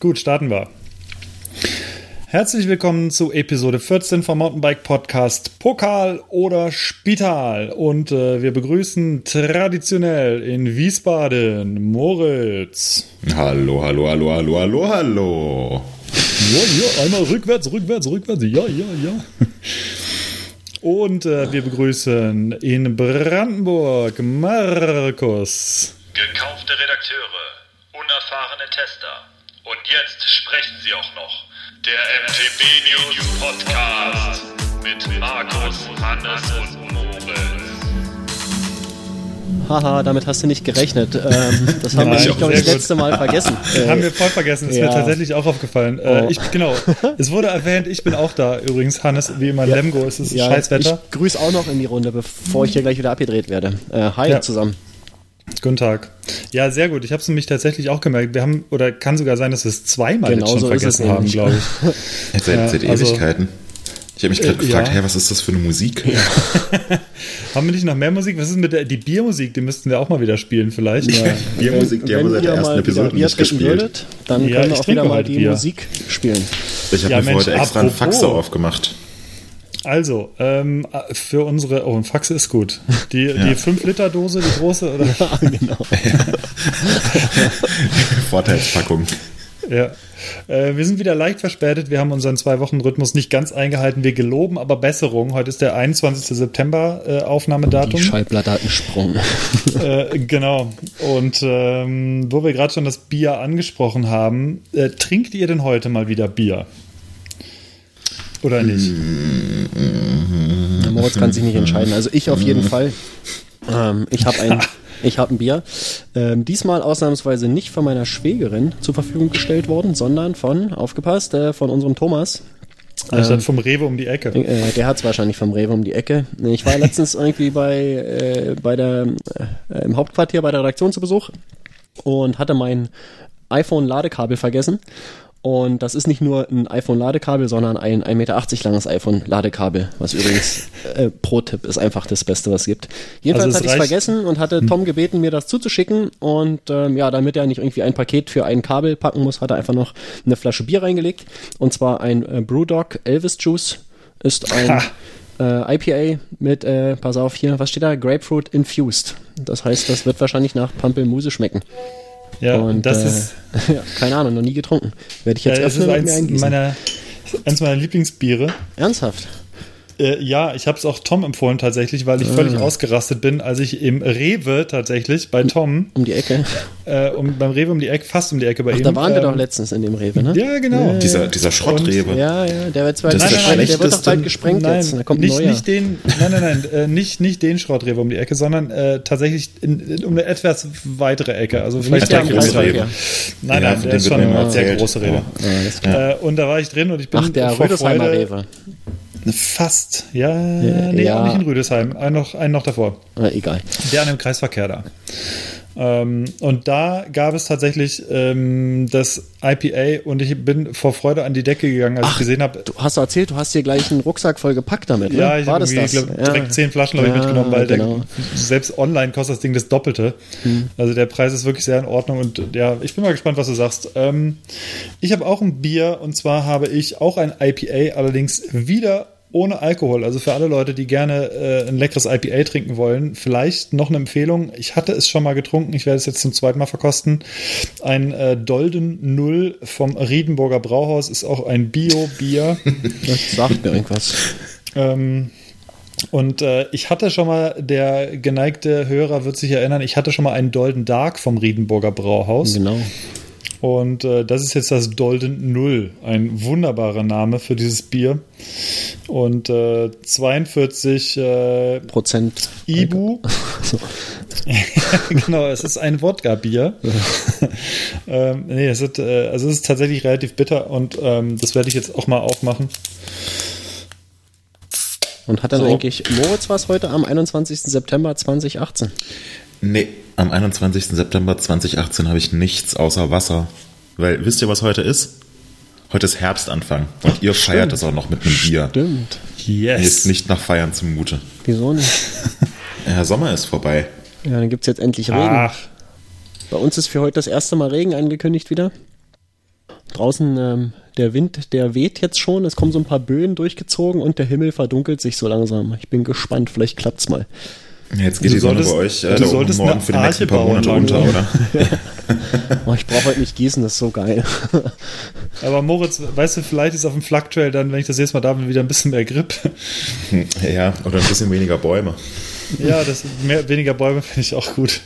Gut, starten wir. Herzlich willkommen zu Episode 14 vom Mountainbike Podcast Pokal oder Spital. Und äh, wir begrüßen traditionell in Wiesbaden Moritz. Hallo, hallo, hallo, hallo, hallo, hallo. Ja, ja, einmal rückwärts, rückwärts, rückwärts. Ja, ja, ja. Und äh, wir begrüßen in Brandenburg Markus. Gekaufte Redakteure, unerfahrene Tester. Und jetzt sprechen sie auch noch. Der MTB News Podcast mit Markus, Hannes und Moritz. Haha, damit hast du nicht gerechnet. Ähm, das haben Nein, wir, glaube ich, das letzte Mal vergessen. Äh, Haben wir voll vergessen, ist mir ja. tatsächlich auch aufgefallen. Äh, Oh. ich, genau, es wurde erwähnt, ich bin auch da übrigens, Hannes, wie immer, Lemgo, es ist ja, scheiß Wetter. Ich grüße auch noch in die Runde, bevor ich hier gleich wieder abgedreht werde. Äh, hi Ja. zusammen. Guten Tag. Ja, sehr gut. Ich habe es nämlich tatsächlich auch gemerkt. Wir haben, oder kann sogar sein, dass wir es zweimal Genau jetzt schon so vergessen haben, glaube ich. Jetzt seit, Ja, seit also- Ewigkeiten. Ich habe mich gerade Äh, gefragt, ja. hey, was ist das für eine Musik? haben wir nicht noch mehr Musik? Was ist mit der die Biermusik? Die müssten wir auch mal wieder spielen, vielleicht. Ja. Biermusik, die haben wir seit der ersten Episode nicht gespielt. würdet, dann Ja, können ich wir auch wieder mal die Bier. Musik spielen. Ich habe Ja, mir heute extra einen apropos. Faxe aufgemacht. Also, ähm, für unsere, oh, ein Faxe ist gut. Die, die 5-Liter-Dose, die große, oder? genau. Vorteilspackung. Ja. Äh, wir sind wieder leicht verspätet. Wir haben unseren Zwei-Wochen-Rhythmus nicht ganz eingehalten. Wir geloben aber Besserung. Heute ist der 21. September äh, Die Aufnahmedatum. Schallplatte hat einen Sprung. Äh, genau. Und ähm, wo wir gerade schon das Bier angesprochen haben, äh, trinkt ihr denn heute mal wieder Bier? Oder nicht? Der Moritz kann sich nicht entscheiden. Also ich auf jeden Fall. Ähm, ich habe ein, ich habe ein Bier. Ähm, diesmal ausnahmsweise nicht von meiner Schwägerin zur Verfügung gestellt worden, sondern von, aufgepasst, äh, von unserem Thomas. Anstatt vom Rewe um die Ecke. Äh, der hat es wahrscheinlich vom Rewe um die Ecke. Ich war letztens irgendwie bei, äh, bei der, äh, im Hauptquartier bei der Redaktion zu Besuch und hatte mein iPhone-Ladekabel vergessen. Und das ist nicht nur ein iPhone-Ladekabel, sondern ein 1,80 Meter langes iPhone-Ladekabel, was übrigens äh, Pro-Tipp ist einfach das Beste, was es gibt. Jedenfalls Also es hatte ich es vergessen und hatte Tom gebeten, mir das zuzuschicken. Und ähm, ja, damit er nicht irgendwie ein Paket für ein Kabel packen muss, hat er einfach noch eine Flasche Bier reingelegt. Und zwar ein äh, Brewdog Elvis Juice. Ist ein äh, IPA mit, äh, pass auf hier, was steht da? Grapefruit Infused. Das heißt, das wird wahrscheinlich nach Pampelmuse schmecken. Ja, und das äh, ist, ja, keine Ahnung, noch nie getrunken. Werde ich jetzt äh, es ist öffnen und mir eins meiner, eins meiner Lieblingsbiere. Ernsthaft? Äh, ja, ich habe es auch Tom empfohlen tatsächlich, weil ich völlig Ah. ausgerastet bin, als ich im Rewe tatsächlich bei Tom, Um die Ecke. äh, um, beim Rewe um die Ecke, fast um die Ecke bei Ach, ihm. da waren wir ähm, doch letztens in dem Rewe, ne? Ja, genau. Dieser, dieser Schrottrewe. Ja, ja, der wird zwar Das der der wird doch bald gesprengt nein, jetzt. Da kommt ein nicht, neuer. nicht den, nein, nein, nein, äh, nicht, nicht den Schrottrewe um die Ecke, sondern äh, tatsächlich in, in, um eine etwas weitere Ecke. Also vielleicht der am Kilometer. Kreisverkehr. Nein, Ja, nein, der ist schon eine sehr große. Ja, klar. Äh, und da war ich drin und ich bin Ach, der Freude- Rewe. Fast, ja, nee, ja. auch nicht in Rüdesheim, einen noch, einen noch davor. Äh, egal. Der an dem Kreisverkehr da. Ähm, und da gab es tatsächlich ähm, das IPA und ich bin vor Freude an die Decke gegangen, als ich gesehen habe. Du hast erzählt, du hast hier gleich einen Rucksack voll gepackt damit, ne? Ja, ich War habe ich glaube, direkt zehn Flaschen habe ich Ja, mitgenommen, weil genau. der, selbst online kostet das Ding das Doppelte. Also der Preis ist wirklich sehr in Ordnung und ja, ich bin mal gespannt, was du sagst. Ähm, ich habe auch ein Bier und zwar habe ich auch ein IPA, allerdings wieder ohne Alkohol. Also für alle Leute, die gerne äh, ein leckeres IPA trinken wollen, vielleicht noch eine Empfehlung. Ich hatte es schon mal getrunken, ich werde es jetzt zum zweiten Mal verkosten. Ein äh, Dolden Null vom Riedenburger Brauhaus ist auch ein Bio-Bier. Das sagt mir irgendwas. Ähm, und äh, ich hatte schon mal, der geneigte Hörer wird sich erinnern, ich hatte schon mal einen Dolden Dark vom Riedenburger Brauhaus. Genau. Und äh, das ist jetzt das Dolden Null. Ein wunderbarer Name für dieses Bier. Und äh, 42 äh, Prozent. Ibu. genau, es ist ein Wodka-Bier. ähm, nee, es ist, äh, also es ist tatsächlich relativ bitter und ähm, das werde ich jetzt auch mal aufmachen. Und hat dann So. eigentlich Moritz was heute am 21. September 2018? Nee, am 21. September 2018 habe ich nichts außer Wasser. Weil, wisst ihr, was heute ist? Heute ist Herbstanfang. Und ihr feiert es auch noch mit einem Bier. Stimmt. Mir ist Yes. nicht nach Feiern zumute. Wieso nicht? Ja, Sommer ist vorbei. Ja, dann gibt es jetzt endlich Regen. Ach, Bei uns ist für heute das erste Mal Regen angekündigt wieder. draußen ähm, der Wind, der weht jetzt schon. Es kommen so ein paar Böen durchgezogen und der Himmel verdunkelt sich so langsam. Ich bin gespannt, vielleicht klappt's mal. Jetzt geht Du die Sonne bei euch du äh, oben solltest morgen eine für die nächsten paar Monate bauen unter, oder? Oh, ich brauche heute nicht gießen, das ist so geil. Aber Moritz, weißt du, vielleicht ist auf dem Flak Trail dann, wenn ich das nächste Mal da bin, wieder ein bisschen mehr Grip. Ja, oder ein bisschen weniger Bäume. Ja, das mehr, weniger Bäume finde ich auch gut.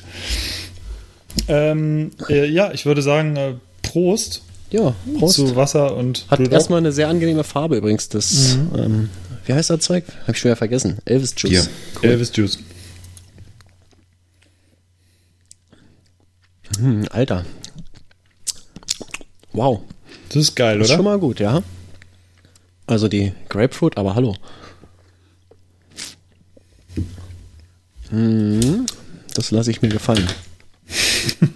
Ähm, äh, ja, ich würde sagen, äh, Prost, Ja, Prost. zu Wasser und Hat Dog. erstmal eine sehr angenehme Farbe übrigens. Das, ähm, wie heißt das Zeug? Hab ich schon wieder vergessen. Elvis Juice. Bier. Elvis Juice. Hm, Alter. Wow. Das ist geil, Das ist oder? schon mal gut, ja. Also die Grapefruit, aber hallo. Hm, das lasse ich mir gefallen.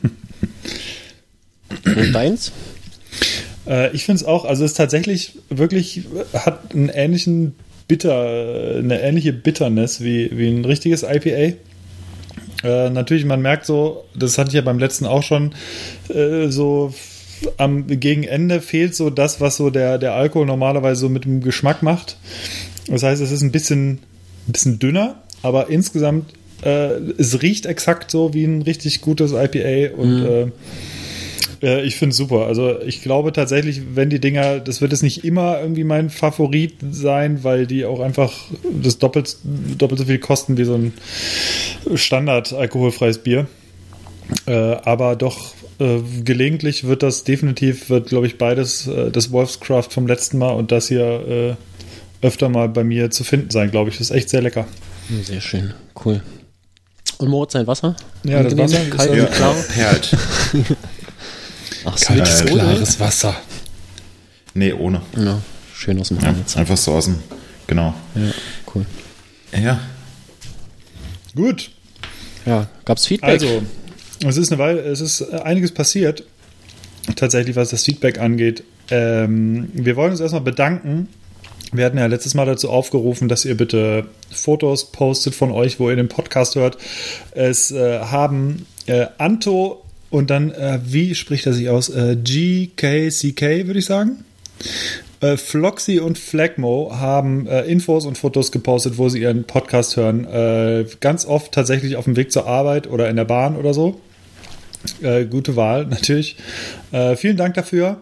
Und deins? Äh, ich finde es auch, also es ist tatsächlich wirklich, hat einen ähnlichen Bitter, eine ähnliche Bitterness wie, wie ein richtiges IPA. Äh, natürlich, man merkt so, das hatte ich ja beim letzten auch schon, äh, so am gegen Ende fehlt so das, was so der, der Alkohol normalerweise so mit dem Geschmack macht. Das heißt, es ist ein bisschen, ein bisschen dünner, aber insgesamt, äh, es riecht exakt so wie ein richtig gutes IPA und äh, äh, ich finde es super. Also ich glaube tatsächlich, wenn die Dinger, das wird es nicht immer irgendwie mein Favorit sein, weil die auch einfach das doppelt, doppelt so viel kosten wie so ein Standard alkoholfreies Bier. Äh, aber doch äh, gelegentlich wird das definitiv, wird glaube ich beides, äh, das Wolfscraft vom letzten Mal und das hier äh, öfter mal bei mir zu finden sein, glaube ich. Das ist echt sehr lecker. Sehr schön, cool. Und Moritz, sein Wasser? Ja, das Wasser ist, kalt äh, und klar. perlt. Ach, Kaltes, Switch klares Wasser. Nee, ohne. Ja, schön aus dem Ja, Hahn jetzt. einfach so aus dem. Genau. Ja, cool. Ja. Gut. Ja, gab's Feedback? Also, es ist eine Weile, es ist einiges passiert, tatsächlich, was das Feedback angeht. Ähm, wir wollen uns erstmal bedanken. Wir hatten ja letztes Mal dazu aufgerufen, dass ihr bitte Fotos postet von euch, wo ihr den Podcast hört. Es äh, haben äh, Anto und dann, äh, wie spricht er sich aus? Äh, GKCK, würde ich sagen. Äh, Floxy und Flagmo haben äh, Infos und Fotos gepostet, wo sie ihren Podcast hören. Äh, ganz oft tatsächlich auf dem Weg zur Arbeit oder in der Bahn oder so. Äh, gute Wahl, natürlich. Äh, vielen Dank dafür.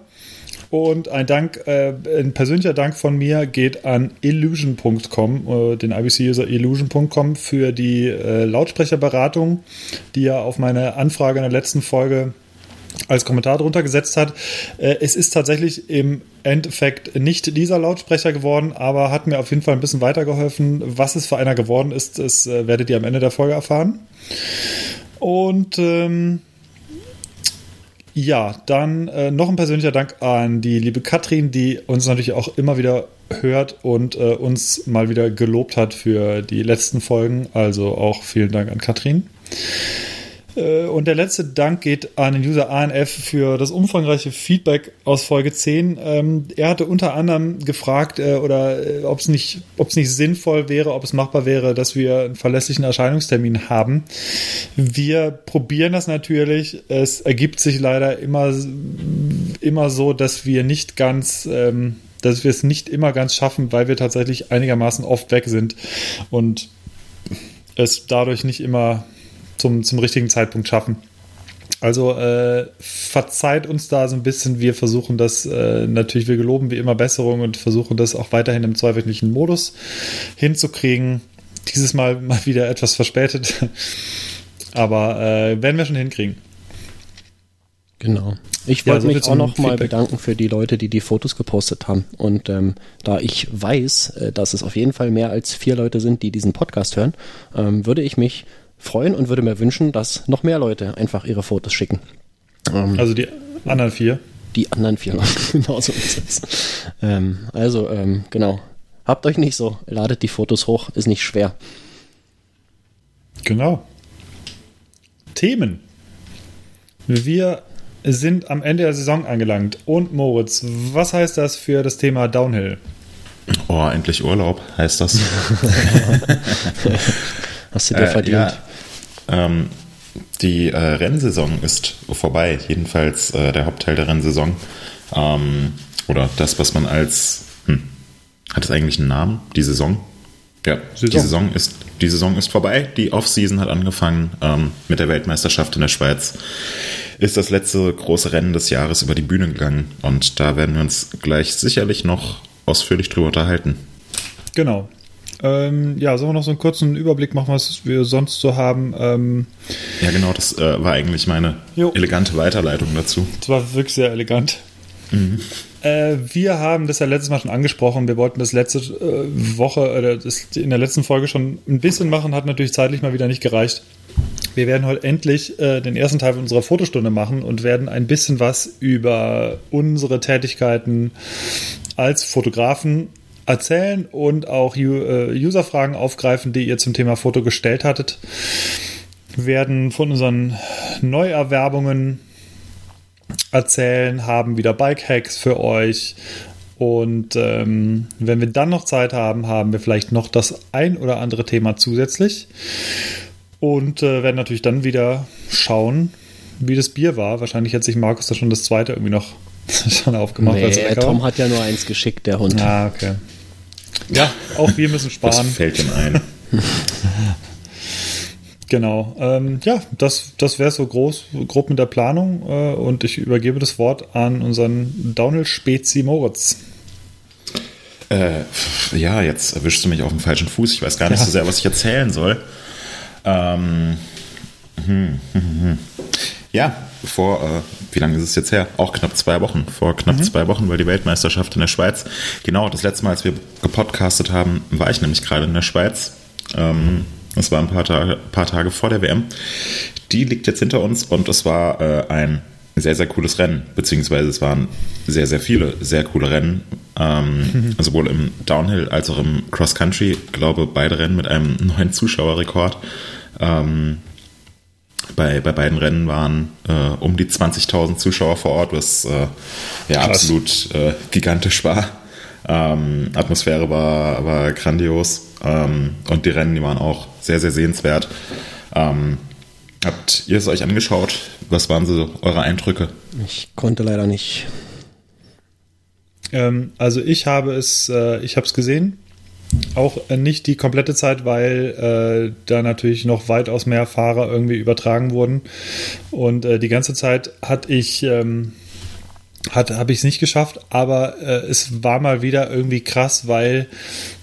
Und ein Dank, äh, ein persönlicher Dank von mir geht an illusion.com, äh, den IBC-User illusion.com für die äh, Lautsprecherberatung, die er auf meine Anfrage in der letzten Folge als Kommentar drunter gesetzt hat. Äh, es ist tatsächlich im Endeffekt nicht dieser Lautsprecher geworden, aber hat mir auf jeden Fall ein bisschen weitergeholfen. Was es für einer geworden ist, das äh, werdet ihr am Ende der Folge erfahren. Und ähm, ja, dann äh, noch ein persönlicher Dank an die liebe Katrin, die uns natürlich auch immer wieder hört und äh, uns mal wieder gelobt hat für die letzten Folgen. Also auch vielen Dank an Katrin. Äh, Und der letzte Dank geht an den User ANF für das umfangreiche Feedback aus Folge 10. Ähm, er hatte unter anderem gefragt, äh, oder äh, ob es nicht, ob es nicht sinnvoll wäre, ob es machbar wäre, dass wir einen verlässlichen Erscheinungstermin haben. Wir probieren das natürlich. Es ergibt sich leider immer, immer so, dass wir nicht ganz, ähm, dass wir es nicht immer ganz schaffen, weil wir tatsächlich einigermaßen oft weg sind und es dadurch nicht immer zum, zum richtigen Zeitpunkt schaffen. Also äh, verzeiht uns da so ein bisschen. Wir versuchen das äh, natürlich, wir geloben wie immer Besserung und versuchen das auch weiterhin im zweiwöchentlichen Modus hinzukriegen. Dieses Mal mal wieder etwas verspätet, aber äh, werden wir schon hinkriegen. Genau. Ich Ja, wollte so viel mich auch zum noch mal Feedback. bedanken für die Leute, die die Fotos gepostet haben. Und ähm, da ich weiß, äh, dass es auf jeden Fall mehr als vier Leute sind, die diesen Podcast hören, ähm, würde ich mich freuen und würde mir wünschen, dass noch mehr Leute einfach ihre Fotos schicken. Ähm, Also die anderen vier. die anderen vier genau so ist es. Ähm, also, ähm, genau. Habt euch nicht so, ladet die Fotos hoch, ist nicht schwer. Genau. Themen. Wir sind am Ende der Saison angelangt. Und Moritz, was heißt das für das Thema Downhill? Oh, endlich Urlaub heißt das. Hast du dir Äh, verdient. ja, ähm, die äh, Rennsaison ist vorbei, jedenfalls äh, der Hauptteil der Rennsaison. Ähm, oder das, was man als, hm, hat es eigentlich einen Namen? Die Saison? Ja, Saison. die Saison ist die Saison ist vorbei. Die Offseason hat angefangen ähm, mit der Weltmeisterschaft in der Schweiz. Ist das letzte große Rennen des Jahres über die Bühne gegangen und da werden wir uns gleich sicherlich noch ausführlich drüber unterhalten. Genau. Ähm, ja, sollen wir noch so einen kurzen Überblick machen, was wir sonst so haben? Ähm, Ja, genau, das äh, war eigentlich meine Jo. elegante Weiterleitung dazu. das war wirklich sehr elegant. Äh, wir haben das ja letztes Mal schon angesprochen. Wir wollten das letzte äh, Woche oder das in der letzten Folge schon ein bisschen machen, hat natürlich zeitlich mal wieder nicht gereicht. Wir werden heute endlich äh, den ersten Teil unserer Fotostunde machen und werden ein bisschen was über unsere Tätigkeiten als Fotografen erzählen und auch äh, User-Fragen aufgreifen, die ihr zum Thema Foto gestellt hattet. Wir werden von unseren Neuerwerbungen erzählen, haben wieder Bike-Hacks für euch. Und ähm, wenn wir dann noch Zeit haben, haben wir vielleicht noch das ein oder andere Thema zusätzlich. Und äh, werden natürlich dann wieder schauen, wie das Bier war. Wahrscheinlich hat sich Markus da schon das zweite irgendwie noch schon aufgemacht. Nee, Tom hat ja nur eins geschickt, der Hund. Ah, okay. Ja, auch wir müssen Was sparen. fällt ihm ein? Genau. Ähm, ja, das, das wäre so groß, grob mit der Planung. Äh, und ich übergebe das Wort an unseren Downhill Spezi Moritz. Äh, ja, jetzt erwischst du mich auf dem falschen Fuß. Ich weiß gar nicht Ja. so sehr, was ich erzählen soll. Ähm, hm, hm, hm. Ja, vor, äh, wie lange ist es jetzt her? Auch knapp zwei Wochen. Vor Mhm. knapp zwei Wochen war die Weltmeisterschaft in der Schweiz. Genau, das letzte Mal, als wir gepodcastet haben, war ich nämlich gerade in der Schweiz. Ähm, das war ein paar Tage, paar Tage vor der WM. Die liegt jetzt hinter uns und es war äh, ein sehr, sehr cooles Rennen, beziehungsweise es waren sehr, sehr viele sehr coole Rennen, ähm, sowohl im Downhill als auch im Cross Country. Ich glaube, beide Rennen mit einem neuen Zuschauerrekord. Ähm, bei, bei beiden Rennen waren äh, um die 20.000 Zuschauer vor Ort, was äh, ja Krass. absolut äh, gigantisch war. Ähm, Atmosphäre war, war grandios ähm, und die Rennen, die waren auch sehr, sehr sehenswert. Ähm, habt ihr es euch angeschaut? Was waren so eure Eindrücke? Ich konnte leider nicht. Ähm, also ich habe es, äh, ich habe es gesehen. Auch äh, nicht die komplette Zeit, weil äh, da natürlich noch weitaus mehr Fahrer irgendwie übertragen wurden. Und äh, die ganze Zeit hatte ich, ähm, hat, habe ich es nicht geschafft, aber äh, es war mal wieder irgendwie krass, weil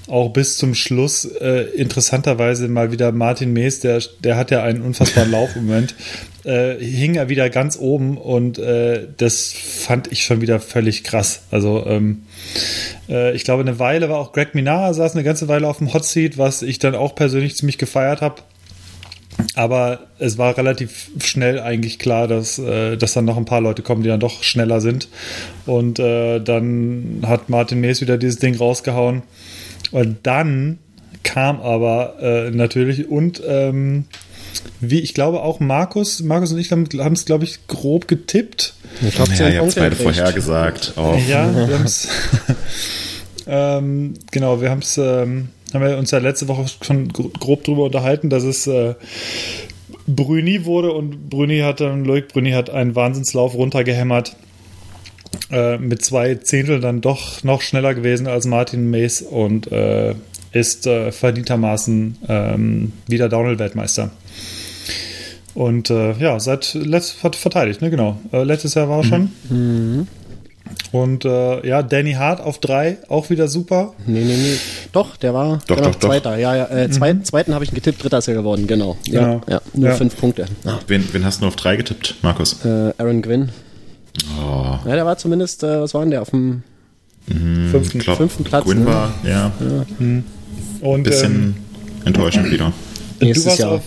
auch bis zum Schluss äh, interessanterweise mal wieder Martin Mees, der, der hat ja einen unfassbaren Lauf im Moment, äh, hing er wieder ganz oben und äh, das fand ich schon wieder völlig krass. Also ähm, äh, ich glaube, eine Weile war auch Greg Minara, saß eine ganze Weile auf dem Hot Seat, was ich dann auch persönlich ziemlich gefeiert habe. Aber es war relativ schnell eigentlich klar, dass, äh, dass dann noch ein paar Leute kommen, die dann doch schneller sind. Und äh, dann hat Martin Mees wieder dieses Ding rausgehauen. Und dann kam aber äh, natürlich und ähm, wie ich glaube auch Markus, Markus und ich haben es, glaube ich, grob getippt. Ich glaube, Ja, ihr habt es beide vorhergesagt. Auch. Ja, wir haben es. ähm, genau, wir haben es, ähm, haben wir uns ja letzte Woche schon gro- grob drüber unterhalten, dass es äh, Bruni wurde und Bruni hat dann, Loic Bruni hat einen Wahnsinnslauf runtergehämmert. Äh, mit zwei Zehntel dann doch noch schneller gewesen als Martin Mays und äh, ist äh, verdientermaßen ähm, wieder Downhill-Weltmeister. Und äh, ja, seit letzt hat verteidigt, ne, genau. Äh, letztes Jahr war er schon. Und äh, ja, Danny Hart auf drei, auch wieder super. Nee, nee, nee. Doch, der war Doch, genau, doch, doch. Zweiter. Ja, ja. Äh, zwei, Zweiten habe ich ihn getippt, Dritter ist er geworden, genau. Ja, Genau. ja. Nur Ja. fünf Punkte. Ah. Wen, wen hast du auf drei getippt, Markus? Äh, Aaron Gwynn. Oh, Ja, der war zumindest, äh, was war denn der, auf dem Fünften. glaub, fünften Platz, Gwyn ne? war, ja, Und bisschen ähm, enttäuschend wieder. du, nächstes warst Jahr. auf,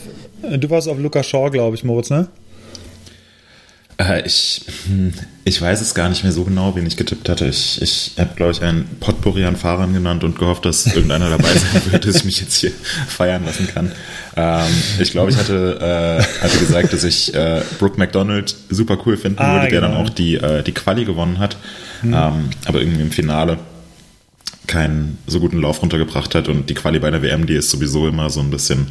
du warst auf Lukas Shaw, glaube ich, Moritz, ne? Äh, ich, hm, ich weiß es gar nicht mehr so genau, wen ich getippt hatte. Ich, ich habe, glaube ich, einen Potpourri an Fahrern genannt und gehofft, dass irgendeiner dabei sein wird, dass ich mich jetzt hier feiern lassen kann. Ähm, ich glaube, ich hatte, äh, hatte gesagt, dass ich äh, Brooke McDonald super cool finden Ah, würde, der genau. dann auch die, äh, die Quali gewonnen hat. Ähm, aber irgendwie im Finale keinen so guten Lauf runtergebracht hat und die Quali bei der WM, die ist sowieso immer so ein bisschen,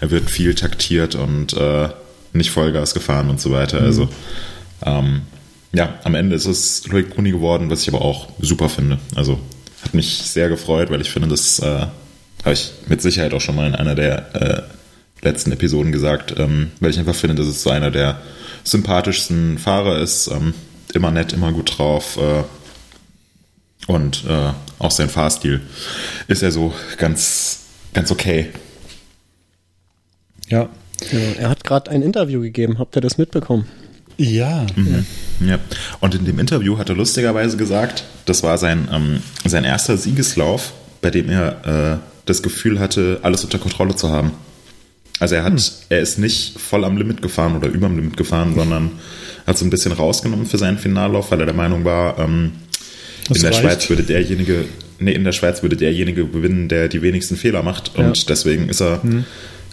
er wird viel taktiert und äh, nicht Vollgas gefahren und so weiter. Also ähm, ja, am Ende ist es Loic Bruni geworden, was ich aber auch super finde. Also hat mich sehr gefreut, weil ich finde, das äh, habe ich mit Sicherheit auch schon mal in einer der äh, letzten Episoden gesagt, ähm, weil ich einfach finde, dass es so einer der sympathischsten Fahrer ist. Ähm, immer nett, immer gut drauf. Äh, und äh, auch sein Fahrstil ist ja so ganz, ganz okay. Ja. ja er hat gerade ein Interview gegeben. Habt ihr das mitbekommen? Ja. Mhm. ja. Und in dem Interview hat er lustigerweise gesagt, das war sein, ähm, sein erster Siegeslauf, bei dem er äh, das Gefühl hatte, alles unter Kontrolle zu haben. Also er hat, hm. er ist nicht voll am Limit gefahren oder über dem Limit gefahren, sondern hat so ein bisschen rausgenommen für seinen Finallauf, weil er der Meinung war, ähm, in der reicht. Schweiz würde derjenige, nee, in der Schweiz würde derjenige gewinnen, der die wenigsten Fehler macht. Und ja. deswegen ist er, hm.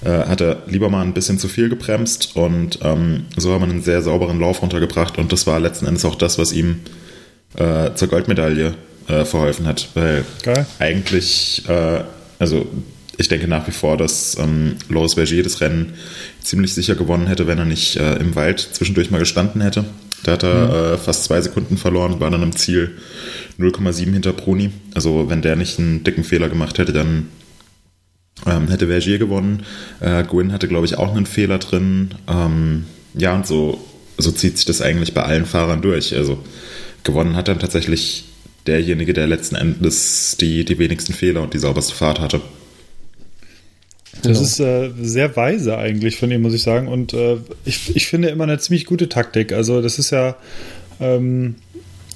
äh, hat er lieber mal ein bisschen zu viel gebremst und ähm, so haben wir einen sehr sauberen Lauf runtergebracht. Und das war letzten Endes auch das, was ihm äh, zur Goldmedaille äh, verholfen hat. Weil Geil. eigentlich, äh, also ich denke nach wie vor, dass ähm, Loris Vergier das Rennen ziemlich sicher gewonnen hätte, wenn er nicht äh, im Wald zwischendurch mal gestanden hätte. Da hat er mhm. äh, fast zwei Sekunden verloren, war dann im Ziel 0,7 hinter Bruni. Also wenn der nicht einen dicken Fehler gemacht hätte, dann ähm, hätte Vergier gewonnen. Äh, Gwyn hatte, glaube ich, auch einen Fehler drin. Ähm, ja, und so, so zieht sich das eigentlich bei allen Fahrern durch. Also gewonnen hat dann tatsächlich derjenige, der letzten Endes die, die wenigsten Fehler und die sauberste Fahrt hatte. Das genau. ist äh, sehr weise eigentlich von ihm, muss ich sagen. Und äh, ich, ich finde immer eine ziemlich gute Taktik. Also das ist ja, ähm,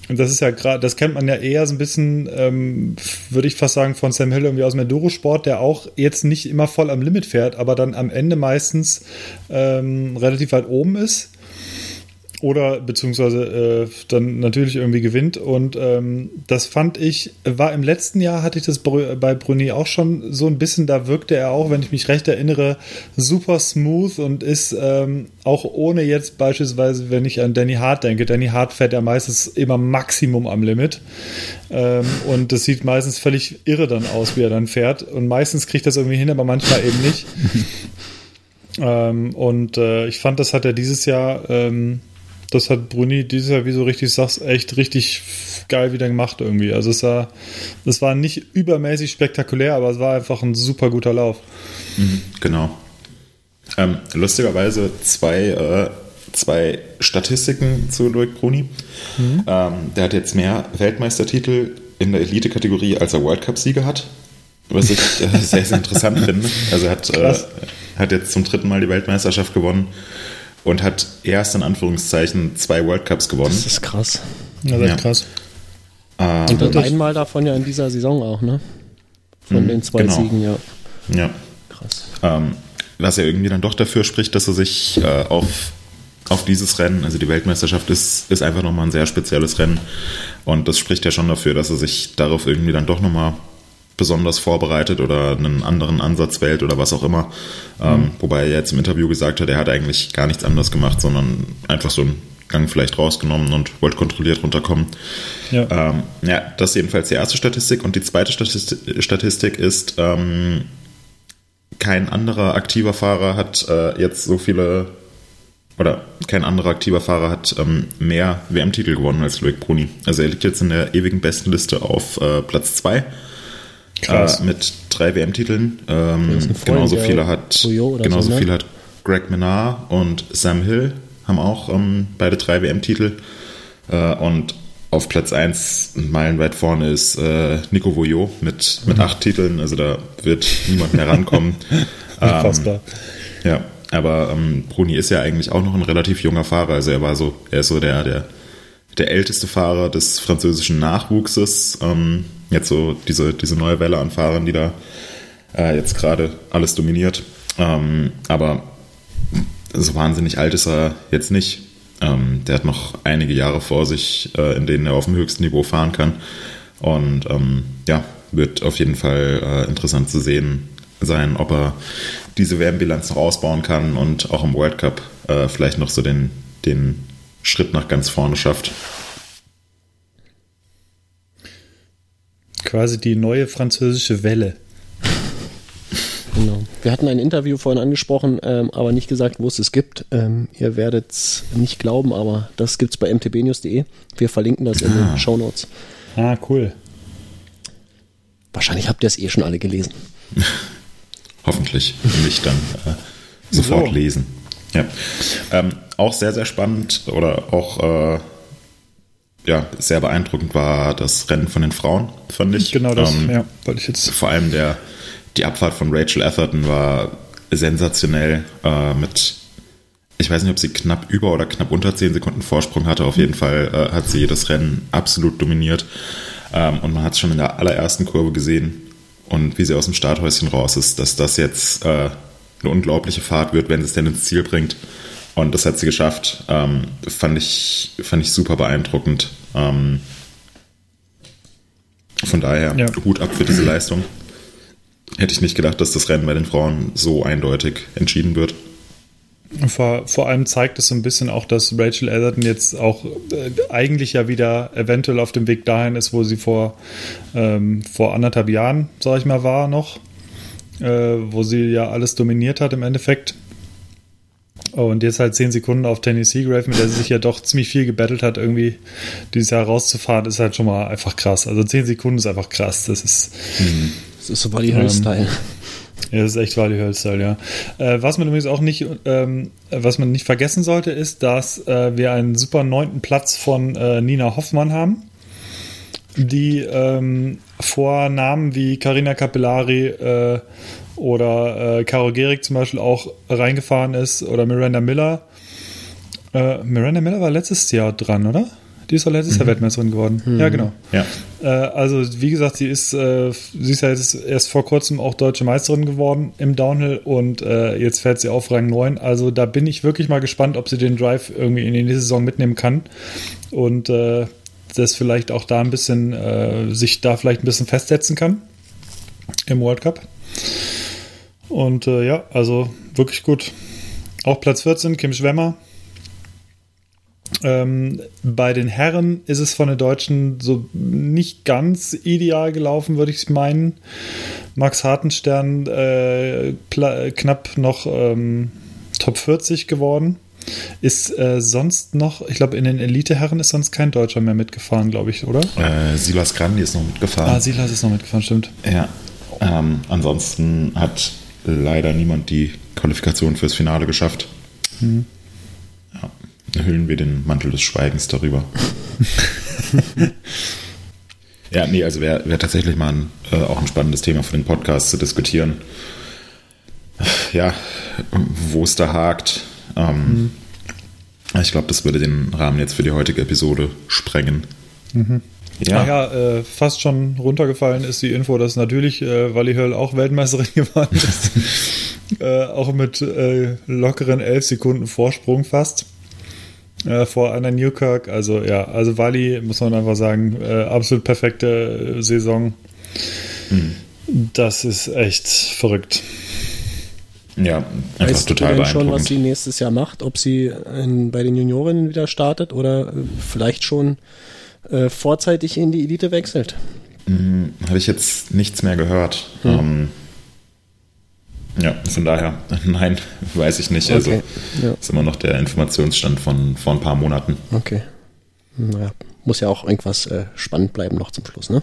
das ist ja gerade, das kennt man ja eher so ein bisschen, ähm, würde ich fast sagen, von Sam Hill irgendwie aus dem Enduro-Sport, der auch jetzt nicht immer voll am Limit fährt, aber dann am Ende meistens ähm, relativ weit oben ist oder beziehungsweise äh, dann natürlich irgendwie gewinnt. Und ähm, das fand ich, war im letzten Jahr hatte ich das bei Bruni auch schon so ein bisschen, da wirkte er auch, wenn ich mich recht erinnere, super smooth und ist ähm, auch ohne jetzt beispielsweise, wenn ich an Danny Hart denke, Danny Hart fährt ja meistens immer Maximum am Limit. Ähm, und das sieht meistens völlig irre dann aus, wie er dann fährt. Und meistens kriegt das irgendwie hin, aber manchmal eben nicht. ähm, und äh, ich fand, das hat er dieses Jahr ähm, das hat Bruni dieses Jahr, wie du richtig sagst, echt richtig geil wieder gemacht irgendwie. Also es war, das war nicht übermäßig spektakulär, aber es war einfach ein super guter Lauf. Mhm, genau. Ähm, lustigerweise zwei, äh, zwei Statistiken zu Loic Bruni. Mhm. Ähm, der hat jetzt mehr Weltmeistertitel in der Elite-Kategorie, als er World Cup-Siege hat. Was ich äh, sehr, sehr interessant finde. Also er hat, äh, hat jetzt zum dritten Mal die Weltmeisterschaft gewonnen und hat erst in Anführungszeichen zwei World Cups gewonnen. Das ist krass. Ja, das ist krass. Ähm, und dann einmal davon ja in dieser Saison auch, ne? Von mhm, den zwei genau. Siegen, ja. Ja. Krass. Ähm, was ja irgendwie dann doch dafür spricht, dass er sich äh, auf, auf dieses Rennen, also die Weltmeisterschaft ist, ist einfach nochmal ein sehr spezielles Rennen. Und das spricht ja schon dafür, dass er sich darauf irgendwie dann doch nochmal besonders vorbereitet oder einen anderen Ansatz wählt oder was auch immer. Ähm, mhm. Wobei er jetzt im Interview gesagt hat, er hat eigentlich gar nichts anderes gemacht, sondern einfach so einen Gang vielleicht rausgenommen und wollte kontrolliert runterkommen. Ja, ähm, ja das ist jedenfalls die erste Statistik. Und die zweite Statistik ist, ähm, kein anderer aktiver Fahrer hat äh, jetzt so viele oder kein anderer aktiver Fahrer hat ähm, mehr WM-Titel gewonnen als Loic Bruni. Also er liegt jetzt in der ewigen Bestenliste auf äh, Platz 2 Krass. Äh, mit drei WM-Titeln. Ähm, genauso viele hat genauso so, ne? viel hat Greg Menard und Sam Hill haben auch ähm, beide drei WM-Titel. Äh, und auf Platz 1 meilenweit vorne ist äh, Nico Voyot mit, mit mhm. acht Titeln. Also da wird niemand mehr rankommen. Unfassbar. Ähm, ja, aber ähm, Bruni ist ja eigentlich auch noch ein relativ junger Fahrer. Also er war so, er ist so der, der, der älteste Fahrer des französischen Nachwuchses. Ähm, jetzt so diese, diese neue Welle an Fahrern, die da äh, jetzt gerade alles dominiert. Ähm, aber so wahnsinnig alt ist er jetzt nicht. Ähm, der hat noch einige Jahre vor sich, äh, in denen er auf dem höchsten Niveau fahren kann. Und ähm, ja, wird auf jeden Fall äh, interessant zu sehen sein, ob er diese WM-Bilanz noch ausbauen kann und auch im World Cup äh, vielleicht noch so den, den Schritt nach ganz vorne schafft. Quasi die neue französische Welle. Genau. wir hatten ein Interview vorhin angesprochen, ähm, aber nicht gesagt, wo es es gibt. Ähm, ihr werdet es nicht glauben, aber das gibt es bei mtbnews.de. Wir verlinken das in Ah. den Show Notes. Ah, cool. Wahrscheinlich habt ihr es eh schon alle gelesen. Hoffentlich. Nicht, dann äh, sofort So. lesen. Ja. Ähm, auch sehr, sehr spannend oder auch äh, ja, sehr beeindruckend war das Rennen von den Frauen, fand ich. Genau das, Ähm, ja, wollte ich jetzt. Vor allem der, die Abfahrt von Rachel Atherton war sensationell äh, mit, ich weiß nicht, ob sie knapp über oder knapp unter 10 Sekunden Vorsprung hatte. Auf jeden Fall äh, hat sie das Rennen absolut dominiert. Ähm, und man hat es schon in der allerersten Kurve gesehen und wie sie aus dem Starthäuschen raus ist, dass das jetzt äh, eine unglaubliche Fahrt wird, wenn sie es denn ins Ziel bringt. Und das hat sie geschafft. Ähm, fand, ich, fand ich super beeindruckend. Ähm, von daher, Ja. Hut ab für diese Leistung. Hätte ich nicht gedacht, dass das Rennen bei den Frauen so eindeutig entschieden wird. Vor, vor allem zeigt es so ein bisschen auch, dass Rachel Atherton jetzt auch äh, eigentlich ja wieder eventuell auf dem Weg dahin ist, wo sie vor, ähm, vor anderthalb Jahren, sag ich mal, war noch, äh, wo sie ja alles dominiert hat im Endeffekt. Und jetzt halt 10 Sekunden auf Tennessee Grave, mit der sie sich ja doch ziemlich viel gebettelt hat, irgendwie dieses Jahr rauszufahren, ist halt schon mal einfach krass. Also 10 Sekunden ist einfach krass. Das ist, Das ist so Wally Hill-Style. ja, das ist echt Wally Hölzteil, ja. Äh, was man übrigens auch nicht, ähm, was man nicht vergessen sollte, ist, dass äh, wir einen super neunten Platz von äh, Nina Hoffmann haben, die ähm, vor Namen wie Carina Capellari äh, oder äh, Caro Gehrig zum Beispiel auch reingefahren ist oder Miranda Miller. Äh, Miranda Miller war letztes Jahr dran, oder? Die ist doch letztes Jahr Weltmeisterin geworden. Ja, genau. Ja. Äh, also, wie gesagt, sie ist, äh, sie ist ja jetzt erst vor kurzem auch deutsche Meisterin geworden im Downhill und äh, jetzt fährt sie auf Rang 9. Also, da bin ich wirklich mal gespannt, ob sie den Drive irgendwie in die nächste Saison mitnehmen kann und äh, das vielleicht auch da ein bisschen, äh, sich da vielleicht ein bisschen festsetzen kann im World Cup. Und äh, ja, also wirklich gut. Auch Platz 14, Kim Schwemmer. Ähm, bei den Herren ist es von den Deutschen so nicht ganz ideal gelaufen, würde ich meinen. Max Hartenstern äh, knapp noch ähm, Top 40 geworden. Ist äh, sonst noch, ich glaube, in den Elite-Herren ist sonst kein Deutscher mehr mitgefahren, glaube ich, oder? Äh, Silas Grandi ist noch mitgefahren. Ah, Silas ist noch mitgefahren, stimmt. Ja. Ähm, ansonsten hat leider niemand die Qualifikation fürs Finale geschafft. Ja. Hüllen wir den Mantel des Schweigens darüber. ja, nee, also wäre wär tatsächlich mal ein, äh, auch ein spannendes Thema für den Podcast zu diskutieren. Ja, wo es da hakt. Ähm, Ich glaube, das würde den Rahmen jetzt für die heutige Episode sprengen. Ja, Ach ja äh, fast schon runtergefallen ist die Info, dass natürlich äh, Wally Höll auch Weltmeisterin geworden ist. äh, auch mit äh, lockeren elf Sekunden Vorsprung fast äh, vor Anna Newkirk. Also ja, also Wally, muss man einfach sagen, äh, absolut perfekte äh, Saison. Das ist echt verrückt. Ja, einfach Weißt total du denn schon, was sie nächstes Jahr macht? Ob sie in, bei den Juniorinnen wieder startet oder vielleicht schon äh, vorzeitig in die Elite wechselt? Habe ich jetzt nichts mehr gehört. Ähm, ja, von daher, nein, weiß ich nicht. Also Okay, ja. ist immer noch der Informationsstand von vor ein paar Monaten. Okay. Naja, muss ja auch irgendwas äh, spannend bleiben noch zum Schluss, ne?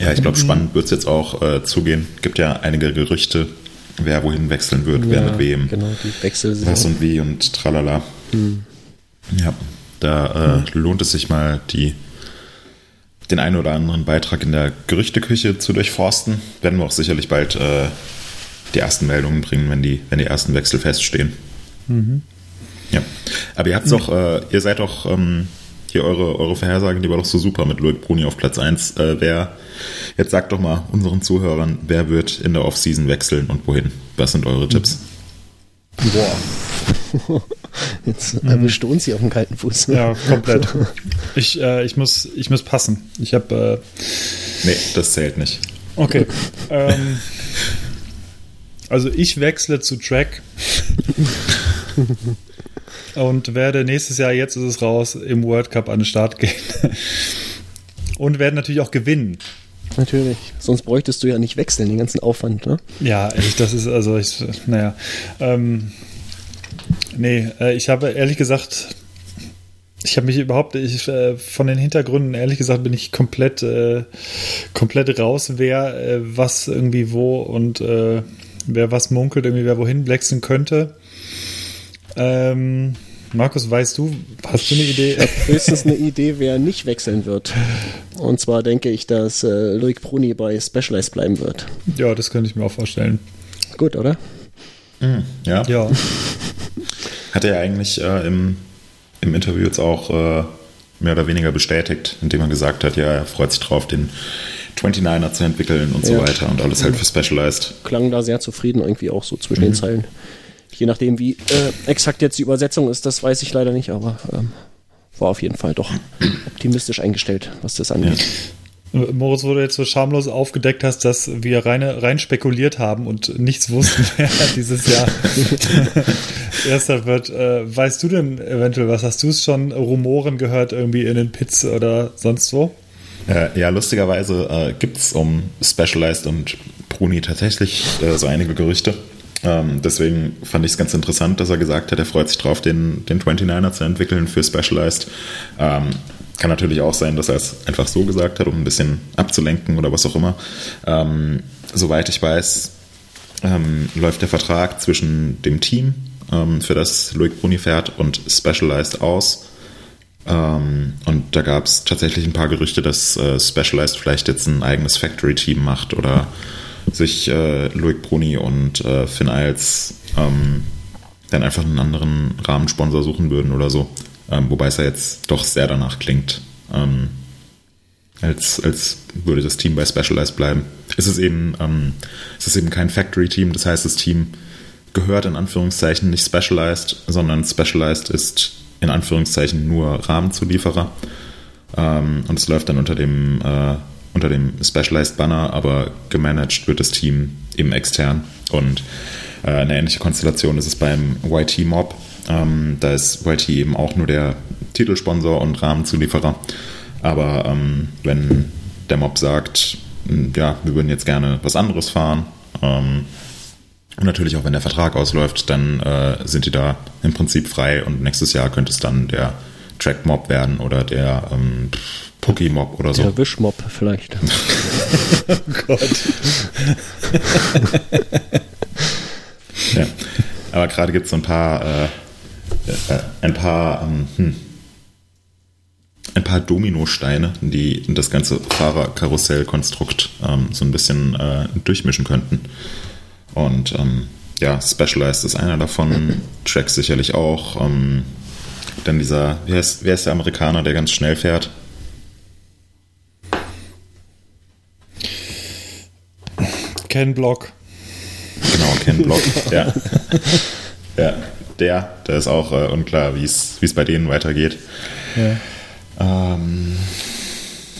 Ja, ich glaube, spannend wird es jetzt auch äh, zugehen. Gibt ja einige Gerüchte, wer wohin wechseln wird, wer mit wem, Genau, die Wechsel was und wie und tralala. Ja, da äh, lohnt es sich mal, die, den einen oder anderen Beitrag in der Gerüchteküche zu durchforsten. Werden wir auch sicherlich bald äh, die ersten Meldungen bringen, wenn die, wenn die ersten Wechsel feststehen. Ja, aber ihr habt doch, äh, ihr seid doch ähm, hier eure, eure Vorhersagen, die war doch so super mit Loic Bruni auf Platz 1. Äh, wer, jetzt sagt doch mal unseren Zuhörern, wer wird in der Offseason wechseln und wohin? Was sind eure Tipps? Boah. Jetzt erwischt du uns hier auf dem kalten Fuß. Ja, komplett. ich, äh, ich, muss, ich muss passen. Ich habe. Nee, das zählt nicht. Äh, okay. ähm, also ich wechsle zu Track. und werde nächstes Jahr, jetzt ist es raus, im World Cup an den Start gehen. und werde natürlich auch gewinnen. Natürlich. Sonst bräuchtest du ja nicht wechseln, den ganzen Aufwand, ne? Ja, echt, das ist, also ich, naja. Ähm, nee, äh, ich habe ehrlich gesagt, ich habe mich überhaupt, ich, äh, von den Hintergründen, ehrlich gesagt, bin ich komplett, äh, komplett raus, wer äh, was irgendwie wo und äh, wer was munkelt, irgendwie wer wohin wechseln könnte. Ähm, Markus, weißt du, hast du eine Idee? Ich habe höchstens eine Idee, wer nicht wechseln wird. Und zwar denke ich, dass äh, Loic Bruni bei Specialized bleiben wird. Ja, das könnte ich mir auch vorstellen. Gut, oder? Mhm, ja. Ja. Hat er eigentlich äh, im, im Interview jetzt auch äh, mehr oder weniger bestätigt, indem er gesagt hat, ja, er freut sich drauf, den 29er zu entwickeln und so Ja. weiter und alles halt für Specialized. Klang da sehr zufrieden, irgendwie auch so zwischen den Zeilen. Je nachdem, wie äh, exakt jetzt die Übersetzung ist, das weiß ich leider nicht, aber ähm, war auf jeden Fall doch optimistisch eingestellt, was das angeht. Moritz, wo du jetzt so schamlos aufgedeckt hast, dass wir rein, rein spekuliert haben und nichts wussten, wer dieses Jahr Erster wird. Äh, weißt du denn eventuell was? Hast du es schon Rumoren gehört, irgendwie in den Pits oder sonst wo? Äh, ja, lustigerweise äh, gibt es um Specialized und Bruni tatsächlich äh, so einige Gerüchte. Ähm, deswegen fand ich es ganz interessant, dass er gesagt hat, er freut sich drauf, den, den 29er zu entwickeln für Specialized. Ähm, kann natürlich auch sein, dass er es einfach so gesagt hat, um ein bisschen abzulenken oder was auch immer. Ähm, soweit ich weiß, ähm, läuft der Vertrag zwischen dem Team, ähm, für das Loic Bruni fährt, und Specialized aus. Ähm, und da gab es tatsächlich ein paar Gerüchte, dass äh, Specialized vielleicht jetzt ein eigenes Factory-Team macht oder sich äh, Loic Bruni und äh, Finn Isles ähm, dann einfach einen anderen Rahmensponsor suchen würden oder so. Ähm, wobei es ja jetzt doch sehr danach klingt, ähm, als, als würde das Team bei Specialized bleiben. Es ist eben, ähm, es ist eben kein Factory-Team, das heißt, das Team gehört in Anführungszeichen nicht Specialized, sondern Specialized ist in Anführungszeichen nur Rahmenzulieferer. Ähm, und es läuft dann unter dem, äh, unter dem Specialized Banner, aber gemanagt wird das Team eben extern. Und äh, eine ähnliche Konstellation ist es beim YT Mob. Ähm, da ist YT eben auch nur der Titelsponsor und Rahmenzulieferer. Aber ähm, wenn der Mob sagt, mh, ja, wir würden jetzt gerne was anderes fahren, ähm, und natürlich auch wenn der Vertrag ausläuft, dann äh, sind die da im Prinzip frei und nächstes Jahr könnte es dann der Track Mob werden oder der ähm, Pookie Mob oder so. Der Wischmob vielleicht. Oh Gott. Ja. Aber gerade gibt es so ein paar, äh, äh, ein paar, ähm, hm, ein paar Dominosteine, die das ganze Fahrerkarussellkonstrukt ähm, so ein bisschen äh, durchmischen könnten. Und ähm, ja, Specialized ist einer davon, Track sicherlich auch. Ähm, dann dieser, wer ist, wer ist der Amerikaner, der ganz schnell fährt? Ken Block. Genau, Ken Block. ja. ja, der, der ist auch äh, unklar, wie es wie es bei denen weitergeht. Ja. Ähm,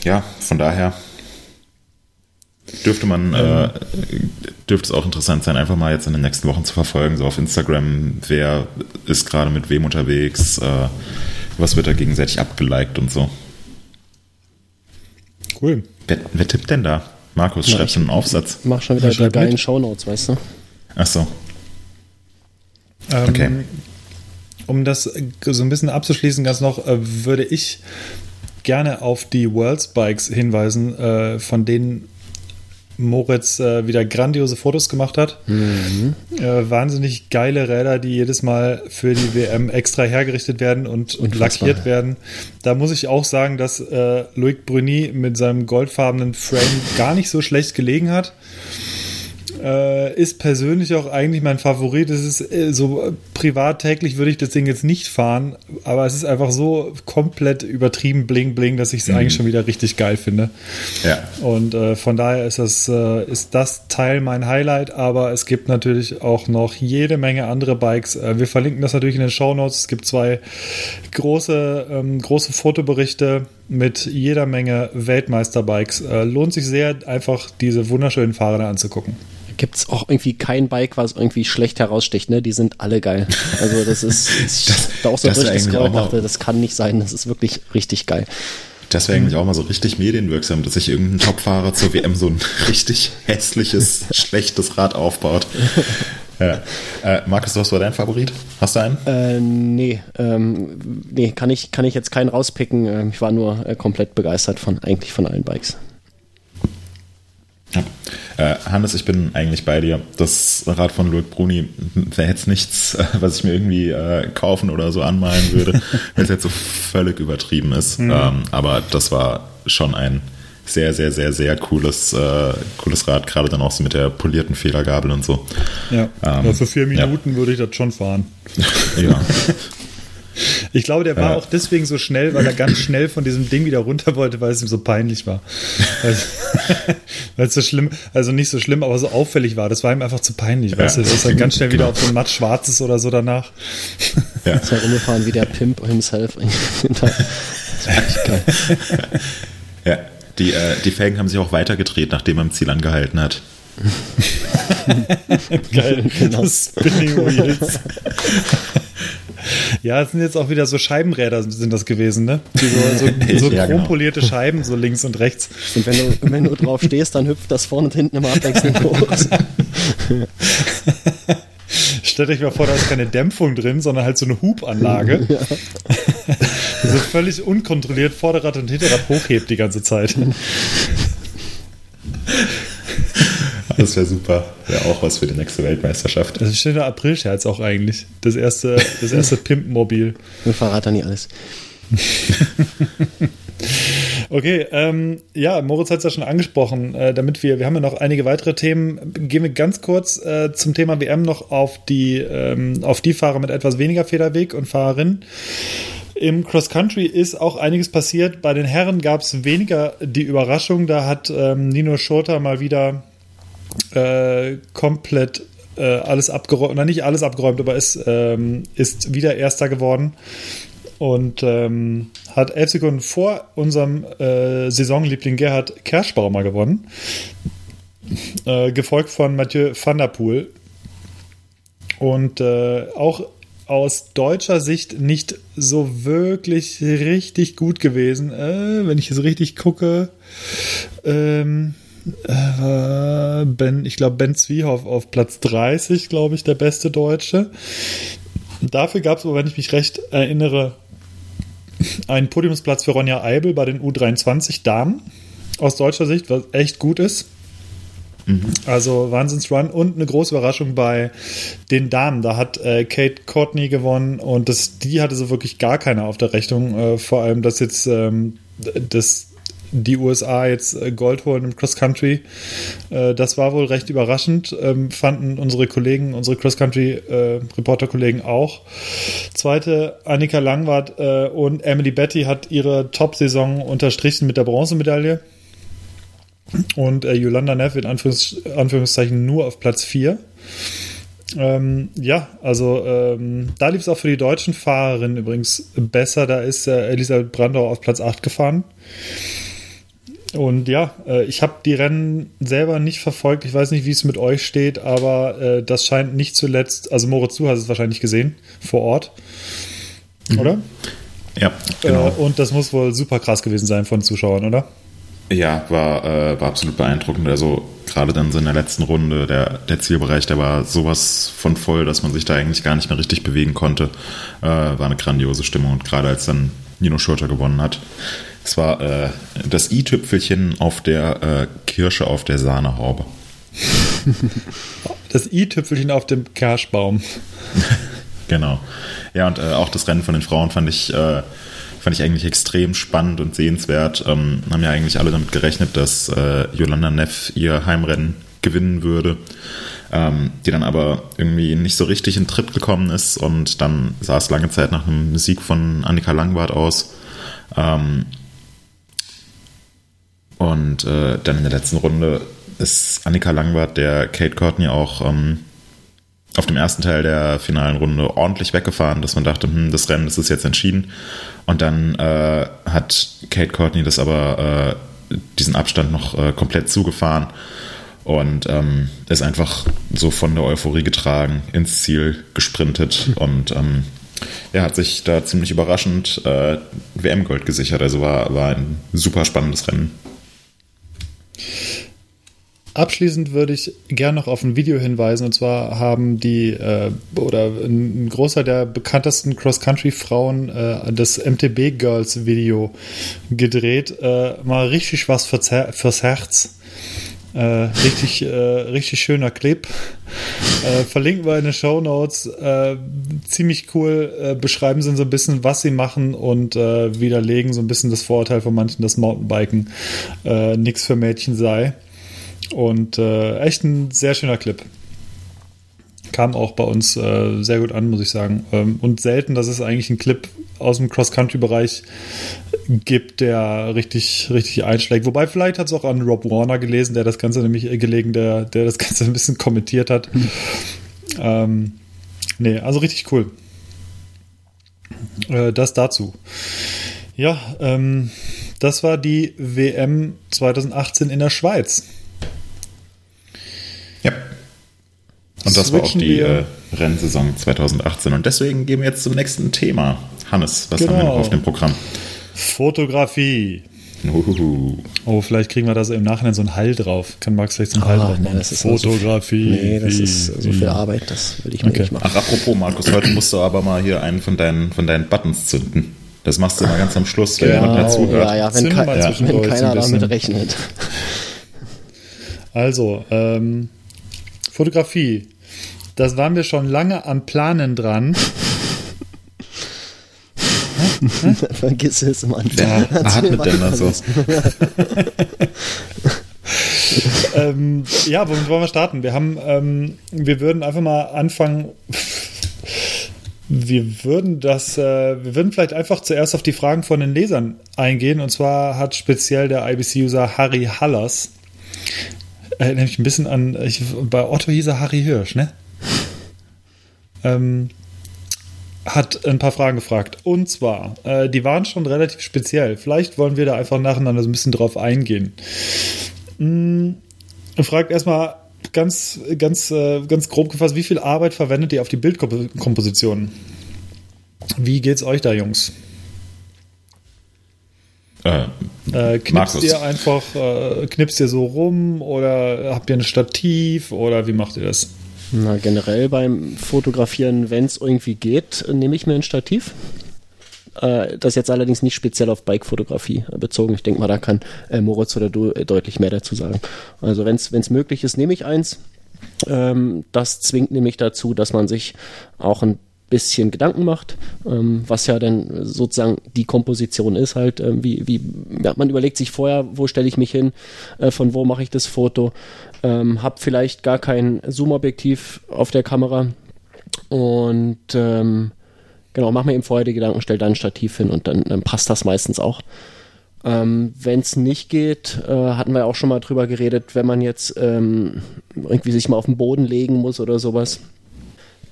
ja, von daher dürfte man, äh, dürfte es auch interessant sein, einfach mal jetzt in den nächsten Wochen zu verfolgen, so auf Instagram, wer ist gerade mit wem unterwegs, äh, was wird da gegenseitig abgeliked und so. Cool. Wer, wer tippt denn da? Markus, Na, schreibst du einen Aufsatz? Mach schon wieder die geilen. Shownotes, weißt du? Ach so. Ähm, Okay. Um das äh, so ein bisschen abzuschließen, ganz noch, äh, würde ich gerne auf die Worlds Bikes hinweisen, äh, von denen Moritz äh, wieder grandiose Fotos gemacht hat. Äh, wahnsinnig geile Räder, die jedes Mal für die WM extra hergerichtet werden und, und lackiert werden. Da muss ich auch sagen, dass äh, Loic Bruni mit seinem goldfarbenen Frame gar nicht so schlecht gelegen hat. Äh, ist persönlich auch eigentlich mein Favorit. Es ist äh, so äh, privat täglich würde ich das Ding jetzt nicht fahren, aber es ist einfach so komplett übertrieben bling bling, dass ich es eigentlich schon wieder richtig geil finde. Ja. Und äh, von daher ist das, äh, ist das Teil mein Highlight, aber es gibt natürlich auch noch jede Menge andere Bikes. Äh, wir verlinken das natürlich in den Show Notes. Es gibt zwei große, ähm, große Fotoberichte mit jeder Menge Weltmeisterbikes. Äh, lohnt sich sehr, einfach diese wunderschönen Fahrer da anzugucken. Gibt es auch irgendwie kein Bike, was irgendwie schlecht heraussticht, ne? Die sind alle geil. Also das ist, ich da auch so das richtig auch dachte, das kann nicht sein, das ist wirklich richtig geil. Das wäre eigentlich auch mal so richtig medienwirksam, dass sich irgendein Topfahrer zur WM so ein richtig hässliches, schlechtes Rad aufbaut. Ja. Äh, Markus, was war dein Favorit? Hast du einen? Äh, nee, ähm, nee, kann ich, kann ich jetzt keinen rauspicken. Ähm, ich war nur äh, komplett begeistert von eigentlich von allen Bikes. Ja. Äh, Hannes, ich bin eigentlich bei dir. Das Rad von Loic Bruni wäre jetzt nichts, äh, was ich mir irgendwie äh, kaufen oder so anmalen würde, weil es jetzt so völlig übertrieben ist. Mhm. Ähm, aber das war schon ein sehr, sehr, sehr, sehr cooles, äh, cooles Rad, gerade dann auch so mit der polierten Federgabel und so. Ja, ähm, ja für vier Minuten ja. würde ich das schon fahren. ja. Ich glaube, der war ja. auch deswegen so schnell, weil er ganz schnell von diesem Ding wieder runter wollte, weil es ihm so peinlich war. weil es so schlimm, also nicht so schlimm, aber so auffällig war. Das war ihm einfach zu peinlich, ja. weißt du? Das ist dann ganz schnell wieder auf so ein matt schwarzes oder so danach. Ja. Das war rumgefahren wie der Pimp himself. das war echt geil. Ja, die, äh, die Felgen haben sich auch weitergedreht, nachdem er im Ziel angehalten hat. Geil, genau. Spinning Wheels. Ja, es sind jetzt auch wieder so Scheibenräder sind das gewesen, ne? So, so, so ja, chrompolierte genau. Scheiben, so links und rechts. Und wenn du, wenn du drauf stehst, dann hüpft das vorne und hinten immer abwechselnd hoch. Stellt euch mal vor, da ist keine Dämpfung drin, sondern halt so eine Hubanlage. Ja. so völlig unkontrolliert Vorderrad und Hinterrad hochhebt die ganze Zeit. Das wäre super. Wäre auch was für die nächste Weltmeisterschaft. Das ist ein schöner April-Scherz auch eigentlich. Das erste, das erste Pimp-Mobil. Wir verraten nie alles. Okay, ähm, ja, Moritz hat es ja schon angesprochen, äh, damit wir, wir haben ja noch einige weitere Themen, gehen wir ganz kurz äh, zum Thema WM noch auf die, ähm, auf die Fahrer mit etwas weniger Federweg und Fahrerinnen. Im Cross Country ist auch einiges passiert. Bei den Herren gab es weniger die Überraschung. Da hat ähm, Nino Schurter mal wieder äh, komplett äh, alles abgeräumt, oder nicht alles abgeräumt, aber ist, ähm, ist wieder Erster geworden und ähm, hat elf Sekunden vor unserem äh, Saisonliebling Gerhard Kerschbaumer gewonnen, äh, gefolgt von Mathieu van der Poel. Und äh, auch aus deutscher Sicht nicht so wirklich richtig gut gewesen. Äh, wenn ich es richtig gucke, ähm, äh, Ben, ich glaube, Ben Zwiehoff auf Platz 30, glaube ich, der beste Deutsche. Dafür gab es, wenn ich mich recht erinnere, einen Podiumsplatz für Ronja Eibel bei den U23 Damen aus deutscher Sicht, was echt gut ist. Mhm. Also Wahnsinnsrun und eine große Überraschung bei den Damen. Da hat äh, Kate Courtney gewonnen und das, die hatte so wirklich gar keine auf der Rechnung. Äh, vor allem, dass jetzt ähm, das die USA jetzt äh, Gold holen im Cross Country. Äh, das war wohl recht überraschend, ähm, fanden unsere Kollegen, unsere Cross Country äh, auch. Zweite, Annika Langwart und Emily Betty hat ihre Top-Saison unterstrichen mit der Bronzemedaille. Und Yolanda Neff in Anführungs Anführungszeichen nur auf Platz 4. Ähm, ja, also ähm, da lief es auch für die deutschen Fahrerinnen übrigens besser. Da ist äh, Elisabeth Brandau auf Platz 8 gefahren. Und ja, äh, ich habe die Rennen selber nicht verfolgt. Ich weiß nicht, wie es mit euch steht, aber äh, das scheint nicht zuletzt, also Moritz, du hast es wahrscheinlich gesehen vor Ort, mhm. oder? Ja, genau. Äh, und das muss wohl super krass gewesen sein von Zuschauern, oder? Ja, war, äh, war absolut beeindruckend. Also gerade dann so in der letzten Runde, der, der Zielbereich, der war sowas von voll, dass man sich da eigentlich gar nicht mehr richtig bewegen konnte. Äh, war eine grandiose Stimmung und gerade als dann Nino Schurter gewonnen hat, es war äh, das i-Tüpfelchen auf der äh, Kirsche auf der Sahnehaube. Das i-Tüpfelchen auf dem Kerschbaum. genau. Ja, und äh, auch das Rennen von den Frauen fand ich, äh, fand ich eigentlich extrem spannend und sehenswert. Ähm, haben ja eigentlich alle damit gerechnet, dass äh, Yolanda Neff ihr Heimrennen gewinnen würde. Ähm, die dann aber irgendwie nicht so richtig in Tritt gekommen ist und dann sah es lange Zeit nach einem Sieg von Annika Langwart aus. Ähm, und äh, dann in der letzten Runde ist Annika Langwart der Kate Courtney auch ähm, auf dem ersten Teil der finalen Runde ordentlich weggefahren, dass man dachte, hm, das Rennen das ist jetzt entschieden. Und dann äh, hat Kate Courtney das aber äh, diesen Abstand noch äh, komplett zugefahren und ähm, ist einfach so von der Euphorie getragen ins Ziel gesprintet und ähm, Er hat sich da ziemlich überraschend äh, WM-Gold gesichert. Also war, war ein super spannendes Rennen. Abschließend würde ich gerne noch auf ein Video hinweisen. Und zwar haben die äh, oder ein großer der bekanntesten Cross-Country-Frauen äh, das MTB Girls Video gedreht. Äh, mal richtig was fürs, Her fürs Herz. Äh, richtig, äh, richtig schöner Clip. Äh, verlinken wir in den Show Notes. Äh, ziemlich cool. Äh, beschreiben sie so ein bisschen, was sie machen und äh, widerlegen so ein bisschen das Vorurteil von manchen, dass Mountainbiken nichts für Mädchen sei. Und echt ein sehr schöner Clip. Kam auch bei uns sehr gut an, muss ich sagen. Ähm, und selten, dass es eigentlich einen Clip aus dem Cross-Country-Bereich gibt, der richtig, richtig einschlägt. Wobei vielleicht hat es auch an Rob Warner gelesen, der das Ganze nämlich äh, gelegen, der, der das Ganze ein bisschen kommentiert hat. Hm. Ähm, nee, also richtig cool. Äh, das dazu. Ja, ähm, das war die WM 2018 in der Schweiz. Ja. Und das war auch die äh, Rennsaison 2018. Und deswegen gehen wir jetzt zum nächsten Thema. Hannes, was genau. haben wir noch auf dem Programm? Fotografie. Uhuhu. Oh, vielleicht kriegen wir da so im Nachhinein so einen Hall drauf. Kann Max vielleicht so einen Hall drauf machen? Nee, Fotografie. So nee, das ist so viel Arbeit, das würde ich mir okay. nicht machen. Ach, apropos, Markus, heute musst du aber mal hier einen von deinen, von deinen Buttons zünden. Das machst du mal ganz am Schluss, wenn genau, jemand dazu hört. Ja, ja, wenn, ke ja. wenn keiner damit rechnet. Also, ähm, Fotografie. Das waren wir schon lange am Planen dran. Vergiss es, Mann. Wer atmet denn da so? ähm, ja, womit wollen wir starten? Wir haben, ähm, wir würden einfach mal anfangen. Wir würden das, äh, wir würden vielleicht einfach zuerst auf die Fragen von den Lesern eingehen. Und zwar hat speziell der IBC-User Harry Hallers erinnert mich ein bisschen an, ich, bei Otto hieß er Harry Hirsch, ne? Ähm, hat ein paar Fragen gefragt. Und zwar, äh, die waren schon relativ speziell. Vielleicht wollen wir da einfach nacheinander so ein bisschen drauf eingehen. Hm, fragt erstmal ganz, ganz, äh, ganz grob gefasst, wie viel Arbeit verwendet ihr auf die Bildkomposition? Wie geht's euch da, Jungs? Äh, äh, knipst ihr einfach, äh, knipst ihr so rum oder habt ihr ein Stativ oder wie macht ihr das? Na, generell beim Fotografieren, wenn es irgendwie geht, nehme ich mir ein Stativ. Äh, das jetzt allerdings nicht speziell auf Bike-Fotografie bezogen. Ich denke mal, da kann äh, Moritz oder du äh, deutlich mehr dazu sagen. Also wenn es möglich ist, nehme ich eins. Ähm, das zwingt nämlich dazu, dass man sich auch ein bisschen Gedanken macht, ähm, was ja dann sozusagen die Komposition ist halt, ähm, wie, wie ja, man überlegt sich vorher, wo stelle ich mich hin, äh, von wo mache ich das Foto, ähm, habe vielleicht gar kein Zoom-Objektiv auf der Kamera und ähm, genau, mach mir eben vorher die Gedanken, stell dann ein Stativ hin und dann, dann passt das meistens auch. Ähm, wenn es nicht geht, äh, hatten wir auch schon mal drüber geredet, wenn man jetzt ähm, irgendwie sich mal auf den Boden legen muss oder sowas,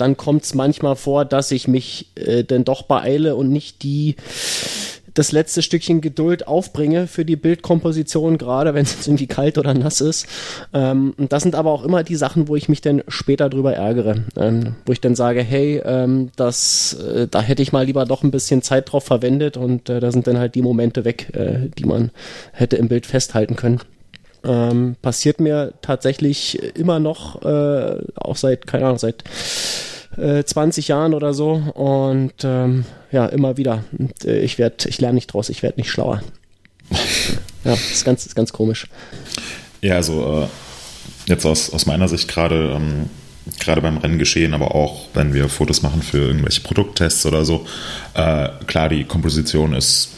dann kommt es manchmal vor, dass ich mich äh, dann doch beeile und nicht die das letzte Stückchen Geduld aufbringe für die Bildkomposition, gerade wenn es irgendwie kalt oder nass ist. Ähm, das sind aber auch immer die Sachen, wo ich mich dann später drüber ärgere, ähm, wo ich dann sage, hey, ähm, das, äh, da hätte ich mal lieber doch ein bisschen Zeit drauf verwendet und äh, da sind dann halt die Momente weg, äh, die man hätte im Bild festhalten können. Ähm, passiert mir tatsächlich immer noch, äh, auch seit, keine Ahnung, seit äh, 20 Jahren oder so. Und ähm, ja, immer wieder. Und, äh, ich werde, ich lerne nicht draus, ich werde nicht schlauer. ja, ist ganz, ist ganz komisch. Ja, also äh, jetzt aus, aus meiner Sicht gerade ähm, gerade beim Renngeschehen, aber auch wenn wir Fotos machen für irgendwelche Produkttests oder so. Äh, klar, die Komposition ist,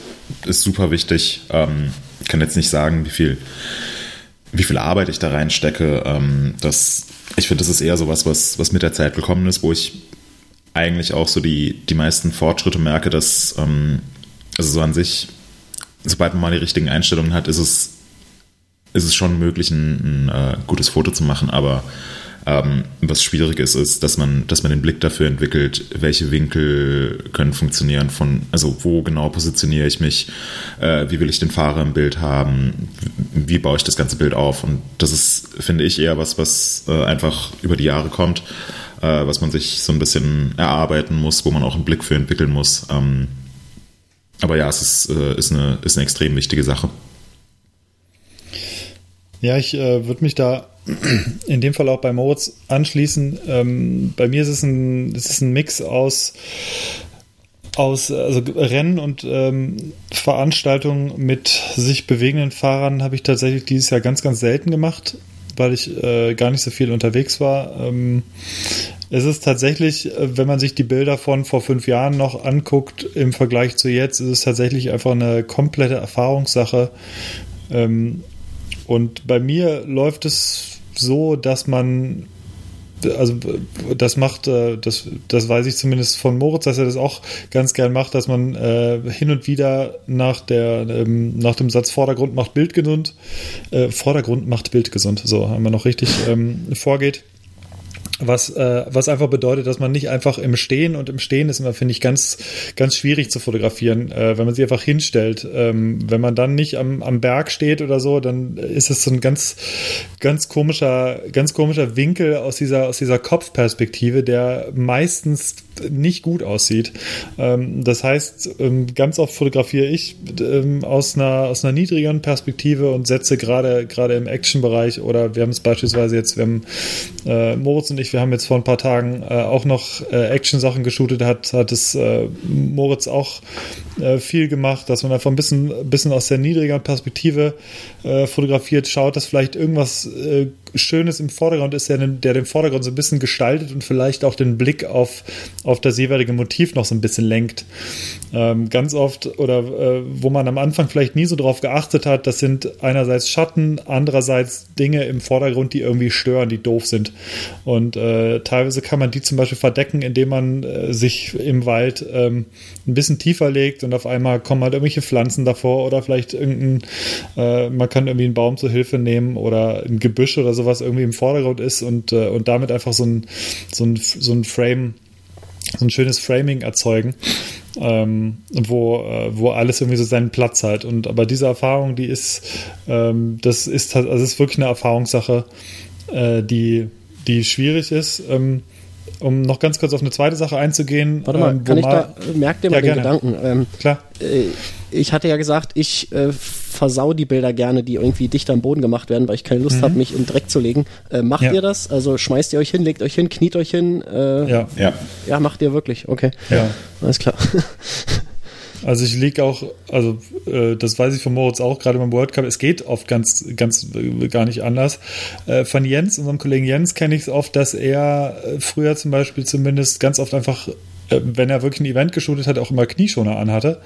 ist super wichtig. Ähm, ich kann jetzt nicht sagen, wie viel, wie viel Arbeit ich da reinstecke. Ähm, das ich finde, das ist eher so was, was, mit der Zeit gekommen ist, wo ich eigentlich auch so die, die meisten Fortschritte merke, dass, ähm, also so an sich, sobald man mal die richtigen Einstellungen hat, ist es, ist es schon möglich, ein, ein äh, gutes Foto zu machen, aber ähm, was schwierig ist, ist, dass man, dass man den Blick dafür entwickelt, welche Winkel können funktionieren, von, also wo genau positioniere ich mich, äh, wie will ich den Fahrer im Bild haben, wie, baue ich das ganze Bild auf. Und das ist, finde ich, eher was, was äh, einfach über die Jahre kommt. äh, was man sich so ein bisschen erarbeiten muss, wo man auch einen Blick für entwickeln muss. Ähm, aber ja, es ist, äh, ist, eine, ist eine extrem wichtige Sache. Ja, ich äh, würde mich da in dem Fall auch bei Moritz anschließen. Ähm, bei mir ist es ein, es ein Mix aus, aus also Rennen und ähm, Veranstaltungen mit sich bewegenden Fahrern habe ich tatsächlich dieses Jahr ganz, ganz selten gemacht, weil ich äh, gar nicht so viel unterwegs war. Ähm, es ist tatsächlich, äh, wenn man sich die Bilder von vor fünf Jahren noch anguckt im Vergleich zu jetzt, ist es tatsächlich einfach eine komplette Erfahrungssache. Ähm, und bei mir läuft es so, dass man also das macht, äh, das, das weiß ich zumindest von Moritz, dass er das auch ganz gern macht, dass man äh, hin und wieder nach der ähm, nach dem Satz Vordergrund macht Bild gesund, äh, Vordergrund macht Bild gesund, so haben wir noch richtig ähm, vorgeht was, äh, was einfach bedeutet, dass man nicht einfach im Stehen und im Stehen ist immer, finde ich, ganz, ganz schwierig zu fotografieren, äh, wenn man sich einfach hinstellt. Ähm, wenn man dann nicht am, am Berg steht oder so, dann ist es so ein ganz, ganz komischer, ganz komischer Winkel aus dieser, aus dieser Kopfperspektive, der meistens nicht gut aussieht. Ähm, das heißt, ähm, ganz oft fotografiere ich ähm, aus, einer, aus einer niedrigeren Perspektive und setze gerade im Action-Bereich oder wir haben es beispielsweise jetzt, wir haben äh, Moritz und ich, wir haben jetzt vor ein paar Tagen äh, auch noch äh, Action-Sachen geshootet, hat, hat es äh, Moritz auch äh, viel gemacht, dass man einfach ein bisschen, bisschen aus der niedrigeren Perspektive äh, fotografiert, schaut, dass vielleicht irgendwas Schönes im Vordergrund ist, der, der den Vordergrund so ein bisschen gestaltet und vielleicht auch den Blick auf, auf das jeweilige Motiv noch so ein bisschen lenkt. Ähm, ganz oft oder äh, wo man am Anfang vielleicht nie so drauf geachtet hat, das sind einerseits Schatten, andererseits Dinge im Vordergrund, die irgendwie stören, die doof sind. Und äh, teilweise kann man die zum Beispiel verdecken, indem man äh, sich im Wald ähm, ein bisschen tiefer legt und auf einmal kommen halt irgendwelche Pflanzen davor oder vielleicht irgendein, äh, man kann irgendwie einen Baum zur Hilfe nehmen oder ein Gebüsch oder sowas irgendwie im Vordergrund ist und, äh, und damit einfach so ein, so ein, so ein Frame so ein schönes Framing erzeugen, ähm, wo, äh, wo alles irgendwie so seinen Platz hat. Und aber diese Erfahrung, die ist, ähm, das ist also ist wirklich eine Erfahrungssache, äh, die, die schwierig ist. Ähm, um noch ganz kurz auf eine zweite Sache einzugehen. Warte mal, ähm, kann ich da, merk dir mal ja, den gerne. Gedanken. Ähm, Klar. Äh, ich hatte ja gesagt, ich äh, versau die Bilder gerne, die irgendwie dicht am Boden gemacht werden, weil ich keine Lust mhm. habe, mich in Dreck zu legen. Äh, macht ja. ihr das? Also schmeißt ihr euch hin, legt euch hin, kniet euch hin? Äh, ja. ja. Ja, macht ihr wirklich, okay. Ja. Alles klar. Also ich lege auch, also äh, das weiß ich von Moritz auch, gerade beim World Cup, es geht oft ganz, ganz äh, gar nicht anders. Äh, von Jens, unserem Kollegen Jens, kenne ich es oft, dass er äh, früher zum Beispiel zumindest ganz oft einfach äh, wenn er wirklich ein Event geshootet hat, auch immer Knieschoner anhatte.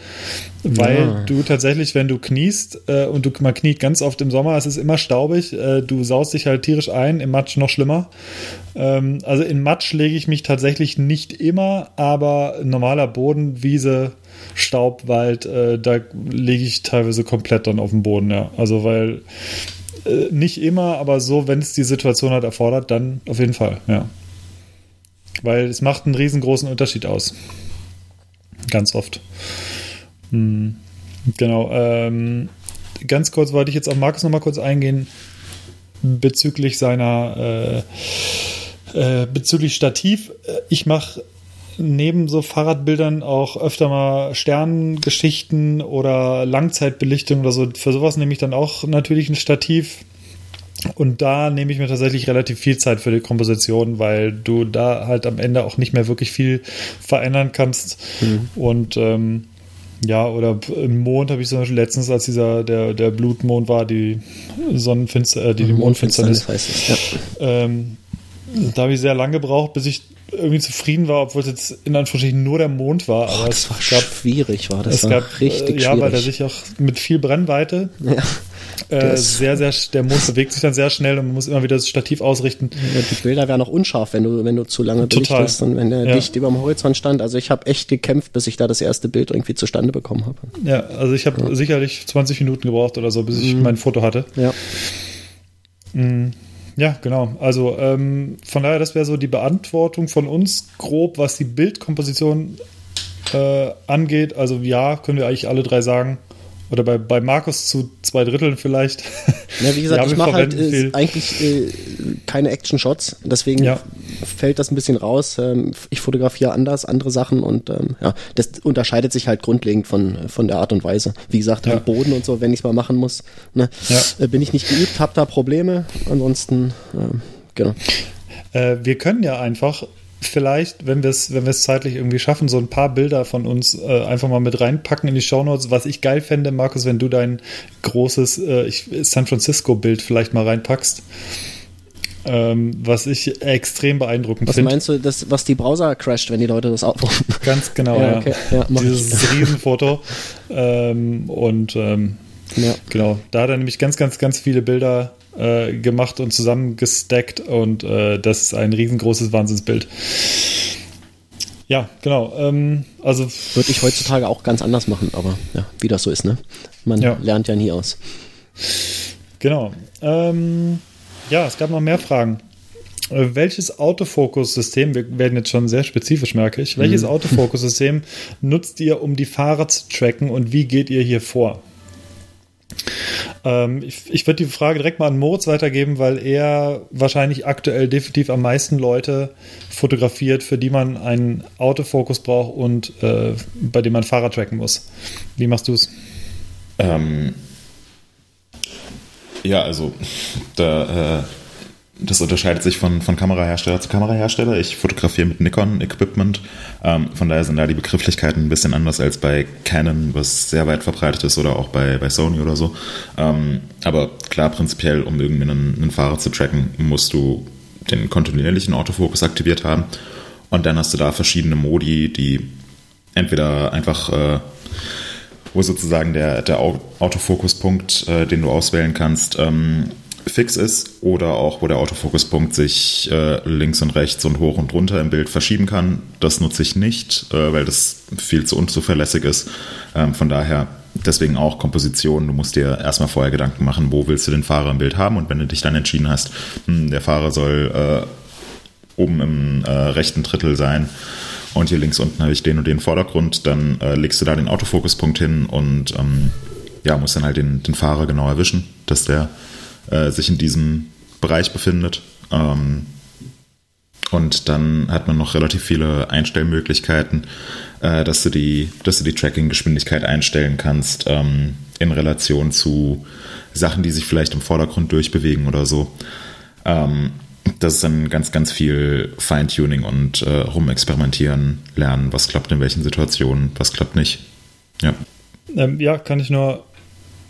Weil ja. du tatsächlich, wenn du kniest äh, und du man kniet ganz oft im Sommer, es ist immer staubig, du saust dich halt tierisch ein, im Matsch noch schlimmer. Ähm, also in Matsch lege ich mich tatsächlich nicht immer, aber normaler Boden, Wiese, Staub, Wald, äh, da lege ich teilweise komplett dann auf dem Boden, ja. Also weil äh, nicht immer, aber so, wenn es die Situation halt erfordert, dann auf jeden Fall, ja. Weil es macht einen riesengroßen Unterschied aus. Ganz oft. Hm. Genau. Ähm, ganz kurz wollte ich jetzt auf Markus nochmal kurz eingehen bezüglich seiner äh, äh, bezüglich Stativ. Ich mache neben so Fahrradbildern auch öfter mal Sternengeschichten oder Langzeitbelichtung oder so. Für sowas nehme ich dann auch natürlich ein Stativ. Und da nehme ich mir tatsächlich relativ viel Zeit für die Komposition, weil du da halt am Ende auch nicht mehr wirklich viel verändern kannst. Mhm. Und ähm, ja, oder im Mond habe ich zum Beispiel letztens, als dieser der, der Blutmond war, die Sonnenfinster, äh, die, die Mondfinsternis, heißt es, ja. ähm, da habe ich sehr lange gebraucht, bis ich irgendwie zufrieden war, obwohl es jetzt in Anführungsstrichen nur der Mond war. Aber das war gab, schwierig, war das es war gab, richtig äh, Ja, weil er sich auch mit viel Brennweite ja. Äh, sehr, sehr, der Mond bewegt sich dann sehr schnell und man muss immer wieder das Stativ ausrichten. Ja, die Bilder wären auch unscharf, wenn du, wenn du zu lange belichtest und wenn der ja. dicht über dem Horizont stand. Also ich habe echt gekämpft, bis ich da das erste Bild irgendwie zustande bekommen habe. Ja, also ich habe ja. sicherlich 20 Minuten gebraucht oder so, bis ich mhm. mein Foto hatte. Ja. Mhm. Ja, genau. Also ähm, von daher, das wäre so die Beantwortung von uns grob, was die Bildkomposition äh, angeht. Also ja, können wir eigentlich alle drei sagen. Oder bei, bei Markus zu zwei Dritteln vielleicht. Ja, wie gesagt, ich mache halt äh, eigentlich äh, keine Action-Shots. Deswegen ja. fällt das ein bisschen raus. Ähm, ich fotografiere anders, andere Sachen und ähm, ja, das unterscheidet sich halt grundlegend von, von der Art und Weise. Wie gesagt, Ja. Boden und so, wenn ich es mal machen muss, ne, Ja. äh, bin ich nicht geübt, habe da Probleme. Ansonsten, ähm, genau. Äh, wir können ja einfach vielleicht, wenn wir es wenn wir es zeitlich irgendwie schaffen, so ein paar Bilder von uns äh, einfach mal mit reinpacken in die Shownotes. Was ich geil fände, Markus, wenn du dein großes äh, ich, San Francisco-Bild vielleicht mal reinpackst. Ähm, was ich extrem beeindruckend Was finde. meinst du, das, was die Browser crasht, wenn die Leute das aufrufen? Ganz genau, Ja, ja. okay. Ja, mach Dieses Riesenfoto. ähm, und ähm, ja. Genau, da hat er nämlich ganz, ganz, ganz viele Bilder äh, gemacht und zusammengestackt und äh, das ist ein riesengroßes Wahnsinnsbild. Ja, genau. Ähm, also Würde ich heutzutage auch ganz anders machen, aber ja, wie das so ist, ne? Man Ja. lernt ja nie aus. genau. Ähm, ja, es gab noch mehr Fragen. Äh, Welches Autofokus-System, wir werden jetzt schon sehr spezifisch, merke ich, welches Autofokus-System nutzt ihr, um die Fahrer zu tracken und wie geht ihr hier vor? Ähm, ich ich würde die Frage direkt mal an Moritz weitergeben, weil er wahrscheinlich aktuell definitiv am meisten Leute fotografiert, für die man einen Autofokus braucht und äh, bei dem man Fahrer tracken muss. Wie machst du es? Ähm, ja, also da, äh, das unterscheidet sich von, von Kamerahersteller zu Kamerahersteller. Ich fotografiere mit Nikon Equipment. Ähm, von daher sind da die Begrifflichkeiten ein bisschen anders als bei Canon, was sehr weit verbreitet ist, oder auch bei, bei Sony oder so. Ähm, aber klar, prinzipiell, um irgendwie einen, einen Fahrer zu tracken, musst du den kontinuierlichen Autofokus aktiviert haben. Und dann hast du da verschiedene Modi, die entweder einfach äh, wo sozusagen der, der Au- Autofokuspunkt, äh, den du auswählen kannst, ähm, fix ist oder auch, wo der Autofokuspunkt sich äh, links und rechts und hoch und runter im Bild verschieben kann. Das nutze ich nicht, äh, weil das viel zu unzuverlässig ist. Ähm, von daher deswegen auch Komposition. Du musst dir erstmal vorher Gedanken machen, wo willst du den Fahrer im Bild haben und wenn du dich dann entschieden hast, hm, der Fahrer soll äh, oben im äh, rechten Drittel sein und hier links unten habe ich den und den Vordergrund, dann äh, legst du da den Autofokuspunkt hin und ähm, ja, musst dann halt den, den Fahrer genau erwischen, dass der äh, sich in diesem Bereich befindet. Ähm, und dann hat man noch relativ viele Einstellmöglichkeiten, äh, dass du die, dass du die Tracking-Geschwindigkeit einstellen kannst ähm, in Relation zu Sachen, die sich vielleicht im Vordergrund durchbewegen oder so. Ähm, das ist dann ganz, ganz viel Feintuning und äh, rumexperimentieren, lernen, was klappt in welchen Situationen, was klappt nicht. Ja. Ähm, ja, kann ich nur,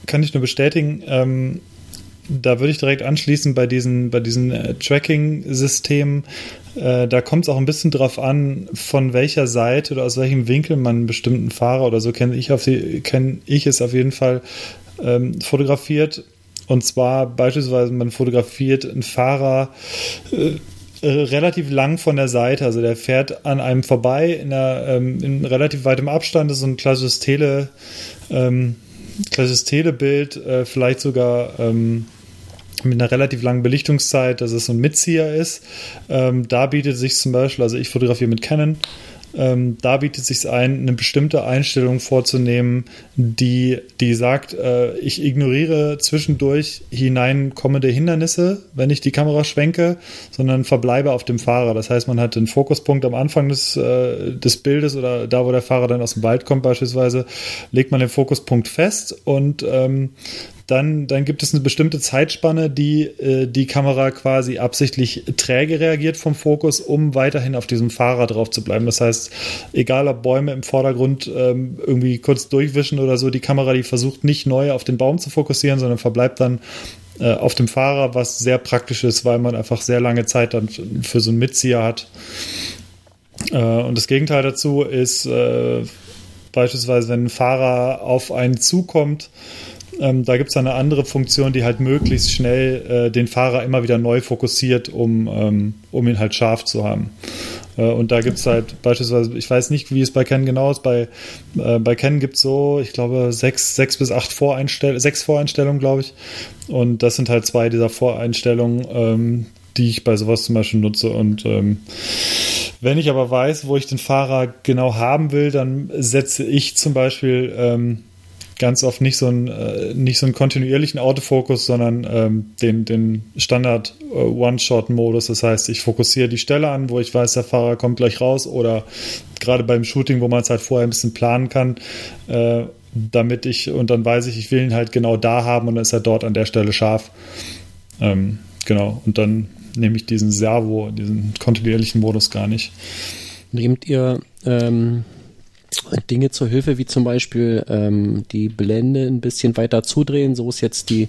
kann ich nur bestätigen. Da würde ich direkt anschließen bei diesen, bei diesen äh, Tracking-Systemen. Äh, da kommt es auch ein bisschen drauf an, von welcher Seite oder aus welchem Winkel man einen bestimmten Fahrer oder so kenne ich, kenn ich es auf jeden Fall ähm, fotografiert. Und zwar beispielsweise, man fotografiert einen Fahrer äh, äh, relativ lang von der Seite. Also der fährt an einem vorbei in, einer, ähm, in relativ weitem Abstand. Das ist so ein klassisches Tele, ähm, klassisches Telebild, äh, vielleicht sogar ähm, mit einer relativ langen Belichtungszeit, dass es so ein Mitzieher ist. Ähm, da bietet sich zum Beispiel, also ich fotografiere mit Canon, ähm, da bietet sich ein, eine bestimmte Einstellung vorzunehmen, die, die sagt, äh, ich ignoriere zwischendurch hineinkommende Hindernisse, wenn ich die Kamera schwenke, sondern verbleibe auf dem Fahrer. Das heißt, man hat den Fokuspunkt am Anfang des, äh, des Bildes oder da, wo der Fahrer dann aus dem Wald kommt beispielsweise, legt man den Fokuspunkt fest und ähm, dann, dann gibt es eine bestimmte Zeitspanne, die äh, die Kamera quasi absichtlich träge reagiert vom Fokus, um weiterhin auf diesem Fahrer drauf zu bleiben. Das heißt, egal ob Bäume im Vordergrund ähm, irgendwie kurz durchwischen oder so, die Kamera, die versucht nicht neu auf den Baum zu fokussieren, sondern verbleibt dann äh, auf dem Fahrer, was sehr praktisch ist, weil man einfach sehr lange Zeit dann für so einen Mitzieher hat. Äh, und das Gegenteil dazu ist äh, beispielsweise, wenn ein Fahrer auf einen zukommt, ähm, da gibt es eine andere Funktion, die halt möglichst schnell äh, den Fahrer immer wieder neu fokussiert, um, ähm, um ihn halt scharf zu haben. Äh, und da gibt es halt beispielsweise, ich weiß nicht, wie es bei Canon genau ist, bei, äh, bei Canon gibt es so, ich glaube, sechs, sechs bis acht Voreinstellungen, sechs Voreinstellungen, glaube ich. Und das sind halt zwei dieser Voreinstellungen, ähm, die ich bei sowas zum Beispiel nutze. Und ähm, wenn ich aber weiß, wo ich den Fahrer genau haben will, dann setze ich zum Beispiel ähm, ganz oft nicht so einen, äh, nicht so einen kontinuierlichen Autofokus, sondern ähm, den, den Standard äh, One-Shot-Modus. Das heißt, ich fokussiere die Stelle an, wo ich weiß, der Fahrer kommt gleich raus oder gerade beim Shooting, wo man es halt vorher ein bisschen planen kann, äh, damit ich, und dann weiß ich, ich will ihn halt genau da haben und dann ist er dort an der Stelle scharf. Ähm, genau, und dann nehme ich diesen Servo, diesen kontinuierlichen Modus gar nicht. Nehmt ihr ähm, Dinge zur Hilfe, wie zum Beispiel ähm, die Blende ein bisschen weiter zudrehen, so ist jetzt die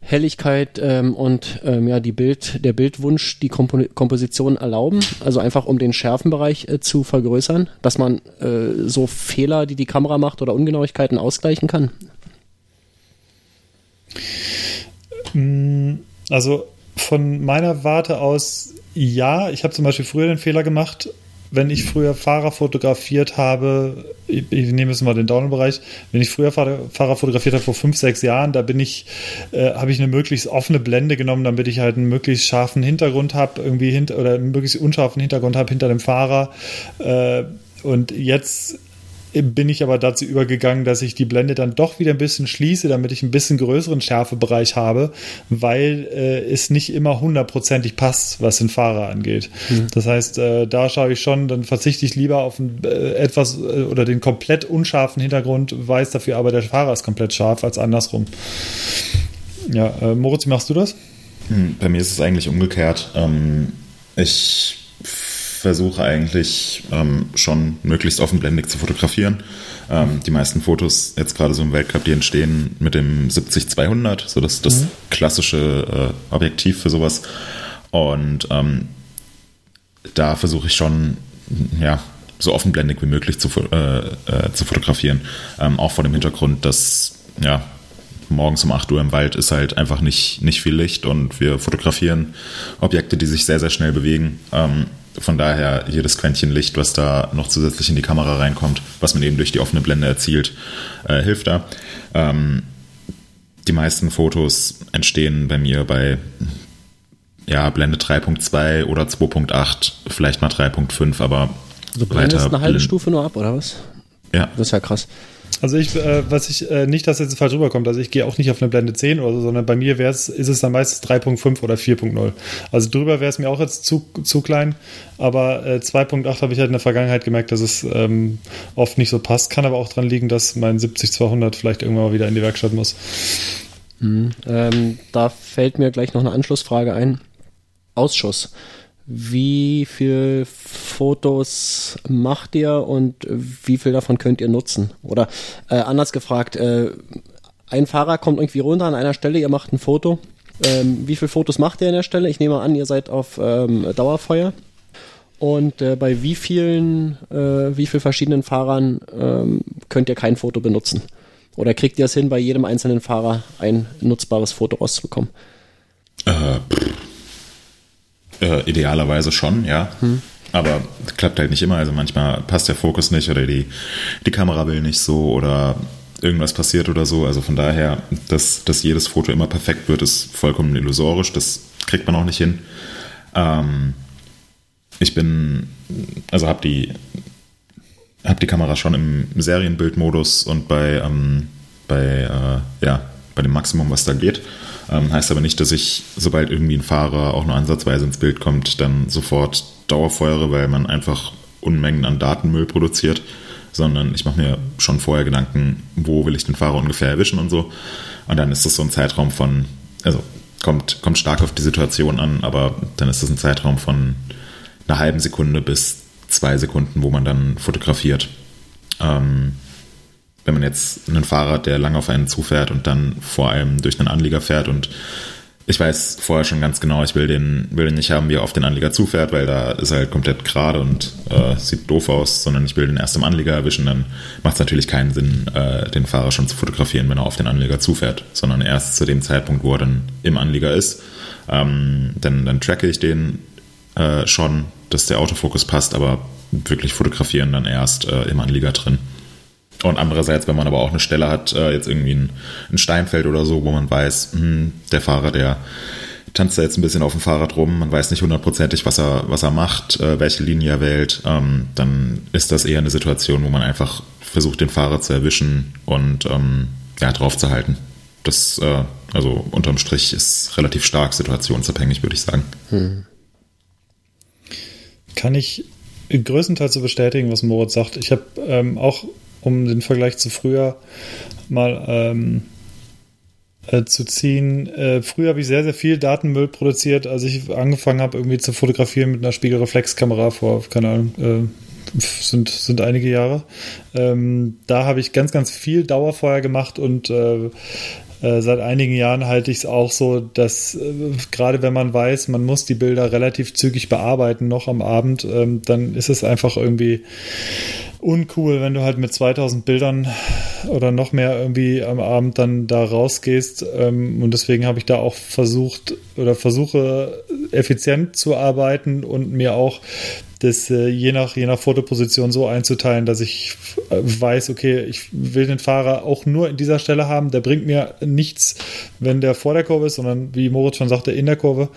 Helligkeit ähm, und ähm, ja die Bild, der Bildwunsch die Kompo Komposition erlauben, also einfach um den Schärfenbereich äh, zu vergrößern, dass man äh, so Fehler, die die Kamera macht oder Ungenauigkeiten ausgleichen kann. Mm, also von meiner Warte aus ja. Ich habe zum Beispiel früher den Fehler gemacht, wenn ich früher Fahrer fotografiert habe, ich, ich nehme jetzt mal den Downhill-Bereich, wenn ich früher Fahrer, fotografiert habe vor fünf, sechs Jahren, da bin ich, äh, habe ich eine möglichst offene Blende genommen, damit ich halt einen möglichst scharfen Hintergrund habe, irgendwie hinter oder einen möglichst unscharfen Hintergrund habe hinter dem Fahrer. Äh, und jetzt bin ich aber dazu übergegangen, dass ich die Blende dann doch wieder ein bisschen schließe, damit ich ein bisschen größeren Schärfebereich habe, weil äh, es nicht immer hundertprozentig passt, was den Fahrer angeht. Mhm. Das heißt, äh, da schaue ich schon, dann verzichte ich lieber auf ein, äh, etwas äh, oder den komplett unscharfen Hintergrund, weiß dafür aber, der Fahrer ist komplett scharf, als andersrum. Ja, äh, Moritz, wie machst du das? Hm, bei mir ist es eigentlich umgekehrt. Ähm, ich versuche eigentlich ähm, schon möglichst offenblendig zu fotografieren. Ähm, die meisten Fotos jetzt gerade so im Weltcup, die entstehen mit dem 70-200, so das, das mhm. klassische äh, Objektiv für sowas. Und ähm, da versuche ich schon, ja, so offenblendig wie möglich zu, äh, äh, zu fotografieren. Ähm, auch vor dem Hintergrund, dass, ja, morgens um 8 Uhr im Wald ist halt einfach nicht, nicht viel Licht und wir fotografieren Objekte, die sich sehr, sehr schnell bewegen. Ähm, von daher jedes Quäntchen Licht, was da noch zusätzlich in die Kamera reinkommt, was man eben durch die offene Blende erzielt, äh, hilft da. Ähm, die meisten Fotos entstehen bei mir bei ja, Blende 3.2 oder 2.8, vielleicht mal 3.5, aber also Blende ist eine halbe Stufe nur ab, oder was? Ja. Das ist ja krass. Also ich, äh, was ich, äh, nicht, dass jetzt falsch rüberkommt, also ich gehe auch nicht auf eine Blende 10 oder so, sondern bei mir wär's, ist es dann meistens 3.5 oder 4.0. Also drüber wäre es mir auch jetzt zu, zu klein, aber äh, 2.8 habe ich halt in der Vergangenheit gemerkt, dass es ähm, oft nicht so passt. Kann aber auch daran liegen, dass mein 70-200 vielleicht irgendwann mal wieder in die Werkstatt muss. Hm, ähm, da fällt mir gleich noch eine Anschlussfrage ein. Ausschuss wie viel Fotos macht ihr und wie viel davon könnt ihr nutzen? Oder äh, anders gefragt, äh, ein Fahrer kommt irgendwie runter an einer Stelle, ihr macht ein Foto. Ähm, wie viele Fotos macht ihr an der Stelle? Ich nehme an, ihr seid auf ähm, Dauerfeuer. Und äh, bei wie vielen, äh, wie vielen verschiedenen Fahrern ähm, könnt ihr kein Foto benutzen? Oder kriegt ihr es hin, bei jedem einzelnen Fahrer ein nutzbares Foto rauszubekommen? Äh, äh, idealerweise schon, ja. Hm. Aber klappt halt nicht immer. Also manchmal passt der Fokus nicht oder die, die Kamera will nicht so oder irgendwas passiert oder so. Also von daher, dass, dass jedes Foto immer perfekt wird, ist vollkommen illusorisch. Das kriegt man auch nicht hin. Ähm, ich bin, also habe die, hab die Kamera schon im Serienbildmodus und bei, ähm, bei, äh, ja, bei dem Maximum, was da geht. Ähm, heißt aber nicht, dass ich, sobald irgendwie ein Fahrer auch nur ansatzweise ins Bild kommt, dann sofort Dauerfeuere, weil man einfach Unmengen an Datenmüll produziert, sondern ich mache mir schon vorher Gedanken, wo will ich den Fahrer ungefähr erwischen und so. Und dann ist das so ein Zeitraum von, also kommt, kommt stark auf die Situation an, aber dann ist das ein Zeitraum von einer halben Sekunde bis zwei Sekunden, wo man dann fotografiert. Ähm, wenn man jetzt einen Fahrer, der lange auf einen zufährt und dann vor allem durch einen Anlieger fährt und ich weiß vorher schon ganz genau, ich will den, will den nicht haben, wie er auf den Anlieger zufährt, weil da ist er halt komplett gerade und äh, sieht doof aus, sondern ich will den erst im Anlieger erwischen, dann macht es natürlich keinen Sinn, äh, den Fahrer schon zu fotografieren, wenn er auf den Anlieger zufährt, sondern erst zu dem Zeitpunkt, wo er dann im Anlieger ist. Ähm, dann, dann tracke ich den äh, schon, dass der Autofokus passt, aber wirklich fotografieren dann erst äh, im Anlieger drin. Und andererseits, wenn man aber auch eine Stelle hat, äh, jetzt irgendwie ein, ein Steinfeld oder so, wo man weiß, mh, hm, der Fahrer, der, tanzt er jetzt ein bisschen auf dem Fahrrad rum, man weiß nicht hundertprozentig, was er, was er macht, äh, welche Linie er wählt, ähm, dann ist das eher eine Situation, wo man einfach versucht, den Fahrer zu erwischen und ähm, ja, draufzuhalten. Das, äh, also unterm Strich ist relativ stark situationsabhängig, würde ich sagen. Hm. Kann ich größtenteils so bestätigen, was Moritz sagt. Ich habe ähm, auch, um den Vergleich zu früher mal ähm, äh, zu ziehen. Äh, früher habe ich sehr, sehr viel Datenmüll produziert, als ich angefangen habe, irgendwie zu fotografieren mit einer Spiegelreflexkamera vor, keine Ahnung, äh, sind, sind einige Jahre. Ähm, da habe ich ganz, ganz viel Dauerfeuer gemacht und äh, äh seit einigen Jahren halte ich es auch so, dass äh, gerade wenn man weiß, man muss die Bilder relativ zügig bearbeiten, noch am Abend, ähm, dann ist es einfach irgendwie uncool, wenn du halt mit 2000 Bildern oder noch mehr irgendwie am Abend dann da rausgehst. Ähm, und deswegen habe ich da auch versucht oder versuche effizient zu arbeiten und mir auch das äh, je nach je nach Fotoposition so einzuteilen, dass ich äh, weiß, okay, ich will den Fahrer auch nur in dieser Stelle haben. Der bringt mir nichts, wenn der vor der Kurve ist, sondern wie Moritz schon sagte, in der Kurve.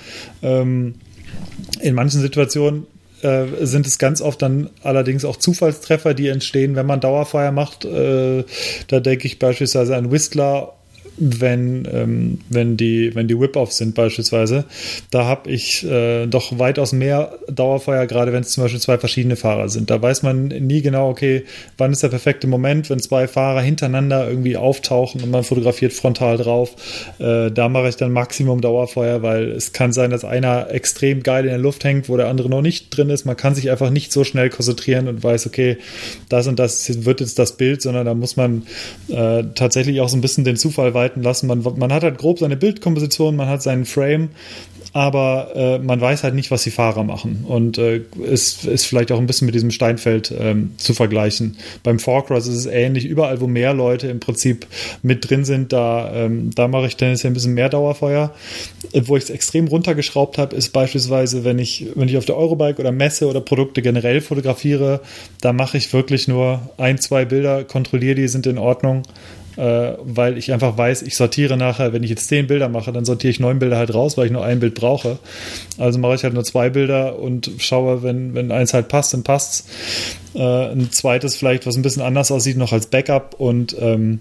Ähm, in manchen Situationen äh, sind es ganz oft dann allerdings auch Zufallstreffer, die entstehen, wenn man Dauerfeuer macht. Äh, da denke ich beispielsweise an Whistler wenn, ähm, wenn die, wenn die Whip-Offs sind beispielsweise. Da habe ich äh, doch weitaus mehr Dauerfeuer, gerade wenn es zum Beispiel zwei verschiedene Fahrer sind. Da weiß man nie genau, okay, wann ist der perfekte Moment, wenn zwei Fahrer hintereinander irgendwie auftauchen und man fotografiert frontal drauf. Äh, da mache ich dann Maximum Dauerfeuer, weil es kann sein, dass einer extrem geil in der Luft hängt, wo der andere noch nicht drin ist. Man kann sich einfach nicht so schnell konzentrieren und weiß, okay, das und das wird jetzt das Bild, sondern da muss man äh, tatsächlich auch so ein bisschen den Zufall weiten lassen. Man, man hat halt grob seine Bildkomposition, man hat seinen Frame, aber äh, man weiß halt nicht, was die Fahrer machen. Und äh, ist, ist vielleicht auch ein bisschen mit diesem Steinfeld ähm, zu vergleichen. Beim Forecross ist es ähnlich. Überall, wo mehr Leute im Prinzip mit drin sind, da, ähm, da mache ich dann ein bisschen mehr Dauerfeuer. Äh, wo ich es extrem runtergeschraubt habe, ist beispielsweise, wenn ich, wenn ich auf der Eurobike oder Messe oder Produkte generell fotografiere, da mache ich wirklich nur ein, zwei Bilder, kontrolliere die, sind in Ordnung äh, weil ich einfach weiß, ich sortiere nachher, wenn ich jetzt zehn Bilder mache, dann sortiere ich neun Bilder halt raus, weil ich nur ein Bild brauche. Also mache ich halt nur zwei Bilder und schaue, wenn, wenn eins halt passt, dann passt's. Äh, ein zweites vielleicht, was ein bisschen anders aussieht, noch als Backup und ähm,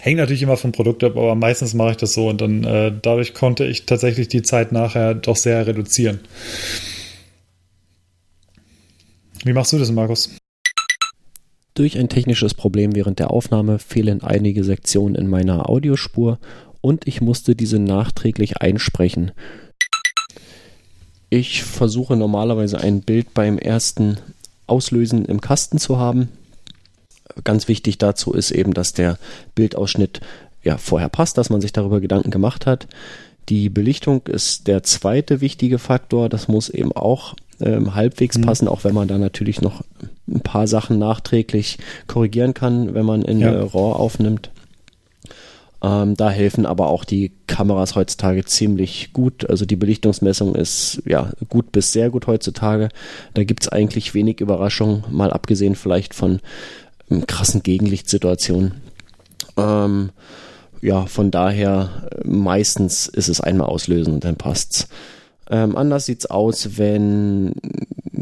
Hängt natürlich immer vom Produkt ab, aber meistens mache ich das so und dann äh, dadurch konnte ich tatsächlich die Zeit nachher doch sehr reduzieren. Wie machst du das, Markus? Durch ein technisches Problem während der Aufnahme fehlen einige Sektionen in meiner Audiospur und ich musste diese nachträglich einsprechen. Ich versuche normalerweise ein Bild beim ersten Auslösen im Kasten zu haben. Ganz wichtig dazu ist eben, dass der Bildausschnitt ja vorher passt, dass man sich darüber Gedanken gemacht hat. Die Belichtung ist der zweite wichtige Faktor. Das muss eben auch ähm, halbwegs mhm. passen, auch wenn man da natürlich noch ein paar Sachen nachträglich korrigieren kann, wenn man in ja. RAW aufnimmt. Ähm, da helfen aber auch die Kameras heutzutage ziemlich gut. Also die Belichtungsmessung ist ja gut bis sehr gut heutzutage. Da gibt es eigentlich wenig Überraschungen, mal abgesehen vielleicht von ähm, krassen Gegenlichtsituationen. Ähm, ja, von daher äh, meistens ist es einmal auslösen und dann passt's. Ähm, anders sieht's aus, wenn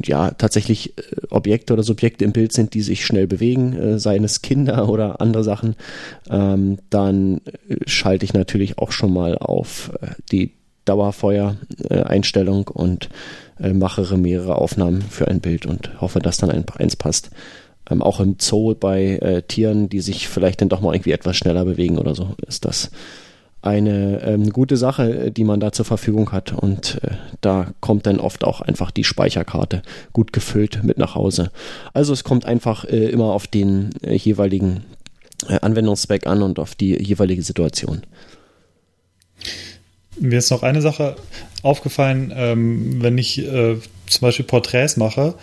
ja tatsächlich äh, Objekte oder Subjekte im Bild sind, die sich schnell bewegen, äh, seien es Kinder oder andere Sachen. Ähm, dann äh, schalte ich natürlich auch schon mal auf äh, die Dauerfeuer-Einstellung und äh, mache mehrere Aufnahmen für ein Bild und hoffe, dass dann ein, eins passt. Ähm, auch im Zoo bei äh, Tieren, die sich vielleicht dann doch mal irgendwie etwas schneller bewegen oder so, ist das eine ähm, gute Sache, die man da zur Verfügung hat. Und äh, da kommt dann oft auch einfach die Speicherkarte gut gefüllt mit nach Hause. Also es kommt einfach äh, immer auf den äh, jeweiligen äh, Anwendungszweck an und auf die jeweilige Situation. Mir ist noch eine Sache aufgefallen, ähm, wenn ich äh, zum Beispiel Porträts mache,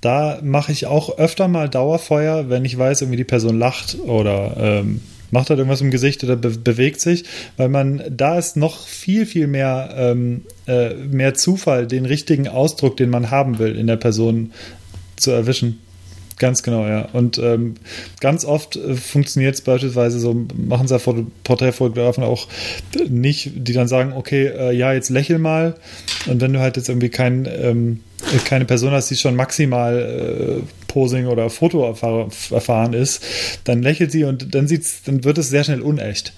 da mache ich auch öfter mal Dauerfeuer, wenn ich weiß, irgendwie die Person lacht oder ähm, macht halt irgendwas im Gesicht oder be bewegt sich, weil man da ist noch viel, viel mehr, ähm, äh, mehr Zufall, den richtigen Ausdruck, den man haben will, in der Person zu erwischen. Ganz genau, ja. Und ähm, ganz oft äh, funktioniert es beispielsweise so, machen es ja Porträtfotografen auch nicht, die dann sagen, okay, äh, ja, jetzt lächel mal. Und wenn du halt jetzt irgendwie kein, ähm, keine Person hast, die schon maximal äh, Posing oder Foto erfahren ist, dann lächelt sie und dann sieht's, dann wird es sehr schnell unecht.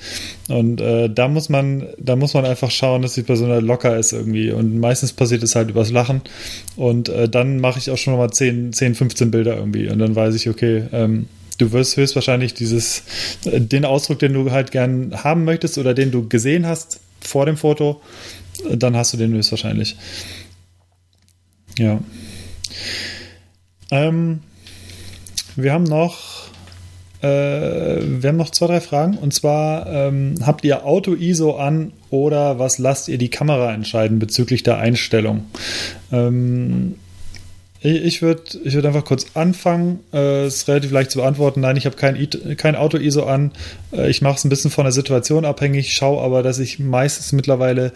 Und äh, da muss man, da muss man einfach schauen, dass die Person locker ist irgendwie. Und meistens passiert es halt übers Lachen. Und äh, dann mache ich auch schon mal 10, 10, 15 Bilder irgendwie. Und dann weiß ich, okay, ähm, du wirst höchstwahrscheinlich dieses, äh, den Ausdruck, den du halt gern haben möchtest oder den du gesehen hast vor dem Foto, äh, dann hast du den höchstwahrscheinlich. Ja. Ähm, wir haben noch äh, wir haben noch zwei, drei Fragen. Und zwar, ähm, habt ihr Auto-ISO an oder was lasst ihr die Kamera entscheiden bezüglich der Einstellung? Ähm, ich würde ich würd einfach kurz anfangen. Äh, ist relativ leicht zu beantworten. Nein, ich habe kein, kein Auto-ISO an. Äh, ich mache es ein bisschen von der Situation abhängig, schaue aber, dass ich meistens mittlerweile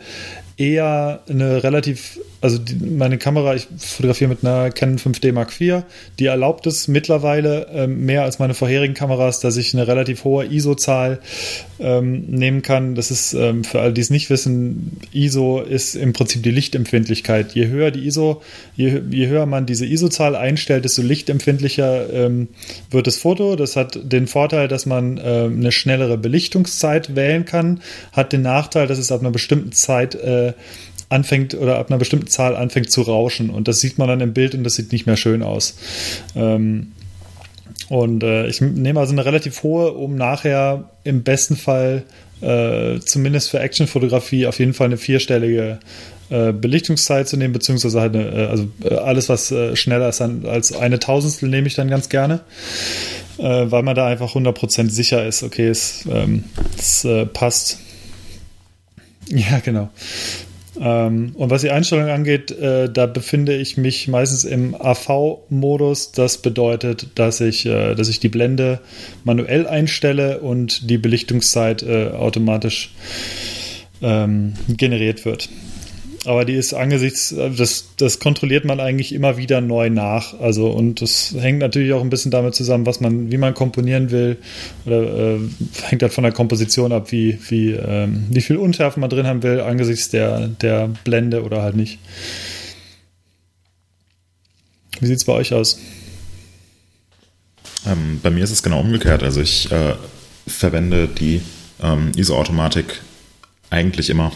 eher eine relativ, also die, meine Kamera, ich fotografiere mit einer Canon 5D Mark IV, die erlaubt es mittlerweile ähm, mehr als meine vorherigen Kameras, dass ich eine relativ hohe ISO-Zahl ähm, nehmen kann. Das ist ähm, für alle, die es nicht wissen, ISO ist im Prinzip die Lichtempfindlichkeit. Je höher die ISO, je, je höher man diese ISO-Zahl einstellt, desto lichtempfindlicher ähm, wird das Foto. Das hat den Vorteil, dass man ähm, eine schnellere Belichtungszeit wählen kann, hat den Nachteil, dass es ab einer bestimmten Zeit äh, anfängt oder ab einer bestimmten Zahl anfängt zu rauschen. Und das sieht man dann im Bild und das sieht nicht mehr schön aus. Ähm, und äh, ich nehme also eine relativ hohe, um nachher im besten Fall äh, zumindest für Actionfotografie auf jeden Fall eine vierstellige äh, Belichtungszeit zu nehmen, beziehungsweise halt eine, äh, also äh, alles, was äh, schneller ist als eine Tausendstel, nehme ich dann ganz gerne, weil man da einfach 100% sicher ist, okay, es, ähm, es passt. Ja, genau. Ähm, und was die Einstellung angeht, äh, da befinde ich mich meistens im AV-Modus. Das bedeutet, dass ich, äh, dass ich die Blende manuell einstelle und die Belichtungszeit äh, automatisch ähm, generiert wird aber die ist angesichts, das, das kontrolliert man eigentlich immer wieder neu nach. Also und das hängt natürlich auch ein bisschen damit zusammen, was man, wie man komponieren will. Oder äh, hängt halt von der Komposition ab, wie, wie, ähm, wie viel Unschärfe man drin haben will, angesichts der, der Blende oder halt nicht. Wie sieht es bei euch aus? Ähm, bei mir ist es genau umgekehrt. Also ich äh, verwende die ähm, ISO-Automatik eigentlich immer.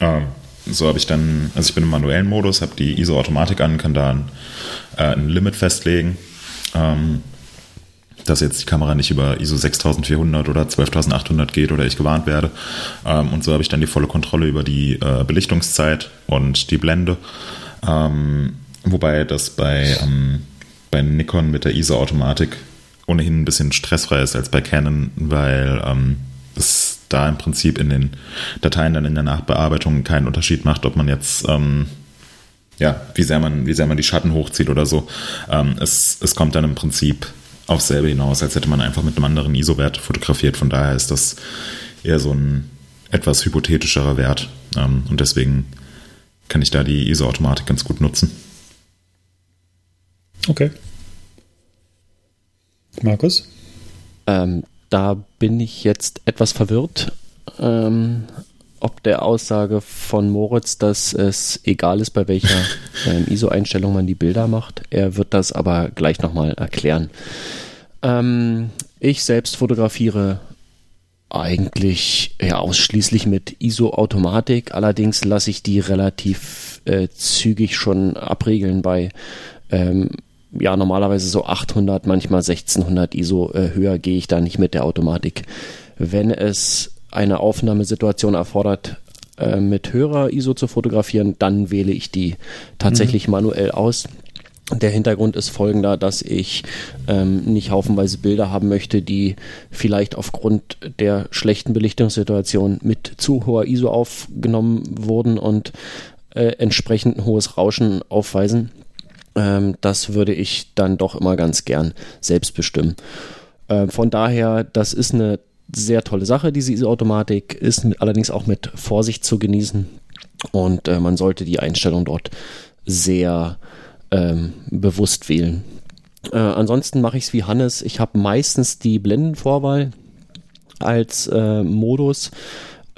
Ähm, so habe ich dann, also ich bin im manuellen Modus, habe die ISO-Automatik an, kann da ein, äh, ein Limit festlegen, ähm, dass jetzt die Kamera nicht über ISO 6400 oder 12800 geht oder ich gewarnt werde. Ähm, und so habe ich dann die volle Kontrolle über die äh, Belichtungszeit und die Blende. Ähm, wobei das bei, ähm, bei Nikon mit der ISO-Automatik ohnehin ein bisschen stressfrei ist als bei Canon, weil ähm, es da im Prinzip in den Dateien dann in der Nachbearbeitung keinen Unterschied macht, ob man jetzt ähm, ja, wie sehr man, wie sehr man die Schatten hochzieht oder so. Ähm, es, es kommt dann im Prinzip aufs selbe hinaus, als hätte man einfach mit einem anderen ISO-Wert fotografiert. Von daher ist das eher so ein etwas hypothetischerer Wert. Ähm, und deswegen kann ich da die ISO-Automatik ganz gut nutzen. Okay. Markus? Ähm, da bin ich jetzt etwas verwirrt, ähm, ob der Aussage von Moritz, dass es egal ist, bei welcher ähm, ISO-Einstellung man die Bilder macht. Er wird das aber gleich nochmal erklären. Ähm, ich selbst fotografiere eigentlich ja, ausschließlich mit ISO-Automatik. Allerdings lasse ich die relativ äh, zügig schon abregeln bei ähm, ja normalerweise so 800, manchmal 1600 ISO äh, höher gehe ich da nicht mit der Automatik. Wenn es eine Aufnahmesituation erfordert, äh, mit höherer ISO zu fotografieren, dann wähle ich die tatsächlich mhm. manuell aus. Der Hintergrund ist folgender, dass ich ähm, nicht haufenweise Bilder haben möchte, die vielleicht aufgrund der schlechten Belichtungssituation mit zu hoher ISO aufgenommen wurden und äh, entsprechend ein hohes Rauschen aufweisen. Ähm, das würde ich dann doch immer ganz gern selbst bestimmen. Äh, von daher, das ist eine sehr tolle Sache, diese ISO-Automatik, ist mit, allerdings auch mit Vorsicht zu genießen und äh, man sollte die Einstellung dort sehr ähm, bewusst wählen. Äh, ansonsten mache ich es wie Hannes. Ich habe meistens die Blendenvorwahl als äh, Modus.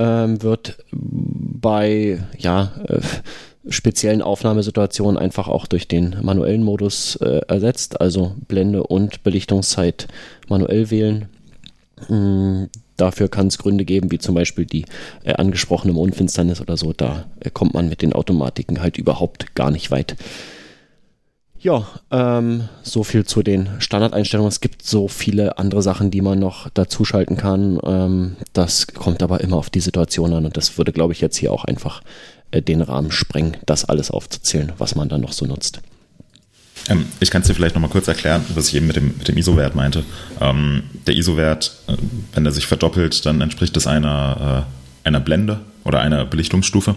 Ähm, wird bei ja, äh, speziellen Aufnahmesituationen einfach auch durch den manuellen Modus äh, ersetzt. Also Blende und Belichtungszeit manuell wählen. Mhm. Dafür kann es Gründe geben, wie zum Beispiel die äh, angesprochene Mondfinsternis oder so. Da äh, kommt man mit den Automatiken halt überhaupt gar nicht weit. Ja, ähm, so viel zu den Standardeinstellungen. Es gibt so viele andere Sachen, die man noch dazuschalten kann. Ähm, das kommt aber immer auf die Situation an und das würde, glaube ich, jetzt hier auch einfach den Rahmen sprengen, das alles aufzuzählen, was man dann noch so nutzt. Ähm, ich kann es dir vielleicht nochmal kurz erklären, was ich eben mit dem, mit dem ISO-Wert meinte. Ähm, der ISO-Wert, äh, wenn er sich verdoppelt, dann entspricht das einer, äh, einer Blende oder einer Belichtungsstufe.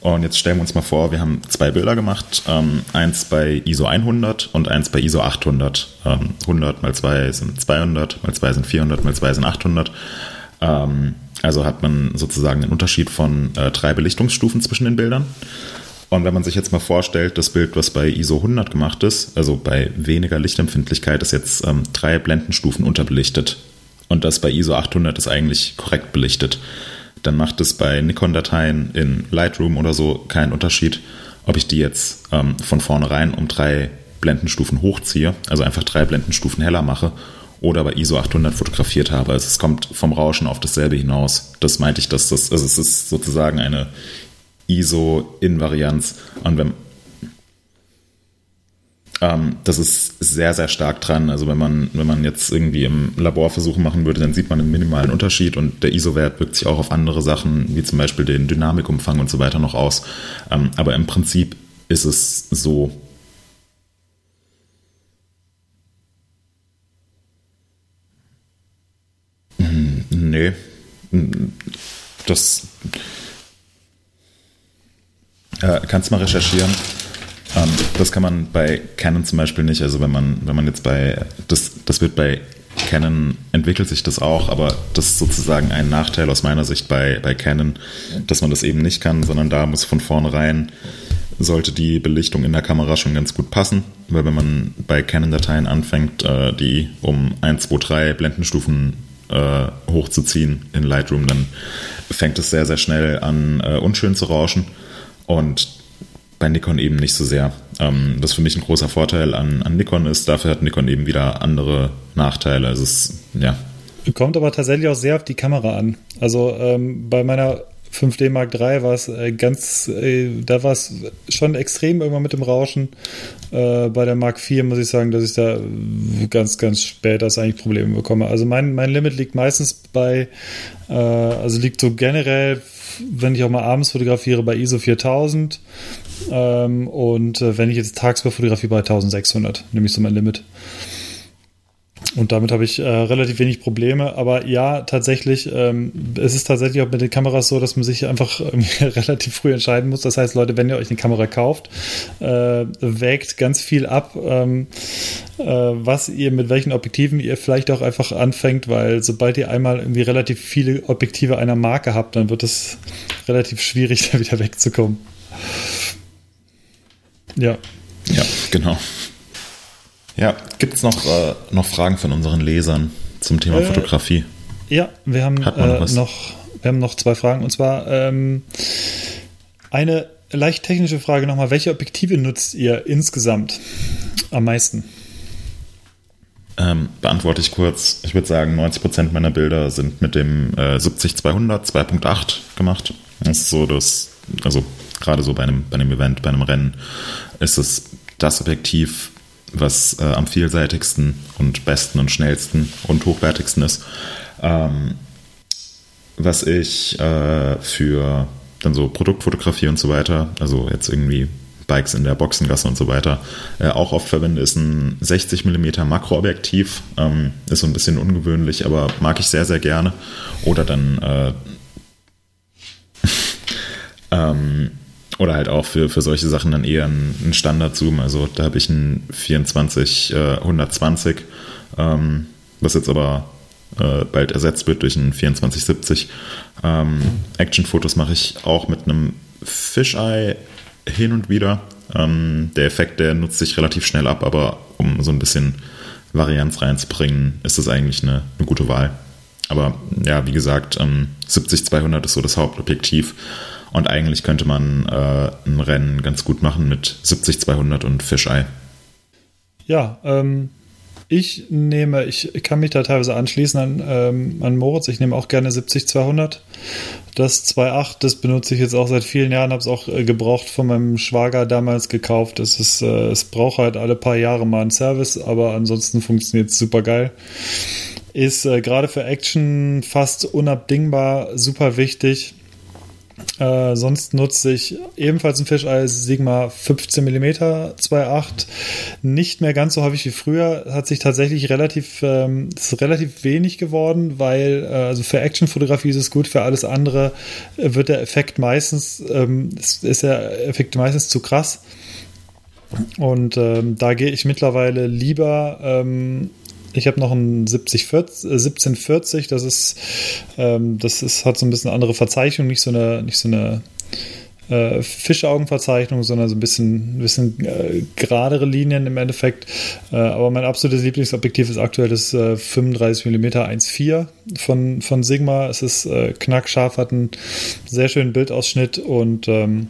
Und jetzt stellen wir uns mal vor, wir haben zwei Bilder gemacht, ähm, eins bei ISO 100 und eins bei ISO 800. Ähm, 100 mal 2 sind 200, mal 2 sind 400, mal 2 sind 800. Ähm, also hat man sozusagen einen Unterschied von äh, drei Belichtungsstufen zwischen den Bildern. Und wenn man sich jetzt mal vorstellt, das Bild, was bei ISO 100 gemacht ist, also bei weniger Lichtempfindlichkeit, ist jetzt ähm, drei Blendenstufen unterbelichtet. Und das bei ISO 800 ist eigentlich korrekt belichtet. Dann macht es bei Nikon-Dateien in Lightroom oder so keinen Unterschied, ob ich die jetzt ähm, von vornherein um drei Blendenstufen hochziehe, also einfach drei Blendenstufen heller mache, oder bei ISO 800 fotografiert habe. Also es kommt vom Rauschen auf dasselbe hinaus. Das meinte ich, dass das, also es ist sozusagen eine ISO-Invarianz. Und wenn, ähm, das ist sehr, sehr stark dran. Also wenn man, wenn man jetzt irgendwie im Labor Versuche machen würde, dann sieht man einen minimalen Unterschied und der ISO-Wert wirkt sich auch auf andere Sachen, wie zum Beispiel den Dynamikumfang und so weiter noch aus. Ähm, aber im Prinzip ist es so. Hm, nee. Das äh, kannst mal recherchieren. Ähm, das kann man bei Canon zum Beispiel nicht. Also wenn man, wenn man jetzt bei, das, das wird bei Canon entwickelt sich das auch, aber das ist sozusagen ein Nachteil aus meiner Sicht bei, bei Canon, dass man das eben nicht kann, sondern da muss von vornherein sollte die Belichtung in der Kamera schon ganz gut passen, weil wenn man bei Canon-Dateien anfängt, äh, die um 1, 2, 3 Blendenstufen äh, hochzuziehen in Lightroom, dann fängt es sehr, sehr schnell an, äh, unschön zu rauschen. Und bei Nikon eben nicht so sehr. Ähm, was für mich ein großer Vorteil an, an Nikon ist, dafür hat Nikon eben wieder andere Nachteile. Also es, ja. Kommt aber tatsächlich auch sehr auf die Kamera an. Also ähm, bei meiner 5D Mark III war es äh, ganz, äh, da war es schon extrem irgendwann mit dem Rauschen. Äh, bei der Mark IV muss ich sagen, dass ich da ganz, ganz spät das eigentlich Probleme bekomme. Also mein, mein Limit liegt meistens bei, äh, also liegt so generell wenn ich auch mal abends fotografiere, bei ISO 4000. Ähm, und äh, wenn ich jetzt tagsüber fotografiere, bei 1600, nämlich so mein Limit. Und damit habe ich äh, relativ wenig Probleme. Aber ja, tatsächlich, ähm, es ist tatsächlich auch mit den Kameras so, dass man sich einfach relativ früh entscheiden muss. Das heißt, Leute, wenn ihr euch eine Kamera kauft, äh, wägt ganz viel ab, ähm, äh, was ihr mit welchen Objektiven ihr vielleicht auch einfach anfängt, weil sobald ihr einmal irgendwie relativ viele Objektive einer Marke habt, dann wird es relativ schwierig, da wieder wegzukommen. Ja. Ja, genau. Ja, gibt es noch, äh, noch Fragen von unseren Lesern zum Thema äh, Fotografie? Ja, wir haben noch, äh, noch, wir haben noch zwei Fragen. Und zwar ähm, eine leicht technische Frage nochmal. Welche Objektive nutzt ihr insgesamt am meisten? Ähm, beantworte ich kurz. Ich würde sagen, 90% meiner Bilder sind mit dem äh, 70-200 2.8 gemacht. Das ist so das, also gerade so bei einem, bei einem Event, bei einem Rennen, ist es das Objektiv, was äh, am vielseitigsten und besten und schnellsten und hochwertigsten ist. Ähm, was ich äh, für dann so Produktfotografie und so weiter, also jetzt irgendwie Bikes in der Boxengasse und so weiter, äh, auch oft verwende, ist ein 60 mm Makroobjektiv. Ähm, ist so ein bisschen ungewöhnlich, aber mag ich sehr, sehr gerne. Oder dann äh, ähm, oder halt auch für, für solche Sachen dann eher ein, Standard-Zoom. Also da habe ich ein 24 äh, 120, ähm, was jetzt aber äh, bald ersetzt wird durch ein 2470. Ähm, Action-Fotos mache ich auch mit einem Fisheye hin und wieder. Ähm, der Effekt, der nutzt sich relativ schnell ab, aber um so ein bisschen Varianz reinzubringen, ist das eigentlich eine, eine gute Wahl. Aber ja, wie gesagt, ähm, 70-200 ist so das Hauptobjektiv. Und eigentlich könnte man äh, ein Rennen ganz gut machen mit 70-200 und Fisheye. Ja, ähm, ich nehme, ich kann mich da teilweise anschließen an, ähm, an Moritz. Ich nehme auch gerne 70-200. Das 2.8, das benutze ich jetzt auch seit vielen Jahren, habe es auch äh, gebraucht von meinem Schwager damals gekauft. Es, ist, äh, es braucht halt alle paar Jahre mal einen Service, aber ansonsten funktioniert es super geil. Ist äh, gerade für Action fast unabdingbar, super wichtig. Äh, sonst nutze ich ebenfalls ein Fisheye Sigma 15 mm 2.8. Nicht mehr ganz so häufig wie früher. Hat sich tatsächlich relativ, ähm, ist relativ wenig geworden, weil äh, also für Actionfotografie ist es gut, für alles andere wird der Effekt meistens, ähm, ist, ist der Effekt meistens zu krass. Und ähm, da gehe ich mittlerweile lieber ähm, ich habe noch ein 7040, 1740, äh, das ist, ähm, das ist, hat so ein bisschen andere Verzeichnung, nicht so eine, nicht so eine äh, Fischaugenverzeichnung, sondern so ein bisschen, ein bisschen äh, geradere Linien im Endeffekt. Äh, aber mein absolutes Lieblingsobjektiv ist aktuell das äh, 35 mm 1.4 von, von Sigma. Es ist äh, knackscharf, hat einen sehr schönen Bildausschnitt und ähm,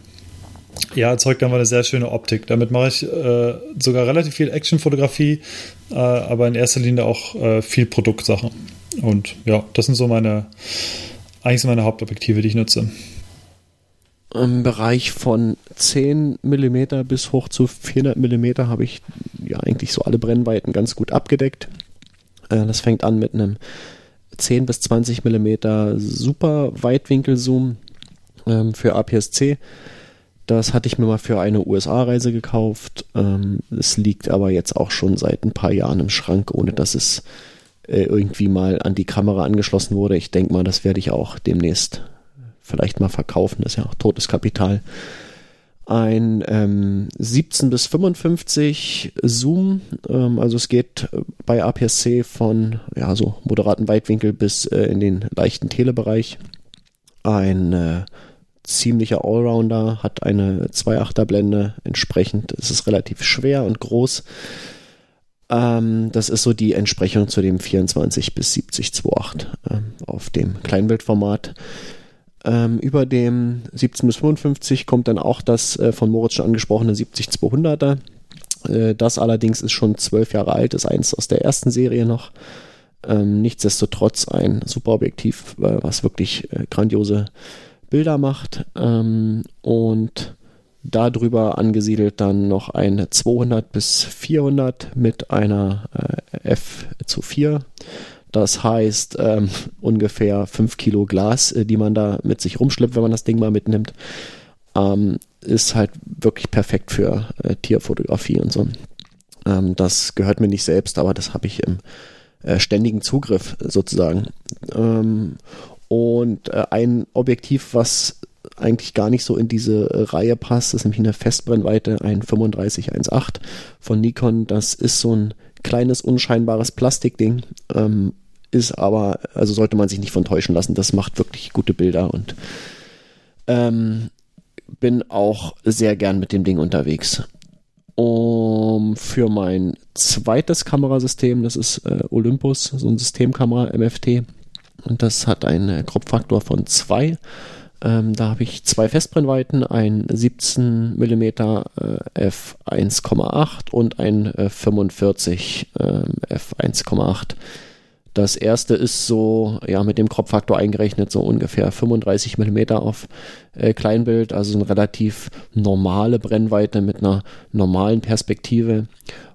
ja, erzeugt einfach eine sehr schöne Optik. Damit mache ich äh, sogar relativ viel Actionfotografie, äh, aber in erster Linie auch äh, viel Produktsachen. Und ja, das sind so meine, eigentlich so meine Hauptobjektive, die ich nutze. Im Bereich von 10 mm bis hoch zu 400 mm habe ich ja eigentlich so alle Brennweiten ganz gut abgedeckt. Äh, das fängt an mit einem 10 bis 20 mm super Weitwinkelzoom ähm, für APS-C das hatte ich mir mal für eine USA-Reise gekauft. Ähm, es liegt aber jetzt auch schon seit ein paar Jahren im Schrank, ohne dass es äh, irgendwie mal an die Kamera angeschlossen wurde. Ich denke mal, das werde ich auch demnächst vielleicht mal verkaufen. Das ist ja auch totes Kapital. Ein ähm, 17 bis 55 Zoom, ähm, also es geht bei APS-C von ja so moderaten Weitwinkel bis äh, in den leichten Telebereich. Ein äh, ziemlicher Allrounder, hat eine 2.8er Blende, entsprechend ist es relativ schwer und groß. Ähm, das ist so die Entsprechung zu dem 24 bis 70 2.8 ähm, auf dem Kleinbildformat. Ähm, über dem 17 bis 55 kommt dann auch das äh, von Moritz schon angesprochene 70 200er. Äh, das allerdings ist schon zwölf Jahre alt, ist eins aus der ersten Serie noch. Ähm, nichtsdestotrotz ein super Objektiv, äh, was wirklich äh, grandiose Bilder macht ähm, und darüber angesiedelt dann noch ein 200 bis 400 mit einer äh, F zu 4. Das heißt ähm, ungefähr 5 Kilo Glas, äh, die man da mit sich rumschleppt, wenn man das Ding mal mitnimmt. Ähm, ist halt wirklich perfekt für äh, Tierfotografie und so. Ähm, das gehört mir nicht selbst, aber das habe ich im äh, ständigen Zugriff sozusagen. Und äh, ein Objektiv, was eigentlich gar nicht so in diese äh, Reihe passt, ist nämlich eine Festbrennweite, ein 3518 von Nikon. Das ist so ein kleines, unscheinbares Plastikding. Ähm, ist aber, also sollte man sich nicht von täuschen lassen. Das macht wirklich gute Bilder und ähm, bin auch sehr gern mit dem Ding unterwegs. Um, für mein zweites Kamerasystem, das ist äh, Olympus, so ein Systemkamera MFT, und das hat einen Kropffaktor von 2. Ähm, da habe ich zwei Festbrennweiten, ein 17 mm äh, f1,8 und ein äh, 45 äh, f1,8. Das erste ist so, ja, mit dem Kropffaktor eingerechnet, so ungefähr 35 mm auf äh, Kleinbild, also eine relativ normale Brennweite mit einer normalen Perspektive.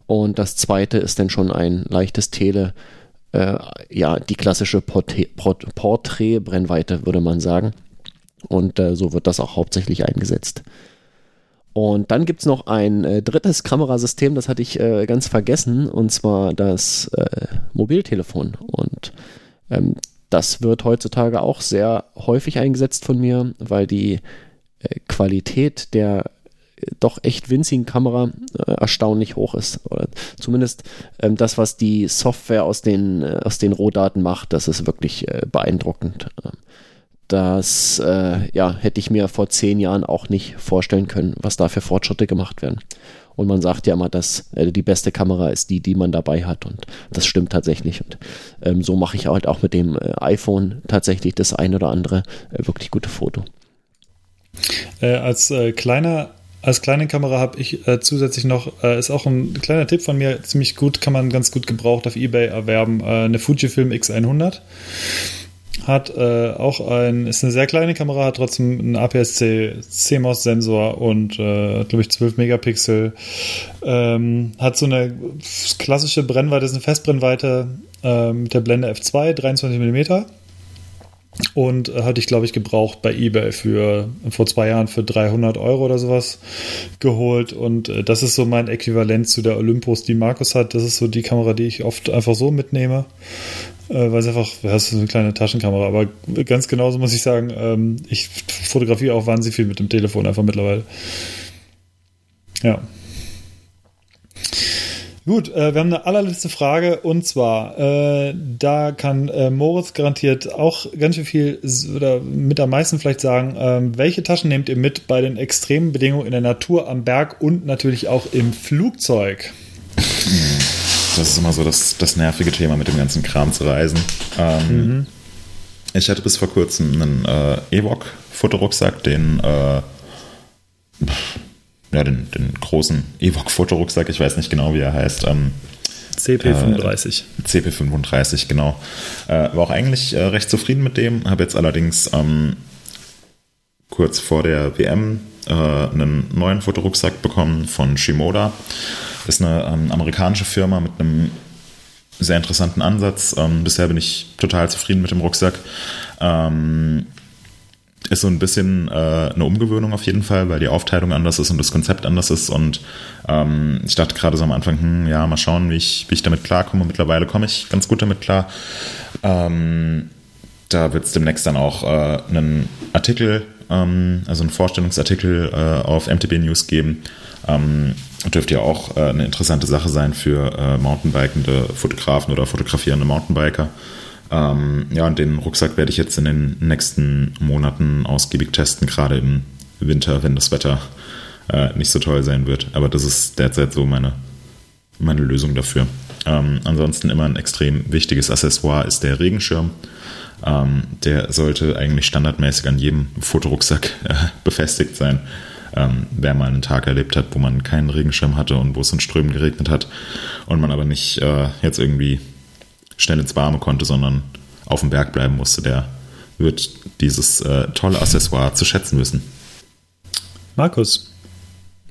Und das zweite ist dann schon ein leichtes Tele äh, ja, die klassische Porträt-Brennweite, würde man sagen. Und äh, so wird das auch hauptsächlich eingesetzt. Und dann gibt es noch ein äh, drittes Kamerasystem, das hatte ich äh, ganz vergessen, und zwar das äh, Mobiltelefon. Und ähm, das wird heutzutage auch sehr häufig eingesetzt von mir, weil die äh, Qualität der doch echt winzigen Kamera äh, erstaunlich hoch ist. Oder zumindest ähm, das, was die Software aus den, äh, aus den Rohdaten macht, das ist wirklich äh, beeindruckend. Ähm, das äh, ja, hätte ich mir vor zehn Jahren auch nicht vorstellen können, was da für Fortschritte gemacht werden. Und man sagt ja immer, dass äh, die beste Kamera ist die, die man dabei hat. Und das stimmt tatsächlich. Und ähm, so mache ich halt auch mit dem äh, iPhone tatsächlich das ein oder andere wirklich gute Foto. Als kleiner als kleine Kamera habe ich äh, zusätzlich noch, äh, ist auch ein kleiner Tipp von mir, ziemlich gut, kann man ganz gut gebraucht auf Ebay erwerben, äh, eine Fujifilm X100. Hat äh, auch ein, ist eine sehr kleine Kamera, hat trotzdem einen APS-C CMOS-Sensor und, äh, glaube ich, 12 Megapixel. Ähm, hat so eine klassische Brennweite, ist eine Festbrennweite äh, mit der Blende F2, 23 Millimeter und hatte ich, glaube ich, gebraucht bei eBay für vor zwei Jahren für 300 Euro oder sowas geholt. Und äh, das ist so mein Äquivalent zu der Olympus, die Markus hat. Das ist so die Kamera, die ich oft einfach so mitnehme. Äh, weil es einfach, das ist eine kleine Taschenkamera. Aber ganz genauso muss ich sagen, ähm, ich fotografiere auch wahnsinnig viel mit dem Telefon einfach mittlerweile. Ja. Gut, äh, wir haben eine allerletzte Frage und zwar, äh, da kann äh, Moritz garantiert auch ganz schön viel oder mit am meisten vielleicht sagen, ähm, welche Taschen nehmt ihr mit bei den extremen Bedingungen in der Natur, am Berg und natürlich auch im Flugzeug? Das ist immer so das, das nervige Thema mit dem ganzen Kram zu reisen. Ähm, mhm. Ich hatte bis vor kurzem einen äh, Ewok-Fotorucksack, den äh, ja, den, den großen Evoque-Fotorucksack, ich weiß nicht genau, wie er heißt. Ähm, CP35. Äh, CP35, genau. Äh, war auch eigentlich äh, recht zufrieden mit dem, habe jetzt allerdings ähm, kurz vor der WM äh, einen neuen Fotorucksack bekommen von Shimoda. Ist eine ähm, amerikanische Firma mit einem sehr interessanten Ansatz. Ähm, bisher bin ich total zufrieden mit dem Rucksack. Ähm, ist so ein bisschen äh, eine Umgewöhnung auf jeden Fall, weil die Aufteilung anders ist und das Konzept anders ist. Und ähm, ich dachte gerade so am Anfang, hm, ja, mal schauen, wie ich, wie ich damit klarkomme. Mittlerweile komme ich ganz gut damit klar. Ähm, da wird es demnächst dann auch äh, einen Artikel, ähm, also einen Vorstellungsartikel äh, auf MTB News geben. Ähm, dürfte ja auch äh, eine interessante Sache sein für äh, Mountainbikende Fotografen oder fotografierende Mountainbiker. Ähm, ja, und den Rucksack werde ich jetzt in den nächsten Monaten ausgiebig testen, gerade im Winter, wenn das Wetter äh, nicht so toll sein wird. Aber das ist derzeit so meine, meine Lösung dafür. Ähm, ansonsten immer ein extrem wichtiges Accessoire ist der Regenschirm. Ähm, der sollte eigentlich standardmäßig an jedem Fotorucksack äh, befestigt sein. Ähm, wer mal einen Tag erlebt hat, wo man keinen Regenschirm hatte und wo es in Strömen geregnet hat und man aber nicht äh, jetzt irgendwie schnell ins Warme konnte, sondern auf dem Berg bleiben musste, der wird dieses äh, tolle Accessoire zu schätzen wissen. Markus.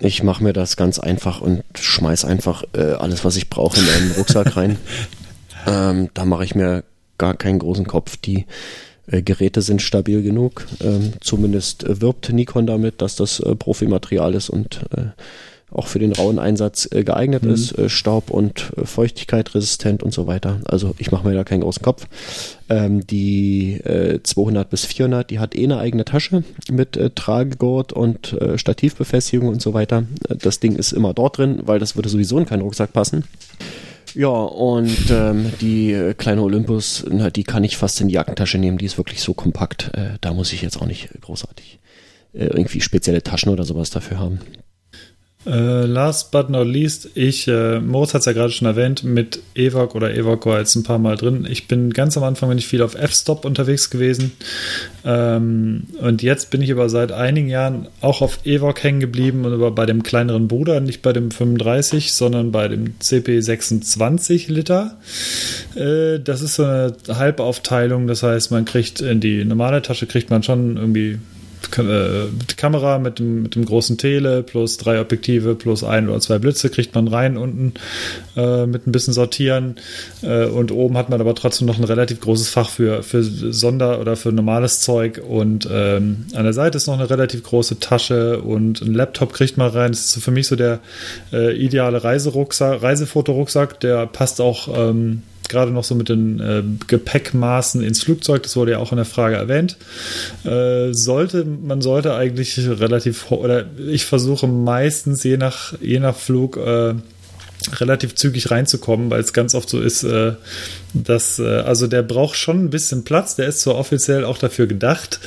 Ich mache mir das ganz einfach und schmeiß einfach äh, alles, was ich brauche, in einen Rucksack rein. ähm, da mache ich mir gar keinen großen Kopf. Die äh, Geräte sind stabil genug. Ähm, zumindest wirbt Nikon damit, dass das äh, Profimaterial ist und äh, auch für den rauen Einsatz äh, geeignet mhm. ist, äh, Staub- und äh, Feuchtigkeit resistent und so weiter. Also ich mache mir da keinen großen Kopf. Ähm, die äh, 200 bis 400, die hat eh eine eigene Tasche mit äh, Tragegurt und äh, Stativbefestigung und so weiter. Das Ding ist immer dort drin, weil das würde sowieso in keinen Rucksack passen. Ja, und ähm, die äh, kleine Olympus, na, die kann ich fast in die Jackentasche nehmen, die ist wirklich so kompakt. Äh, da muss ich jetzt auch nicht großartig äh, irgendwie spezielle Taschen oder sowas dafür haben. Uh, last but not least, ich, äh, Moritz hat es ja gerade schon erwähnt, mit Evoc oder Evoc war jetzt ein paar Mal drin. Ich bin ganz am Anfang bin ich viel auf F-Stop unterwegs gewesen. Ähm, und jetzt bin ich aber seit einigen Jahren auch auf Evoc hängen geblieben und aber bei dem kleineren Bruder, nicht bei dem 35, sondern bei dem CP26 Liter. Äh, das ist so eine Halbaufteilung, das heißt, man kriegt in die normale Tasche kriegt man schon irgendwie Kamera mit dem, mit dem großen Tele plus drei Objektive plus ein oder zwei Blitze kriegt man rein unten äh, mit ein bisschen Sortieren. Äh, und oben hat man aber trotzdem noch ein relativ großes Fach für, für Sonder- oder für normales Zeug. Und ähm, an der Seite ist noch eine relativ große Tasche und ein Laptop kriegt man rein. Das ist für mich so der äh, ideale Reiserucksack, Reisefotorucksack, der passt auch ähm, gerade noch so mit den äh, Gepäckmaßen ins Flugzeug, das wurde ja auch in der Frage erwähnt. Äh, sollte, man sollte eigentlich relativ, oder ich versuche meistens je nach, je nach Flug, äh, relativ zügig reinzukommen, weil es ganz oft so ist, äh, dass, äh, also der braucht schon ein bisschen Platz, der ist zwar offiziell auch dafür gedacht,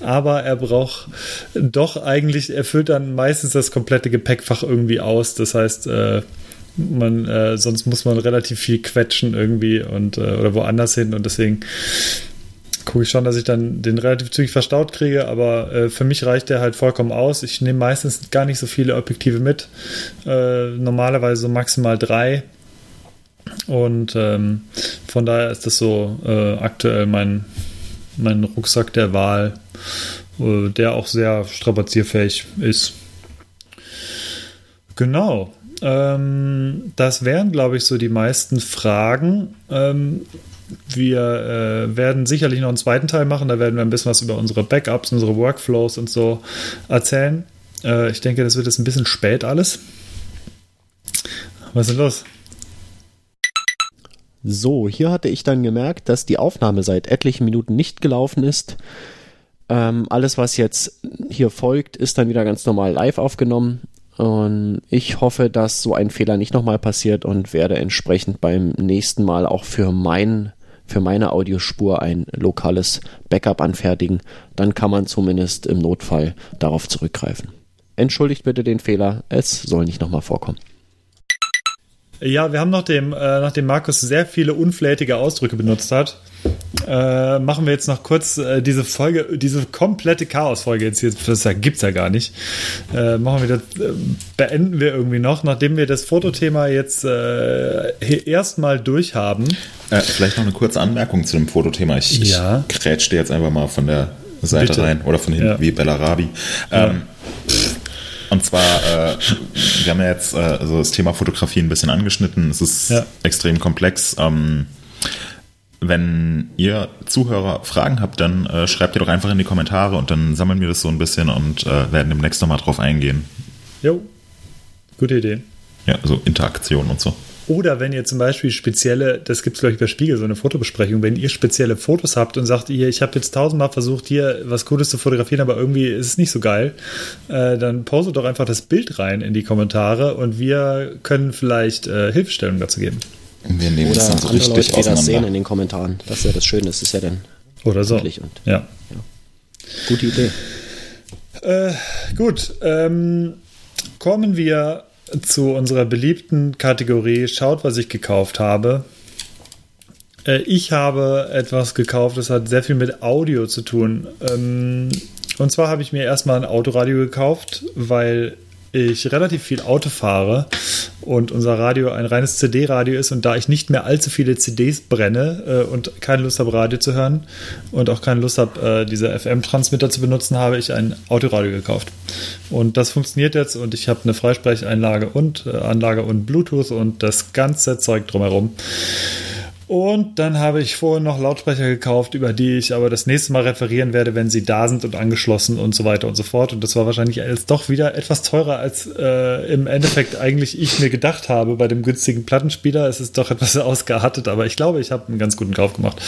aber er braucht doch eigentlich, er füllt dann meistens das komplette Gepäckfach irgendwie aus. Das heißt, äh, man, äh, sonst muss man relativ viel quetschen irgendwie und äh, oder woanders hin und deswegen gucke ich schon, dass ich dann den relativ zügig verstaut kriege, aber äh, für mich reicht der halt vollkommen aus. Ich nehme meistens gar nicht so viele Objektive mit, äh, normalerweise so maximal drei. Und ähm, von daher ist das so äh, aktuell mein, mein Rucksack der Wahl, äh, der auch sehr strapazierfähig ist. Genau. Ähm, das wären, glaube ich, so die meisten Fragen. Ähm, wir äh, werden sicherlich noch einen zweiten Teil machen. Da werden wir ein bisschen was über unsere Backups, unsere Workflows und so erzählen. Äh, ich denke, das wird jetzt ein bisschen spät alles. Was ist los? So, hier hatte ich dann gemerkt, dass die Aufnahme seit etlichen Minuten nicht gelaufen ist. Ähm, alles, was jetzt hier folgt, ist dann wieder ganz normal live aufgenommen. Und ich hoffe, dass so ein Fehler nicht nochmal passiert und werde entsprechend beim nächsten Mal auch für mein für meine Audiospur ein lokales Backup anfertigen. Dann kann man zumindest im Notfall darauf zurückgreifen. Entschuldigt bitte den Fehler, es soll nicht nochmal vorkommen. Ja, wir haben dem, äh, nachdem Markus sehr viele unflätige Ausdrücke benutzt hat, äh, machen wir jetzt noch kurz äh, diese Folge, diese komplette Chaos-Folge jetzt hier, das gibt es ja gar nicht. Äh, machen wir das, äh, beenden wir irgendwie noch, nachdem wir das Fotothema jetzt äh, erstmal durchhaben. Äh, vielleicht noch eine kurze Anmerkung zu dem Fotothema. Ich, Ja. ich grätsch dir jetzt einfach mal von der Seite Bitte. rein oder von hinten Ja. wie Bellarabi. Ähm, und zwar, äh, wir haben ja jetzt äh, so das Thema Fotografie ein bisschen angeschnitten. Es ist Ja. extrem komplex. Ähm, wenn ihr Zuhörer Fragen habt, dann äh, schreibt ihr doch einfach in die Kommentare und dann sammeln wir das so ein bisschen und äh, werden demnächst nochmal drauf eingehen. Jo, gute Idee. Ja, so Interaktion und so. Oder wenn ihr zum Beispiel spezielle, das gibt es glaube ich bei Spiegel, so eine Fotobesprechung, wenn ihr spezielle Fotos habt und sagt, ihr, ich habe jetzt tausendmal versucht, hier was Cooles zu fotografieren, aber irgendwie ist es nicht so geil, äh, dann postet doch einfach das Bild rein in die Kommentare und wir können vielleicht äh, Hilfestellung dazu geben. Wir nehmen Oder das dann so andere richtig Leute, die das sehen in den Kommentaren. Das ist ja das Schöne, das ist ja dann Oder so. Wirklich und- Ja. gute Idee. Äh, gut, ähm, kommen wir zu unserer beliebten Kategorie Schaut, was ich gekauft habe. Äh, ich habe etwas gekauft, das hat sehr viel mit Audio zu tun. Ähm, und zwar habe ich mir erstmal ein Autoradio gekauft, weil ich relativ viel Auto fahre und unser Radio ein reines CD-Radio ist und da ich nicht mehr allzu viele CDs brenne äh, und keine Lust habe, Radio zu hören und auch keine Lust habe, äh, diese FM-Transmitter zu benutzen, habe ich ein Autoradio gekauft. Und das funktioniert jetzt und ich habe eine Freisprecheinlage und äh, Anlage und Bluetooth und das ganze Zeug drumherum. Und dann habe ich vorhin noch Lautsprecher gekauft, über die ich aber das nächste Mal referieren werde, wenn sie da sind und angeschlossen und so weiter und so fort. Und das war wahrscheinlich jetzt doch wieder etwas teurer, als äh, im Endeffekt eigentlich ich mir gedacht habe bei dem günstigen Plattenspieler. Es ist doch etwas ausgeartet, aber ich glaube, ich habe einen ganz guten Kauf gemacht.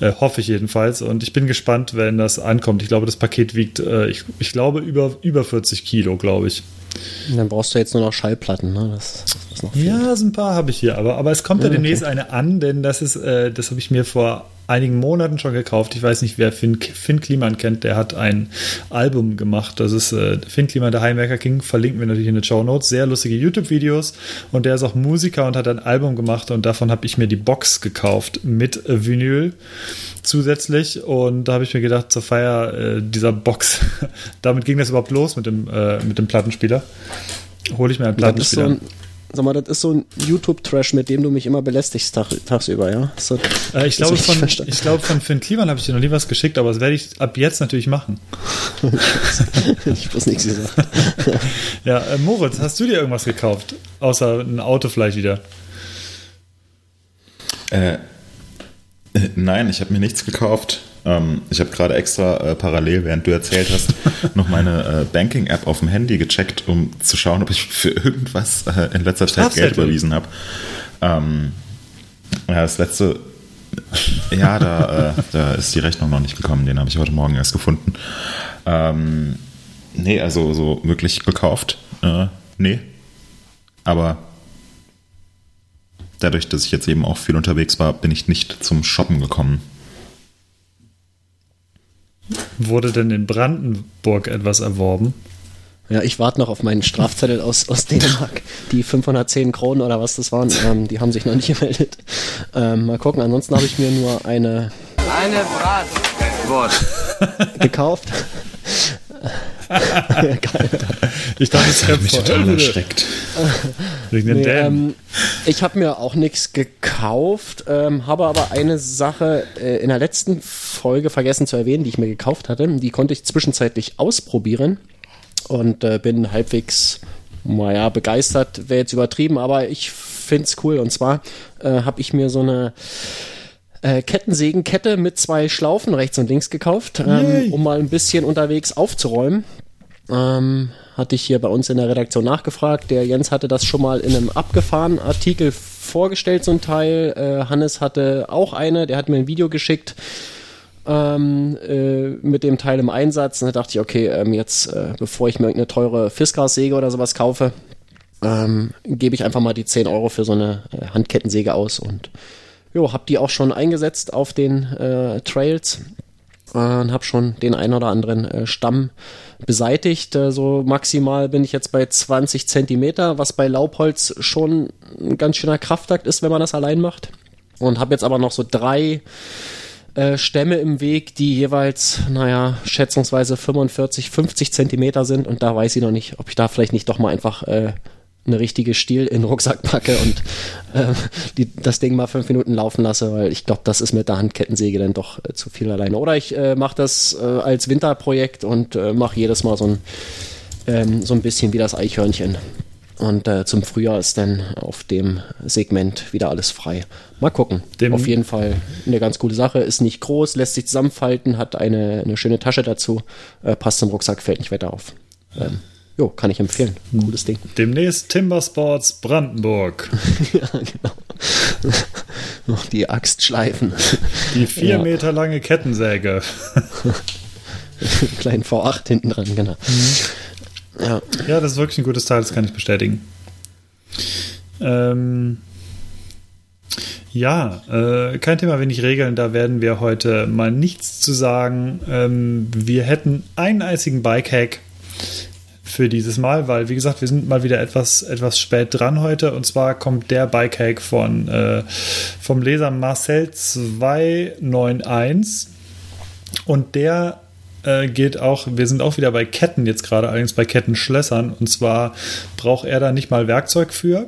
Äh, hoffe ich jedenfalls. Und ich bin gespannt, wenn das ankommt. Ich glaube, das Paket wiegt, äh, ich, ich glaube, über, über 40 Kilo, glaube ich. Und dann brauchst du jetzt nur noch Schallplatten, ne? Das, das noch. Ja, so ein paar habe ich hier, aber, aber es kommt ja, Ja, demnächst okay. eine an, denn das ist, äh, das habe ich mir vor einigen Monaten schon gekauft. Ich weiß nicht, wer Finn, Finn Kliman kennt, der hat ein Album gemacht. Das ist äh, Finn Kliman, der Heimwerker King, verlinken wir natürlich in den Show Notes. Sehr lustige YouTube-Videos und der ist auch Musiker und hat ein Album gemacht und davon habe ich mir die Box gekauft mit Vinyl zusätzlich und da habe ich mir gedacht, zur Feier äh, dieser Box, damit ging das überhaupt los mit dem, äh, mit dem Plattenspieler. Hole ich mir einen Plattenspieler. Sag mal, das ist so ein YouTube-Trash, mit dem du mich immer belästigst tag, tagsüber, ja? Das- Äh, ich, glaube von, verstanden? ich glaube, von Finn Kliman habe ich dir noch nie was geschickt, aber das werde ich ab jetzt natürlich machen. ich habe nichts gesagt. Ja, äh, Moritz, hast du dir irgendwas gekauft? Außer ein Auto vielleicht wieder. Äh, äh, nein, ich habe mir nichts gekauft. Ähm, ich habe gerade extra äh, parallel, während du erzählt hast, noch meine äh, Banking-App auf dem Handy gecheckt, um zu schauen, ob ich für irgendwas äh, in letzter Zeit Geld überwiesen habe. Ähm, ja, das letzte, ja, da, äh, da ist die Rechnung noch nicht gekommen. Den habe ich heute Morgen erst gefunden. Ähm, nee, also so wirklich gekauft. Äh, nee. Aber dadurch, dass ich jetzt eben auch viel unterwegs war, bin ich nicht zum Shoppen gekommen. Wurde denn in Brandenburg etwas erworben? Ja, ich warte noch auf meinen Strafzettel aus, aus Dänemark. Die 510 Kronen oder was das waren, ähm, die haben sich noch nicht gemeldet. Ähm, mal gucken, ansonsten habe ich mir nur eine Eine Bratwurst. gekauft. Ich dachte, es wäre Mich total erschreckt. Wegen Nee, ähm, ich habe mir auch nichts gekauft, ähm, habe aber eine Sache äh, in der letzten Folge vergessen zu erwähnen, die ich mir gekauft hatte. Die konnte ich zwischenzeitlich ausprobieren und äh, bin halbwegs, naja, begeistert, wäre jetzt übertrieben, aber ich finde es cool. Und zwar äh, habe ich mir so eine äh, Kettensägenkette mit zwei Schlaufen rechts und links gekauft, ähm, um mal ein bisschen unterwegs aufzuräumen. Ähm, hatte ich hier bei uns in der Redaktion nachgefragt. Der Jens hatte das schon mal in einem abgefahrenen Artikel vorgestellt, so ein Teil. Äh, Hannes hatte auch eine, der hat mir ein Video geschickt ähm, äh, mit dem Teil im Einsatz. Und da dachte ich, okay, ähm, jetzt, äh, bevor ich mir irgendeine teure Fiskars-Säge oder sowas kaufe, ähm, gebe ich einfach mal die 10 Euro für so eine äh, Handkettensäge aus und jo, hab die auch schon eingesetzt auf den äh, Trails und habe schon den ein oder anderen äh, Stamm beseitigt. Äh, so maximal bin ich jetzt bei 20 Zentimeter, was bei Laubholz schon ein ganz schöner Kraftakt ist, wenn man das allein macht. Und habe jetzt aber noch so drei äh, Stämme im Weg, die jeweils, naja, schätzungsweise 45, 50 Zentimeter sind. Und da weiß ich noch nicht, ob ich da vielleicht nicht doch mal einfach äh, eine richtige Stiel in den Rucksack packe und äh, die, das Ding mal fünf Minuten laufen lasse, weil ich glaube, das ist mit der Handkettensäge dann doch äh, zu viel alleine. Oder ich äh, mache das äh, als Winterprojekt und äh, mache jedes Mal so ein, ähm, so ein bisschen wie das Eichhörnchen. Und äh, zum Frühjahr ist dann auf dem Segment wieder alles frei. Mal gucken. Dem- auf jeden Fall eine ganz coole Sache. Ist nicht groß, lässt sich zusammenfalten, hat eine, eine schöne Tasche dazu, äh, passt im Rucksack, fällt nicht weiter auf. Ähm, jo, kann ich empfehlen. Cooles Ding. Demnächst Timber Sports Brandenburg. ja, genau. Noch die Axt schleifen. Die vier Ja. Meter lange Kettensäge. Kleinen V8 hinten dran, genau. Ja, Ja, das ist wirklich ein gutes Teil, das kann ich bestätigen. Ähm, ja, äh, kein Thema, wenig Regeln, da werden wir heute mal nichts zu sagen. Ähm, wir hätten einen einzigen Bike-Hack für dieses Mal, weil, wie gesagt, wir sind mal wieder etwas, etwas spät dran heute. Und zwar kommt der Bike-Hack von, äh, vom Leser Marcel 291. Und der äh, geht auch, wir sind auch wieder bei Ketten jetzt gerade, allerdings bei Kettenschlössern. Und zwar braucht er da nicht mal Werkzeug für.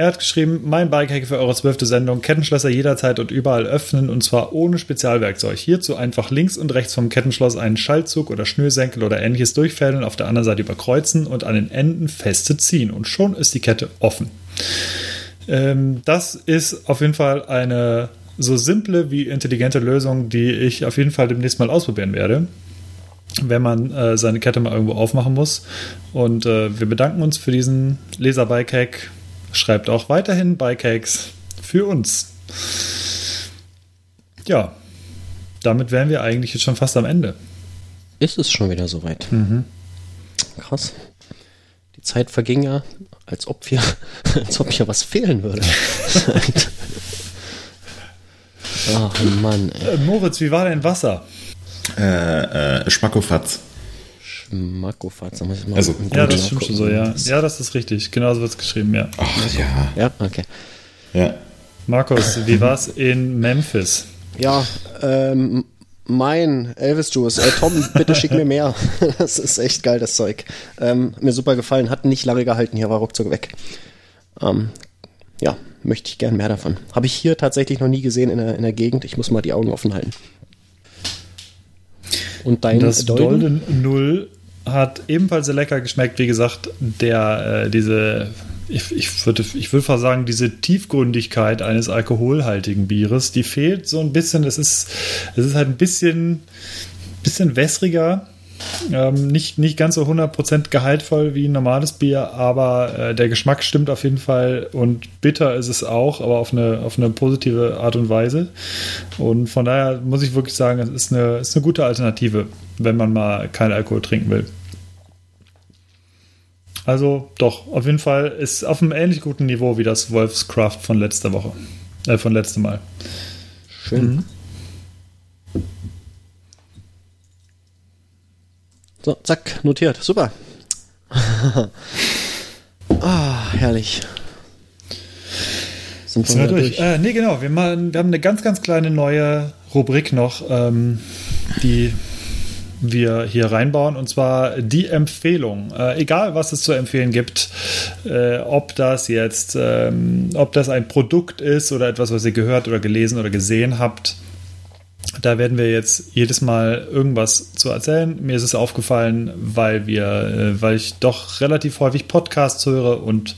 Er hat geschrieben, mein Bikehack für eure zwölfte Sendung, Kettenschlösser jederzeit und überall öffnen und zwar ohne Spezialwerkzeug. Hierzu einfach links und rechts vom Kettenschloss einen Schaltzug oder Schnürsenkel oder ähnliches durchfädeln, auf der anderen Seite überkreuzen und an den Enden feste ziehen und schon ist die Kette offen. Ähm, das ist auf jeden Fall eine so simple wie intelligente Lösung, die ich auf jeden Fall demnächst mal ausprobieren werde, wenn man äh, seine Kette mal irgendwo aufmachen muss. Und äh, wir bedanken uns für diesen Leser-Bike-Hack. Schreibt auch weiterhin Bike-Hacks für uns. Ja, damit wären wir eigentlich jetzt schon fast am Ende. ist es schon wieder soweit. Krass. Die Zeit verging ja, als ob wir, als ob hier was fehlen würde. Ach Mann, ey. Äh, Moritz, wie war dein Wasser? Äh, äh, Schmackofatz. Schmackofatz, da muss ich mal Also, Ja, das stimmt schon so, ja. Ja, das ist richtig. Genauso wird es geschrieben, ja. Ach ja. Ja, okay. Ja. Markus, wie war es in Memphis? Ja, ähm, mein Elvis Juice. Äh, Tom, bitte schick mir mehr. Das ist echt geil, das Zeug. Ähm, mir super gefallen, hat nicht lange gehalten, hier war ruckzuck weg. Ähm, ja, möchte ich gern mehr davon. Habe ich hier tatsächlich noch nie gesehen in der, in der Gegend. Ich muss mal die Augen offen halten. Und dein Das Dolden? Dolden Null hat ebenfalls sehr lecker geschmeckt. Wie gesagt, der, äh, diese, ich, ich würde ich würd fast sagen, diese Tiefgründigkeit eines alkoholhaltigen Bieres, die fehlt so ein bisschen. Es ist, es ist halt ein bisschen, bisschen wässriger. Ähm, nicht, nicht ganz so 100% gehaltvoll wie ein normales Bier, aber äh, der Geschmack stimmt auf jeden Fall und bitter ist es auch, aber auf eine, auf eine positive Art und Weise. Und von daher muss ich wirklich sagen, es ist eine, ist eine gute Alternative, wenn man mal keinen Alkohol trinken will. Also doch, auf jeden Fall ist auf einem ähnlich guten Niveau wie das Wolfscraft von letzter Woche. Äh, von letztem Mal. Schön. So, zack, notiert. Super. ah, herrlich. Sind wir wieder durch? Äh, nee, genau. Wir, machen, wir haben eine ganz, ganz kleine neue Rubrik noch, ähm, die wir hier reinbauen, und zwar die Empfehlung. Äh, egal, was es zu empfehlen gibt, äh, ob das jetzt, ähm, ob das ein Produkt ist oder etwas, was ihr gehört oder gelesen oder gesehen habt. Da werden wir jetzt jedes Mal irgendwas zu erzählen. Mir ist es aufgefallen, weil wir, äh, weil ich doch relativ häufig Podcasts höre und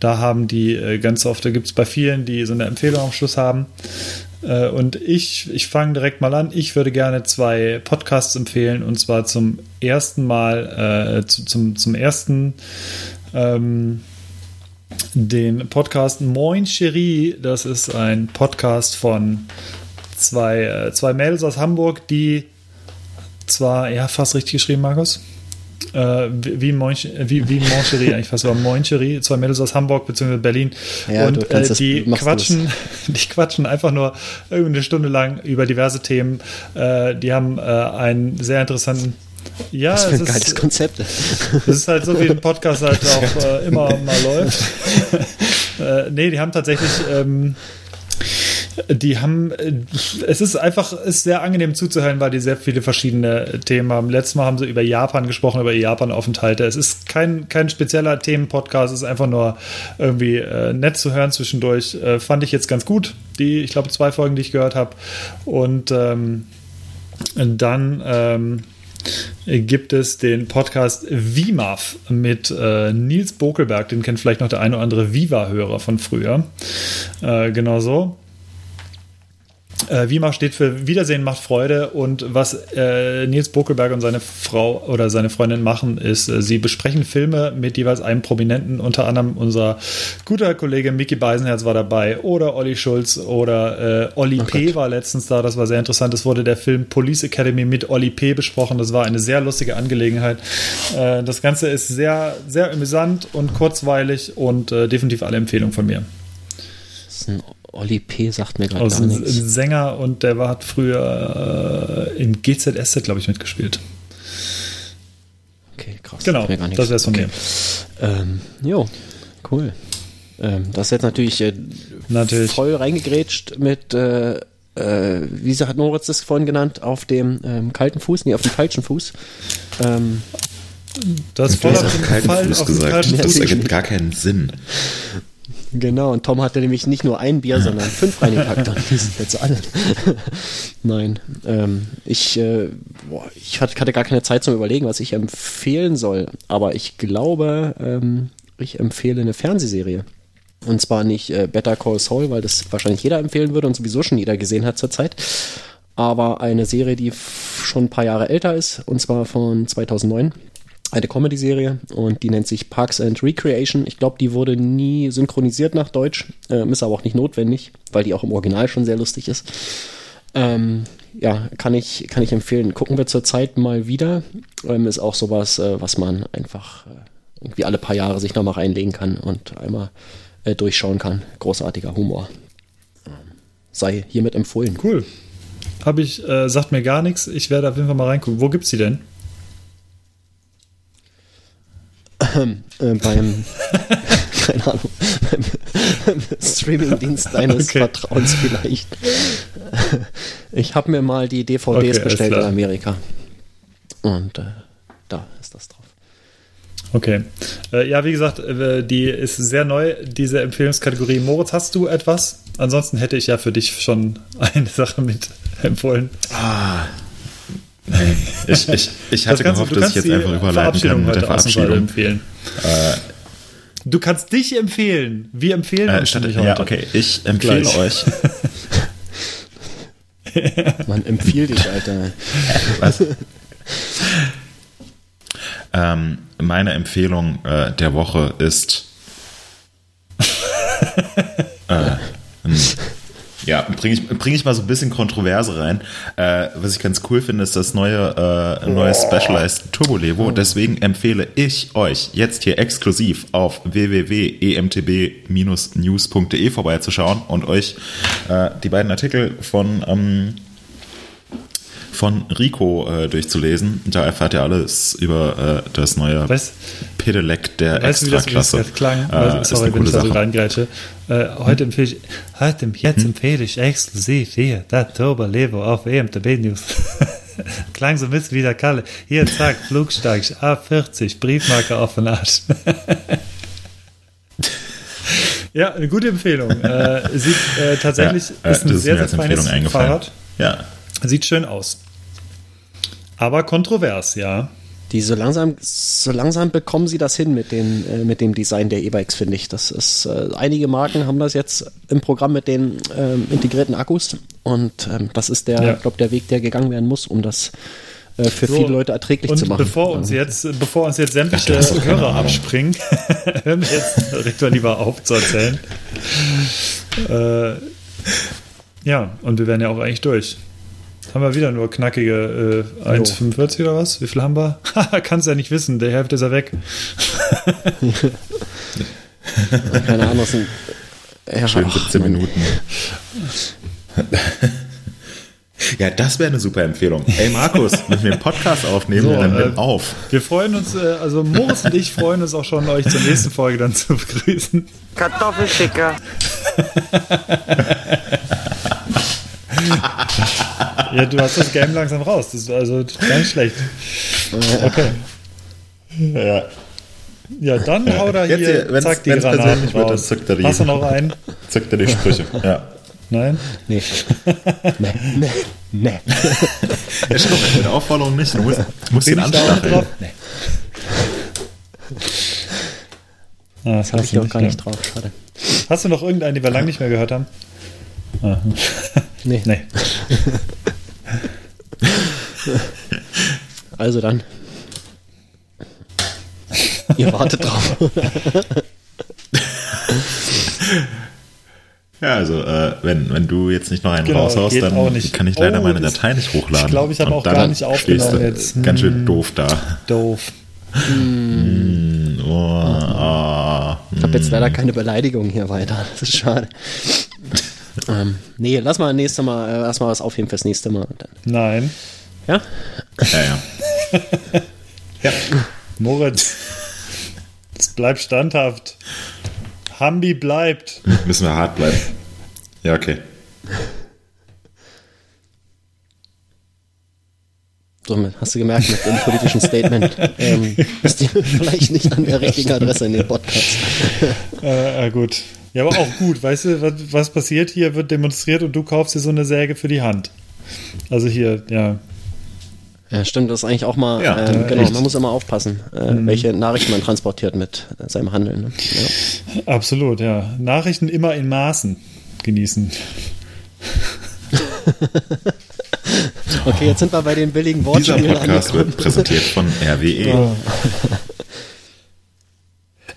da haben die äh, ganz oft, da gibt es bei vielen, die so eine Empfehlung am Schluss haben. Äh, Und ich, ich fange direkt mal an. Ich würde gerne zwei Podcasts empfehlen und zwar zum ersten Mal, äh, zu, zum, zum ersten ähm, den Podcast Moin Cherie. Das ist ein Podcast von zwei, äh, zwei Mädels aus Hamburg, die zwar, ja, fast richtig geschrieben, Markus. Äh, wie, Moin, wie, wie Moncherie eigentlich fast, aber Moncherie, zwei Mädels aus Hamburg bzw. Berlin. Ja, und äh, die quatschen, die quatschen einfach nur irgendwie eine Stunde lang über diverse Themen. Äh, die haben äh, einen sehr interessanten ja, Was für ein geiles ist, Konzept. das ist halt so, wie ein Podcast halt auch äh, immer mal läuft. äh, nee, die haben tatsächlich, ähm, die haben, äh, es ist einfach, ist sehr angenehm zuzuhören, weil die sehr viele verschiedene Themen haben. Letztes Mal haben sie über Japan gesprochen, über Japan-Aufenthalte. Es ist kein, kein spezieller Themenpodcast, es ist einfach nur irgendwie äh, nett zu hören zwischendurch. Äh, fand ich jetzt ganz gut, die, ich glaube, zwei Folgen, die ich gehört habe. Und ähm, dann ähm, gibt es den Podcast VIMAF mit äh, Nils Bokelberg, den kennt vielleicht noch der eine oder andere Viva-Hörer von früher. Äh, genau so. Äh, WIMAF steht für Wiedersehen macht Freude und was äh, Nils Bokelberg und seine Frau oder seine Freundin machen, ist, äh, sie besprechen Filme mit jeweils einem Prominenten, unter anderem unser guter Kollege Mickey Beisenherz war dabei oder Olli Schulz oder äh, Olli P. war letztens da, das war sehr interessant. Es wurde der Film Police Academy mit Olli P. besprochen, das war eine sehr lustige Angelegenheit. Äh, das Ganze ist sehr, sehr amüsant und kurzweilig und äh, definitiv alle Empfehlungen von mir. Das ist ein Olli P. sagt mir gerade Also gar ein, ein nichts. Sänger und der war, hat früher äh, in GZSZ, glaube ich, mitgespielt. Okay, krass. Genau, mir nichts. das wär's von okay. Ähm, jo, cool. Ähm, das ist jetzt natürlich, äh, Natürlich. voll reingegrätscht mit, äh, äh, wie hat Moritz das vorhin genannt, auf dem ähm, kalten Fuß, nee, auf dem falschen Fuß. Ähm, Das voll hast auf auf den kalten Fall Fuß auf gesagt. Das Fuß. sicher. ergibt gar keinen Sinn. Genau, und Tom hatte nämlich nicht nur ein Bier, sondern fünf reingepackt und die sind jetzt alle. Nein, ähm, ich, äh, boah, ich hatte, gar keine Zeit zum Überlegen, was ich empfehlen soll, aber ich glaube, ähm, ich empfehle eine Fernsehserie. Und zwar nicht äh, Better Call Saul, weil das wahrscheinlich jeder empfehlen würde und sowieso schon jeder gesehen hat zurzeit. Aber eine Serie, die schon ein paar Jahre älter ist, und zwar von 2009. Eine Comedy-Serie und die nennt sich Parks and Recreation. Ich glaube, die wurde nie synchronisiert nach Deutsch, ähm, ist aber auch nicht notwendig, weil die auch im Original schon sehr lustig ist. Ähm, ja, kann ich, kann ich empfehlen. Gucken wir zurzeit mal wieder. Ähm, ist auch sowas, äh, was man einfach äh, irgendwie alle paar Jahre sich nochmal reinlegen kann und einmal äh, durchschauen kann. Großartiger Humor. Sei hiermit empfohlen. Cool. Habe ich, äh, sagt mir gar nichts. Ich werde auf jeden Fall mal reingucken. Wo gibt's die denn? Äh, beim, keine Ahnung, beim, Streamingdienst deines Okay. Vertrauens vielleicht. Ich habe mir mal die DVDs Okay, bestellt in. Amerika. Und äh, da ist das drauf. Okay. Äh, ja, wie gesagt, äh, die ist sehr neu, diese Empfehlungskategorie. Moritz, hast du etwas? Ansonsten hätte ich ja für dich schon eine Sache mit empfohlen. Nee, ich, ich, ich hatte du- gehofft, du dass ich jetzt einfach überleiten kann mit der Verabschiedung. empfehlen. Du kannst dich empfehlen. Wir empfehlen Äh, statt, ja, heute. okay. Ich empfehle Gleich. euch. Man empfiehlt dich, Alter. Was? ähm, meine Empfehlung äh, der Woche ist äh, ein Ja, bringe ich, bring ich mal so ein bisschen Kontroverse rein. Äh, was ich ganz cool finde, ist das neue, äh, neue Specialized Turbo Levo. Deswegen empfehle ich euch jetzt hier exklusiv auf www.emtb-news.de vorbeizuschauen und euch äh, die beiden Artikel von ähm, von Rico äh, durchzulesen. Da erfahrt ihr alles über äh, das neue Weißt- Pedelec der Weißt wie das Extraklasse. gerade klang? Äh, ist sorry, wenn ich da so. Äh, heute empfehle ich, heute, jetzt empfehle ich exklusiv hier, das Turbo Levo auf EMTB News. klang so ein bisschen wie der Kalle. Hier, zack, Flugsteig, A40, Briefmarke auf den Arsch. ja, eine gute Empfehlung. Äh, sieht äh, tatsächlich, Ja, ist äh, ein das sehr, sehr feines. Fahrrad. Ja, Sieht schön aus. Aber kontrovers, ja. Die so langsam, so langsam bekommen sie das hin mit, den, äh, mit dem Design der E-Bikes, finde ich. Das ist, äh, einige Marken haben das jetzt im Programm mit den ähm, integrierten Akkus und ähm, das ist der, Ja. ich glaube, der Weg, der gegangen werden muss, um das äh, für So, viele Leute erträglich zu machen. Bevor uns jetzt, bevor uns jetzt sämtliche Hörer abspringen, hören wir jetzt direkt mal lieber auf zu erzählen. Äh, ja, und wir werden ja auch eigentlich durch. Haben wir wieder nur knackige äh, 1,45 oder was? Wie viel haben wir? Kannst ja nicht wissen, der Hälfte ist ja weg. Keine Ahnung, das sind, ja, schön ach, 17 Mann. Minuten. Ja, das wäre eine super Empfehlung. Ey, Markus, wenn wir einen Podcast aufnehmen, So, dann äh, auf. Wir freuen uns, äh, also Moritz und ich freuen uns auch schon, euch zur nächsten Folge dann zu begrüßen. Kartoffelficker. Ja, du hast das Game langsam raus. Das ist also nicht schlecht. Okay. Ja. Ja, dann hau da Jetzt hier, zack, die Granaten wird, dann raus. er die. Hast du noch einen? Zückt er die Sprüche. Ja. Nein? Nee. nee, nee, nee. Ja, stopp, mit der Aufforderung nicht. Du musst, musst ihn Bin auch anstacheln. drauf? Nee. Ah, das Habe ich auch gar nicht drauf, schade. Hast du noch irgendeinen, den wir lange nicht mehr gehört haben? Ah. Nee. Nee. Also dann. Ihr wartet drauf. Ja, also äh, wenn, wenn du jetzt nicht noch einen Genau, raushaust, dann kann ich leider Oh, meine Datei nicht hochladen. ich glaube, ich habe Und auch dann gar nicht aufgenommen stehst du jetzt. Hm. Ganz schön doof da. Doof. Oh, ah, Ich habe jetzt leider keine Beleidigung hier weiter. Das ist schade. Ähm, nee, lass mal nächstes Mal äh, erstmal was aufheben fürs nächste Mal. Nein. ja? ja, ja. ja. Moritz. Es bleibt standhaft. Hambi bleibt. Müssen wir hart bleiben. Ja, okay. So, hast du gemerkt mit dem politischen Statement, ähm, bist du vielleicht nicht an der richtigen Adresse in den Podcast. Äh, ja, gut. Ja, aber auch gut. Weißt du, was, was passiert hier? Wird demonstriert und du kaufst dir so eine Säge für die Hand. Also hier, ja. Ja, stimmt, das ist eigentlich auch mal, Ja, ähm, äh, genau, echt. man muss immer aufpassen, äh, welche Nachrichten man transportiert mit äh, seinem Handeln. Ne? Ja. Absolut, ja. Nachrichten immer in Maßen genießen. Okay, jetzt sind wir bei den billigen Dieser Wortspielen Podcast angekommen. wird präsentiert von RWE.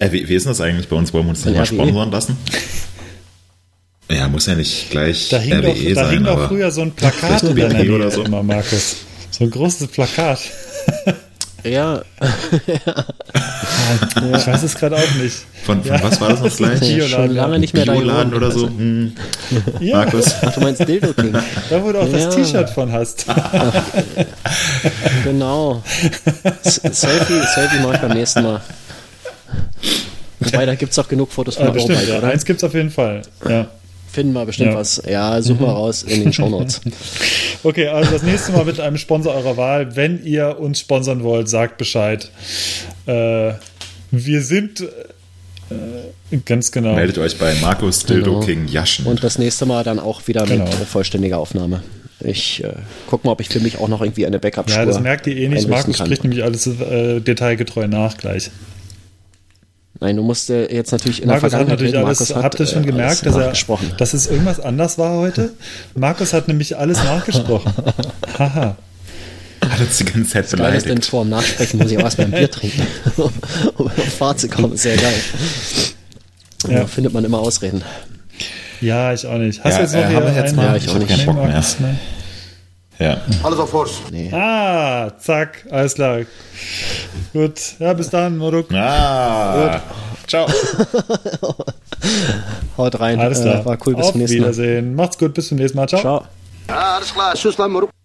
Äh, wie, wie ist denn das eigentlich bei uns? Wollen wir uns nicht mal RWE? sponsern lassen? Ja, muss ja nicht gleich Da hing, RWE doch, da sein, hing doch aber früher so ein Plakat in deiner Nähe oder so. immer, Markus. So ein großes Plakat. Ja, Ich weiß es gerade auch nicht. Von, von was war das noch gleich? Bioladen, schon lange nicht mehr da Bioladen gewohnt. oder so? Hm, Ja, Markus? Ach, du meinst Dildo King. da wo du auch Ja. das T-Shirt von hast. Genau. Selfie, Selfie mache ich beim nächsten Mal. Wobei, da gibt es auch genug Fotos von Ah, der bestimmt, Arbeit, ja. oder? Eins gibt's auf jeden Fall. Ja. Finden wir bestimmt Ja. was. Ja, such mal raus in den Shownotes. Okay, also das nächste Mal mit einem Sponsor eurer Wahl. Wenn ihr uns sponsern wollt, sagt Bescheid. Äh, wir sind äh, ganz genau. Meldet euch bei Markus Dildo Genau. King Jaschen. Und das nächste Mal dann auch wieder Genau. mit vollständiger Aufnahme. Ich äh, guck mal, ob ich für mich auch noch irgendwie eine Backup-Spur Ja, das merkt ihr eh nicht. Markus kann. spricht nämlich alles äh, detailgetreu nach gleich. Nein, du musst äh, jetzt natürlich in der Markus hat Vergangenheit natürlich reden. alles, Markus hat, habt ihr schon äh, gemerkt, dass, er, dass es irgendwas anders war heute? Markus hat nämlich alles nachgesprochen. Haha. Hat uns die ganze Zeit Geil ist denn beleidigt. vor dem Nachsprechen muss ich auch erstmal ein Bier trinken, um auf Fahrt zu kommen. Sehr geil. Ja. Da findet man immer Ausreden. Ja, ich auch nicht. Hast Ja, du jetzt noch äh, hier haben wir jetzt mal? Ja, ich auch hab nicht. keinen Bock mehr. Markus, ne? Ja. Alles auf Kurs. Ah, zack, alles klar. Gut, ja, bis dann, Moruk. Ah. Ciao. Haut rein. Alles Äh, klar. war cool. Bis Auf zum nächsten Mal. Wiedersehen. Macht's gut, bis zum nächsten Mal. Ciao. Ciao. Ja, alles klar. Tschüss, Marok.